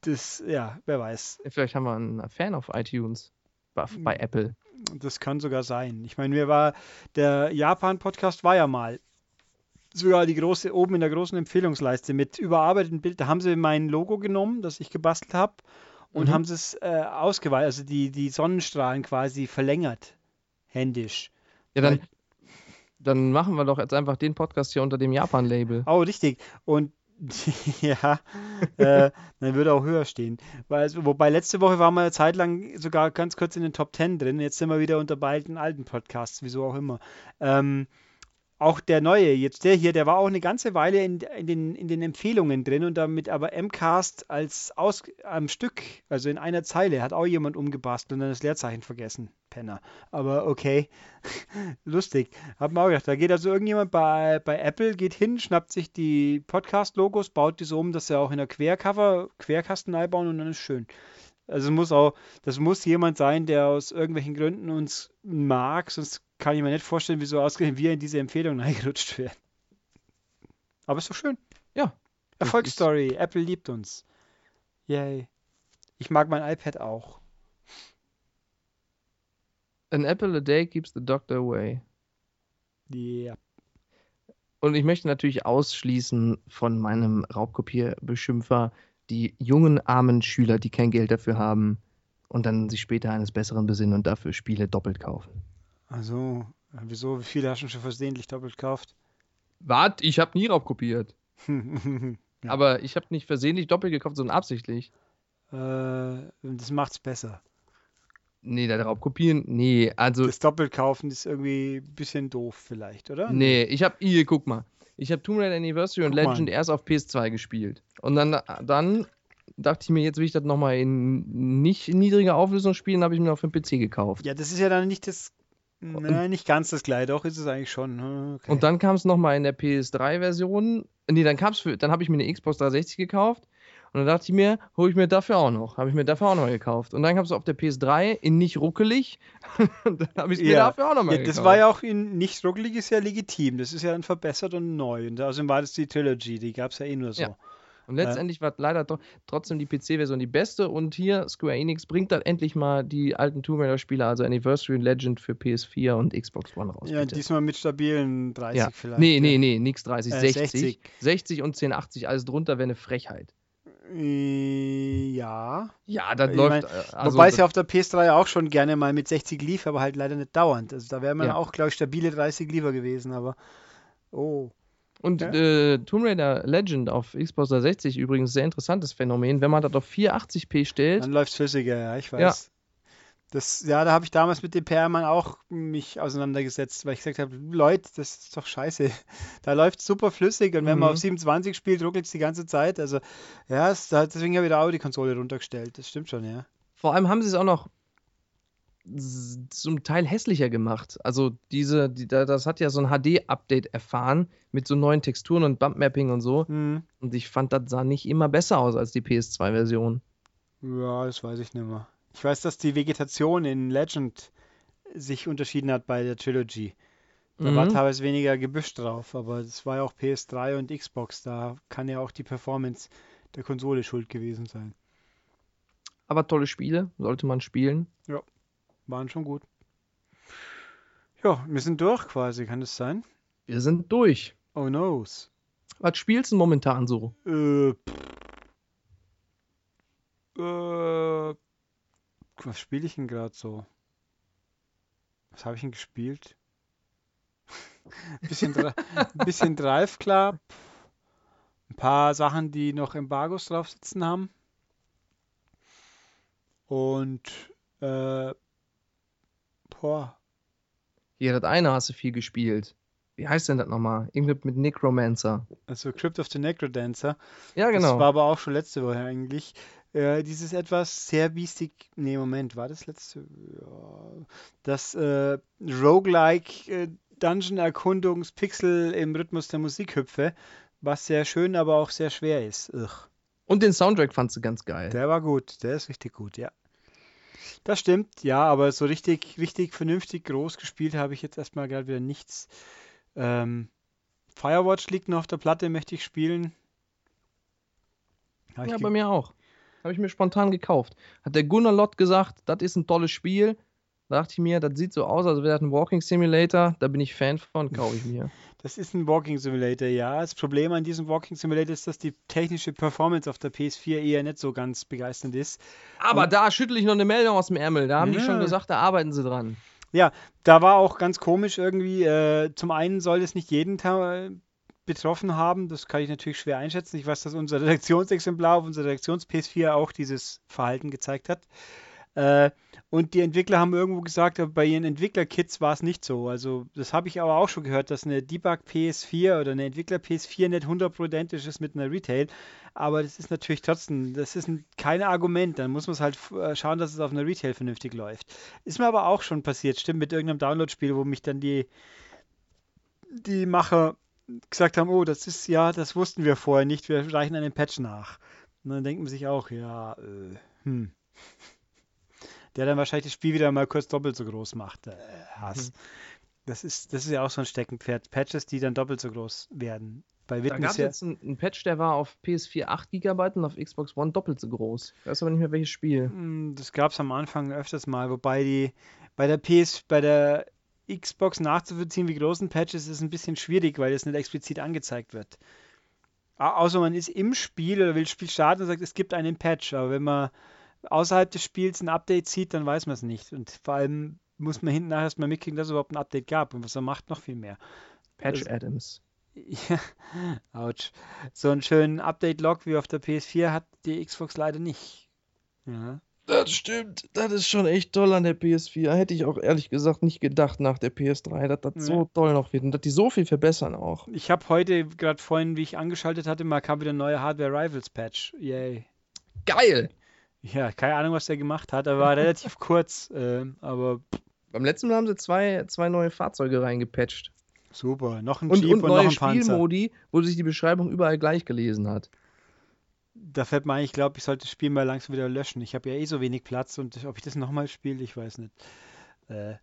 das, ja, wer weiß. Vielleicht haben wir einen Fan auf iTunes. Bei, bei Apple. Das kann sogar sein. Ich meine, mir war der Japan-Podcast war ja mal sogar die große, oben in der großen Empfehlungsleiste mit überarbeiteten Bild. Da haben sie mein Logo genommen, das ich gebastelt habe, und mhm. haben es äh, ausgeweitet, also die, die Sonnenstrahlen quasi verlängert. Händisch. Ja, dann, dann machen wir doch jetzt einfach den Podcast hier unter dem Japan-Label. Oh, richtig. Und [laughs] ja, äh, dann würde auch höher stehen. Weil, wobei letzte Woche waren wir eine Zeit lang sogar ganz kurz in den Top 10 drin. Jetzt sind wir wieder unter beiden alten Podcasts, wieso auch immer. Ähm, auch der neue, jetzt der hier, der war auch eine ganze Weile in, in, den, in den Empfehlungen drin und damit aber MCAST als aus, am Stück, also in einer Zeile, hat auch jemand umgebastelt und dann das Leerzeichen vergessen. Penner. Aber okay, [laughs] lustig. Hab mir auch gedacht, da geht also irgendjemand bei, bei Apple, geht hin, schnappt sich die Podcast-Logos, baut die so um, dass sie auch in der Quercover, Querkasten einbauen und dann ist schön. Also muss auch, das muss jemand sein, der aus irgendwelchen Gründen uns mag, sonst kann ich mir nicht vorstellen, wieso ausgerechnet wir in diese Empfehlung [laughs] reingerutscht werden. Aber ist doch schön. Ja. Erfolgsstory. Apple liebt uns. Yay. Ich mag mein iPad auch. An apple a day keeps the doctor away. Ja. Und ich möchte natürlich ausschließen von meinem Raubkopierbeschimpfer die jungen, armen Schüler, die kein Geld dafür haben und dann sich später eines Besseren besinnen und dafür Spiele doppelt kaufen. Also, wieso? Wie viele hast du schon versehentlich doppelt gekauft? Wart, ich habe nie raubkopiert. [laughs] ja. Aber ich habe nicht versehentlich doppelt gekauft, sondern absichtlich. Äh, das macht's besser. Nee, der Raubkopieren, nee, also. Das Doppelkaufen ist irgendwie ein bisschen doof, vielleicht, oder? Nee, ich habe, hier, guck mal. Ich habe Tomb Raider Anniversary und Legend mal. erst auf PS2 gespielt. Und dann, dann dachte ich mir, jetzt will ich das nochmal in nicht niedriger Auflösung spielen, habe ich mir auf dem PC gekauft. Ja, das ist ja dann nicht das Nein, nicht ganz das gleiche, doch ist es eigentlich schon. Hm, okay. Und dann kam es nochmal in der PS3-Version. Nee, dann kam's für, dann habe ich mir eine Xbox 360 gekauft. Und dann dachte ich mir, hole ich mir dafür auch noch. Habe ich mir dafür auch noch mal gekauft. Und dann kam es auf der PS3 in nicht ruckelig. [laughs] dann habe ich es mir ja. dafür auch noch mal ja, gekauft. Das war ja auch in nicht ruckelig, ist ja legitim. Das ist ja dann verbessert und neu. Und außerdem war das die Trilogy, die gab es ja eh nur so. Ja. Und letztendlich war leider trotzdem die PC-Version die beste. Und hier, Square Enix bringt dann endlich mal die alten Tomb Raider-Spiele, also Anniversary und Legend für PS4 und Xbox One raus. Ja, bitte. diesmal mit stabilen 30 ja. vielleicht. Nee, nee, nee, nix 30, äh, 60. 60. 60 und 1080, alles drunter wäre eine Frechheit. Äh, ja. Ja, das ich läuft. Mein, äh, also, wobei es ja auf der PS3 auch schon gerne mal mit 60 lief, aber halt leider nicht dauernd. Also da wäre man ja. auch, glaube ich, stabile 30 lieber gewesen, aber. Oh. Und ja. äh, Tomb Raider Legend auf Xbox 360 übrigens sehr interessantes Phänomen. Wenn man das auf 480p stellt. Dann läuft es flüssiger, ja, ich weiß. Ja. Das, ja, da habe ich damals mit dem PR-Mann auch mich auseinandergesetzt, weil ich gesagt habe, Leute, das ist doch scheiße. [laughs] Da läuft super flüssig und wenn mhm. man auf 27 spielt, ruckelt es die ganze Zeit. Also, ja, es, deswegen habe ich da auch die Konsole runtergestellt. Das stimmt schon, ja. Vor allem haben sie es auch noch zum Teil hässlicher gemacht. Also diese, die, das hat ja so ein HD-Update erfahren mit so neuen Texturen und Bump-Mapping und so. Mhm. Und ich fand, das sah nicht immer besser aus als die PS2-Version. Ja, das weiß ich nicht mehr. Ich weiß, dass die Vegetation in Legend sich unterschieden hat bei der Trilogy. Da mhm. war teilweise weniger Gebüsch drauf, aber das war ja auch PS3 und Xbox. Da kann ja auch die Performance der Konsole schuld gewesen sein. Aber tolle Spiele, sollte man spielen. Ja waren schon gut. Ja, wir sind durch quasi, kann das sein? Wir sind durch. Oh noes. Was spielst du momentan so? Äh, äh, was spiele ich denn gerade so? Was habe ich denn gespielt? [laughs] bisschen, bisschen Drive Club. Ein paar Sachen, die noch Embargos drauf sitzen haben. Und äh, Boah. Hier, das eine hast du viel gespielt. wie heißt denn das nochmal? Irgendwie mit Necromancer. Also Crypt of the Necrodancer. Ja, genau. Das war aber auch schon letzte Woche eigentlich. Äh, dieses etwas sehr biestig. Nee, Moment, war das letzte? Ja. Das äh, Roguelike äh, Dungeon-Erkundungspixel im Rhythmus der Musikhüpfe, was sehr schön, aber auch sehr schwer ist. Ugh. Und den Soundtrack fandst du ganz geil. Der war gut, der ist richtig gut, ja. Das stimmt, ja, aber so richtig, richtig vernünftig groß gespielt habe ich jetzt erstmal gerade wieder nichts. Ähm, Firewatch liegt noch auf der Platte, möchte ich spielen. Hab ja, bei mir auch. Habe ich mir spontan gekauft. Hat der Gunnar Lott gesagt, das ist ein tolles Spiel. Da dachte ich mir, das sieht so aus, als wäre das ein Walking Simulator. Da bin ich Fan von, kaufe ich mir. Das ist ein Walking Simulator, ja. Das Problem an diesem Walking Simulator ist, dass die technische Performance auf der PS4 eher nicht so ganz begeisternd ist. Aber da schüttle ich noch eine Meldung aus dem Ärmel. Da haben die Ja. schon gesagt, da arbeiten sie dran. Ja, da war auch ganz komisch irgendwie. Äh, zum einen soll es nicht jeden Ta betroffen haben. Das kann ich natürlich schwer einschätzen. Ich weiß, dass unser Redaktionsexemplar auf unserer Redaktions-PS4 auch dieses Verhalten gezeigt hat. Äh, und die Entwickler haben irgendwo gesagt, bei ihren Entwickler-Kits war es nicht so. Also, das habe ich aber auch schon gehört, dass eine Debug PS4 oder eine Entwickler PS4 nicht 100% identisch ist mit einer Retail. Aber das ist natürlich trotzdem, das ist ein, kein Argument. Dann muss man es halt äh, schauen, dass es auf einer Retail vernünftig läuft. Ist mir aber auch schon passiert, stimmt, mit irgendeinem Download-Spiel, wo mich dann die, die Macher gesagt haben, oh, das ist ja, das wussten wir vorher nicht, wir reichen einen Patch nach. Und dann denkt man sich auch, ja, äh, hm. Der dann wahrscheinlich das Spiel wieder mal kurz doppelt so groß macht. Äh, Hass. Mhm. Das ist, das ist ja auch so ein Steckenpferd. Patches, die dann doppelt so groß werden. Bei Da gab es ja, jetzt einen, einen Patch, der war auf PS4 8 GB und auf Xbox One doppelt so groß. Ich weiß aber nicht mehr, welches Spiel. Mm, Das gab es am Anfang öfters mal, wobei die bei der PS, bei der Xbox nachzuvollziehen, wie groß ein Patch ist, ist ein bisschen schwierig, weil es nicht explizit angezeigt wird. Au- Außer man ist im Spiel oder will das Spiel starten und sagt, es gibt einen Patch, aber wenn man außerhalb des Spiels ein Update sieht, dann weiß man es nicht. Und vor allem muss man hinten nachher erstmal mitkriegen, dass es überhaupt ein Update gab und was er macht, noch viel mehr. Patch Also- Adams. [laughs] Ja, ouch. So einen schönen Update-Log wie auf der PS4 hat die Xbox leider nicht. Ja. Das stimmt. Das ist schon echt toll an der PS4. Hätte ich auch ehrlich gesagt nicht gedacht nach der PS3, dass das Ja. so toll noch wird und dass die so viel verbessern auch. Ich habe heute, gerade vorhin, wie ich angeschaltet hatte, mal kam wieder ein neuer Hardware Rivals Patch. Yay. Geil! Ja, keine Ahnung, was der gemacht hat. Er war [laughs] relativ kurz, ähm, aber Beim letzten Mal haben sie zwei, zwei neue Fahrzeuge reingepatcht. super. Noch ein Und, Jeep und und, noch neue ein Panzer. Spielmodi, wo sich die Beschreibung überall gleich gelesen hat. Da fällt mir ein, ich glaube, ich sollte das Spiel mal langsam wieder löschen. Ich habe ja eh so wenig Platz und ob ich das nochmal spiele, ich weiß nicht. Äh,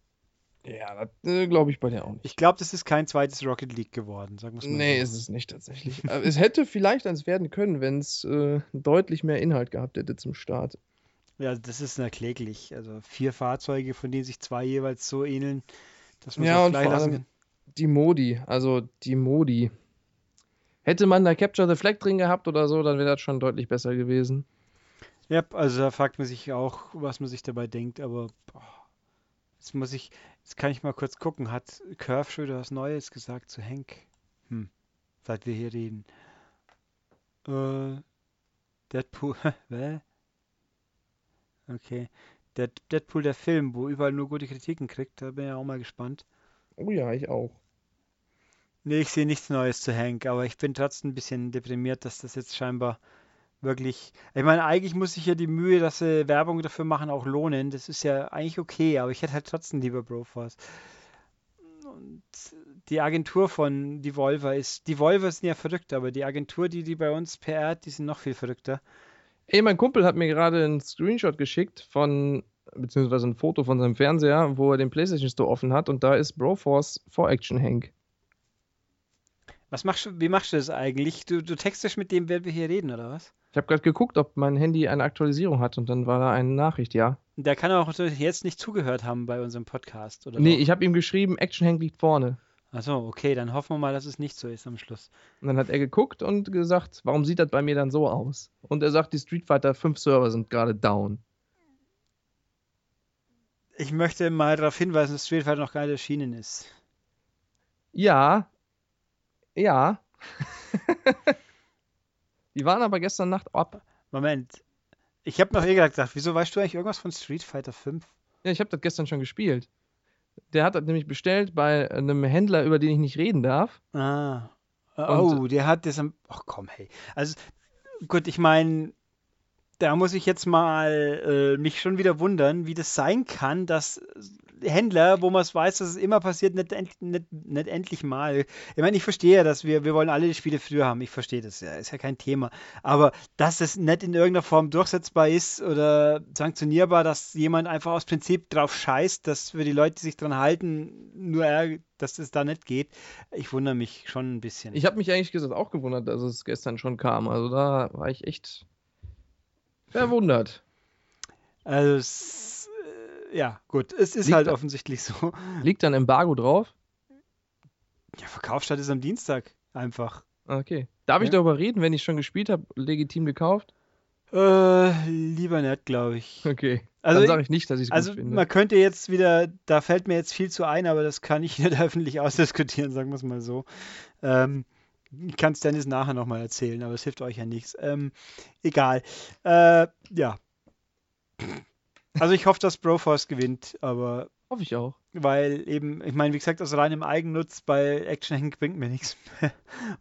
Ja, das äh, glaube ich bei dir auch nicht. ich glaube, das ist kein zweites Rocket League geworden, sagen wir es mal Nee, ist es nicht tatsächlich. Es hätte vielleicht eins werden können, wenn es äh, deutlich mehr Inhalt gehabt hätte zum Start. Ja, das ist erkläglich. Also vier Fahrzeuge, von denen sich zwei jeweils so ähneln, dass man Ja, und gleich lassen kann. Die Modi, also die Modi. Hätte man da Capture the Flag drin gehabt oder so, dann wäre das schon deutlich besser gewesen. Ja, also da fragt man sich auch, was man sich dabei denkt, aber boah, jetzt muss ich, jetzt kann ich mal kurz gucken, hat Curve schon wieder was Neues gesagt zu Hank? Hm, seit wir hier reden. Äh, Deadpool, [laughs] hä? Okay. Der Deadpool, der Film, wo überall nur gute Kritiken kriegt, da bin ich auch mal gespannt. Oh ja, ich auch. Nee, ich sehe nichts Neues zu Hank, aber ich bin trotzdem ein bisschen deprimiert, dass das jetzt scheinbar wirklich. Ich meine, eigentlich muss sich ja die Mühe, dass sie Werbung dafür machen, auch lohnen. Das ist ja eigentlich okay, aber ich hätte halt trotzdem lieber Broforce. Und die Agentur von Devolver ist. Devolver sind ja verrückt, aber die Agentur, die die bei uns PR, die sind noch viel verrückter. Ey, mein Kumpel hat mir gerade einen Screenshot geschickt von, beziehungsweise ein Foto von seinem Fernseher, wo er den PlayStation Store offen hat und da ist Broforce 4-Action Hank. Was machst du, wie machst du das eigentlich? Du, du textest mit dem, während wir hier reden, oder was? Ich habe gerade geguckt, ob mein Handy eine Aktualisierung hat und dann war da eine Nachricht, ja. Der kann auch jetzt nicht zugehört haben bei unserem Podcast, oder? Nee, doch? ich habe ihm geschrieben, Action Hank liegt vorne. Achso, okay, dann hoffen wir mal, dass es nicht so ist am Schluss. Und dann hat er geguckt und gesagt, warum sieht das bei mir dann so aus? Und er sagt, die Street Fighter 5 Server sind gerade down. Ich möchte mal darauf hinweisen, dass Street Fighter noch gar nicht erschienen ist. Ja, ja. [laughs] die waren aber gestern Nacht ab. Moment. Ich habe noch eh gerade gedacht, wieso weißt du eigentlich irgendwas von Street Fighter 5? Ja, ich habe das gestern schon gespielt. Der hat das nämlich bestellt bei einem Händler, über den ich nicht reden darf. Ah. Oh, der hat das am. Ach komm, hey. Also, gut, ich meine, da muss ich jetzt mal äh, mich schon wieder wundern, wie das sein kann, dass Händler, wo man es weiß, dass es immer passiert, nicht, nicht, nicht endlich mal. Ich meine, ich verstehe ja, dass wir, wir wollen alle die Spiele früher haben. Ich verstehe das ja, ist ja kein Thema. Aber dass es nicht in irgendeiner Form durchsetzbar ist oder sanktionierbar, dass jemand einfach aus Prinzip drauf scheißt, dass für die Leute, die sich dran halten, nur er, dass es da nicht geht. Ich wundere mich schon ein bisschen. Ich habe mich eigentlich gesagt auch gewundert, dass es gestern schon kam. Also da war ich echt verwundert. Also es ja, gut, es ist liegt halt da, offensichtlich so. Liegt dann Embargo drauf? Ja, Verkaufsstart ist am Dienstag einfach. Okay. Darf ja. ich darüber reden, wenn ich schon gespielt habe, legitim gekauft? Äh, lieber nicht, glaube ich. Okay. Also, Dann sage ich nicht, dass ich es also gut finde. Man könnte jetzt wieder, da fällt mir jetzt viel zu ein, aber das kann ich [laughs] nicht öffentlich ausdiskutieren, sagen wir es mal so. Ähm, ich kann es Dennis nachher nochmal erzählen, aber es hilft euch ja nichts. Ähm, egal. Äh, ja. Also ich hoffe, dass Broforce gewinnt, aber. Hoffe ich auch. Weil eben, ich meine, wie gesagt, aus reinem Eigennutz bei Action Hank bringt mir nichts mehr.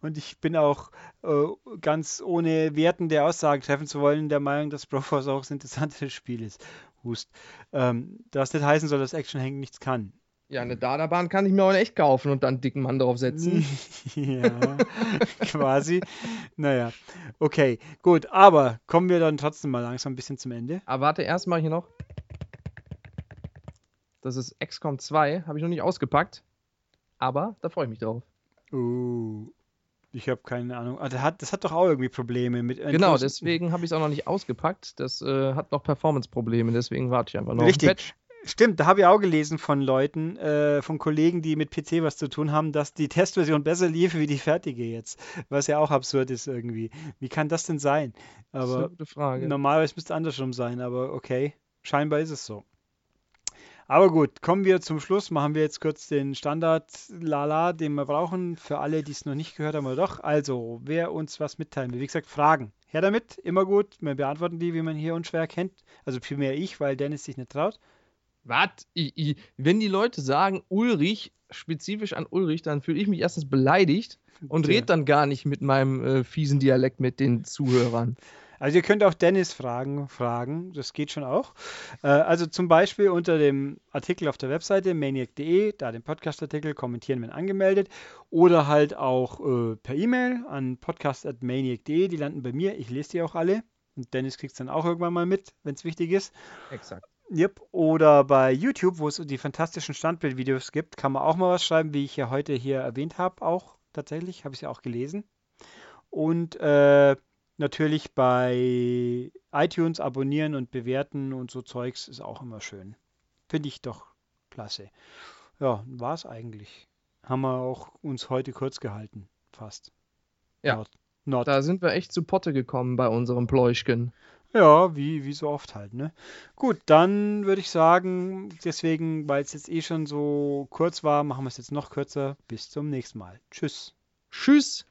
Und ich bin auch äh, ganz ohne wertende Aussagen treffen zu wollen, der Meinung, dass Broforce auch ein interessantes Spiel ist. Hust. Ähm, das nicht heißen soll, dass Action Hank nichts kann. Ja, eine Dada-Bahn kann ich mir auch echt kaufen und dann einen dicken Mann drauf setzen. [laughs] ja, quasi. Naja, okay, gut. Aber kommen wir dann trotzdem mal langsam ein bisschen zum Ende. Aber warte, erst mal hier noch. Das ist XCOM 2, habe ich noch nicht ausgepackt. Aber da freue ich mich drauf. Uh, ich habe keine Ahnung. Ah, das, hat, das hat doch auch irgendwie Probleme mit. Genau, deswegen habe ich es auch noch nicht ausgepackt. Das äh, hat noch Performance-Probleme, deswegen warte ich einfach noch. Richtig. Stimmt, da habe ich auch gelesen von Leuten, äh, von Kollegen, die mit PC was zu tun haben, dass die Testversion besser lief wie die fertige jetzt. Was ja auch absurd ist irgendwie. Wie kann das denn sein? Aber das ist eine gute Frage. Normalerweise müsste es andersrum sein, aber okay. Scheinbar ist es so. Aber gut, kommen wir zum Schluss. Machen wir jetzt kurz den Standard Lala, den wir brauchen. Für alle, die es noch nicht gehört haben, oder doch. Also, wer uns was mitteilen will. Wie gesagt, Fragen. Her damit, immer gut. Wir beantworten die, wie man hier unschwer kennt. Also vielmehr ich, weil Dennis sich nicht traut. Was? Wenn die Leute sagen Ulrich, spezifisch an Ulrich, dann fühle ich mich erstens beleidigt und rede dann gar nicht mit meinem äh, fiesen Dialekt mit den Zuhörern. Also ihr könnt auch Dennis fragen, fragen, das geht schon auch. Äh, also zum Beispiel unter dem Artikel auf der Webseite maniac.de, da den Podcast-Artikel kommentieren, wenn angemeldet. Oder halt auch äh, per E-Mail an podcast.maniac.de, die landen bei mir, ich lese die auch alle. Und Dennis kriegt es dann auch irgendwann mal mit, wenn es wichtig ist. Exakt. Yep. Oder bei YouTube, wo es die fantastischen Standbildvideos gibt, kann man auch mal was schreiben, wie ich ja heute hier erwähnt habe, auch tatsächlich, habe ich ja auch gelesen. Und äh, natürlich bei iTunes abonnieren und bewerten und so Zeugs ist auch immer schön. Finde ich doch klasse. Ja, war es eigentlich. Haben wir auch uns heute kurz gehalten, fast. Ja. Not, not. Da sind wir echt zu Potte gekommen bei unserem Pläuschken. Ja, wie, wie so oft halt, ne? Gut, dann würde ich sagen, deswegen, weil es jetzt eh schon so kurz war, machen wir es jetzt noch kürzer. Bis zum nächsten Mal. Tschüss. Tschüss.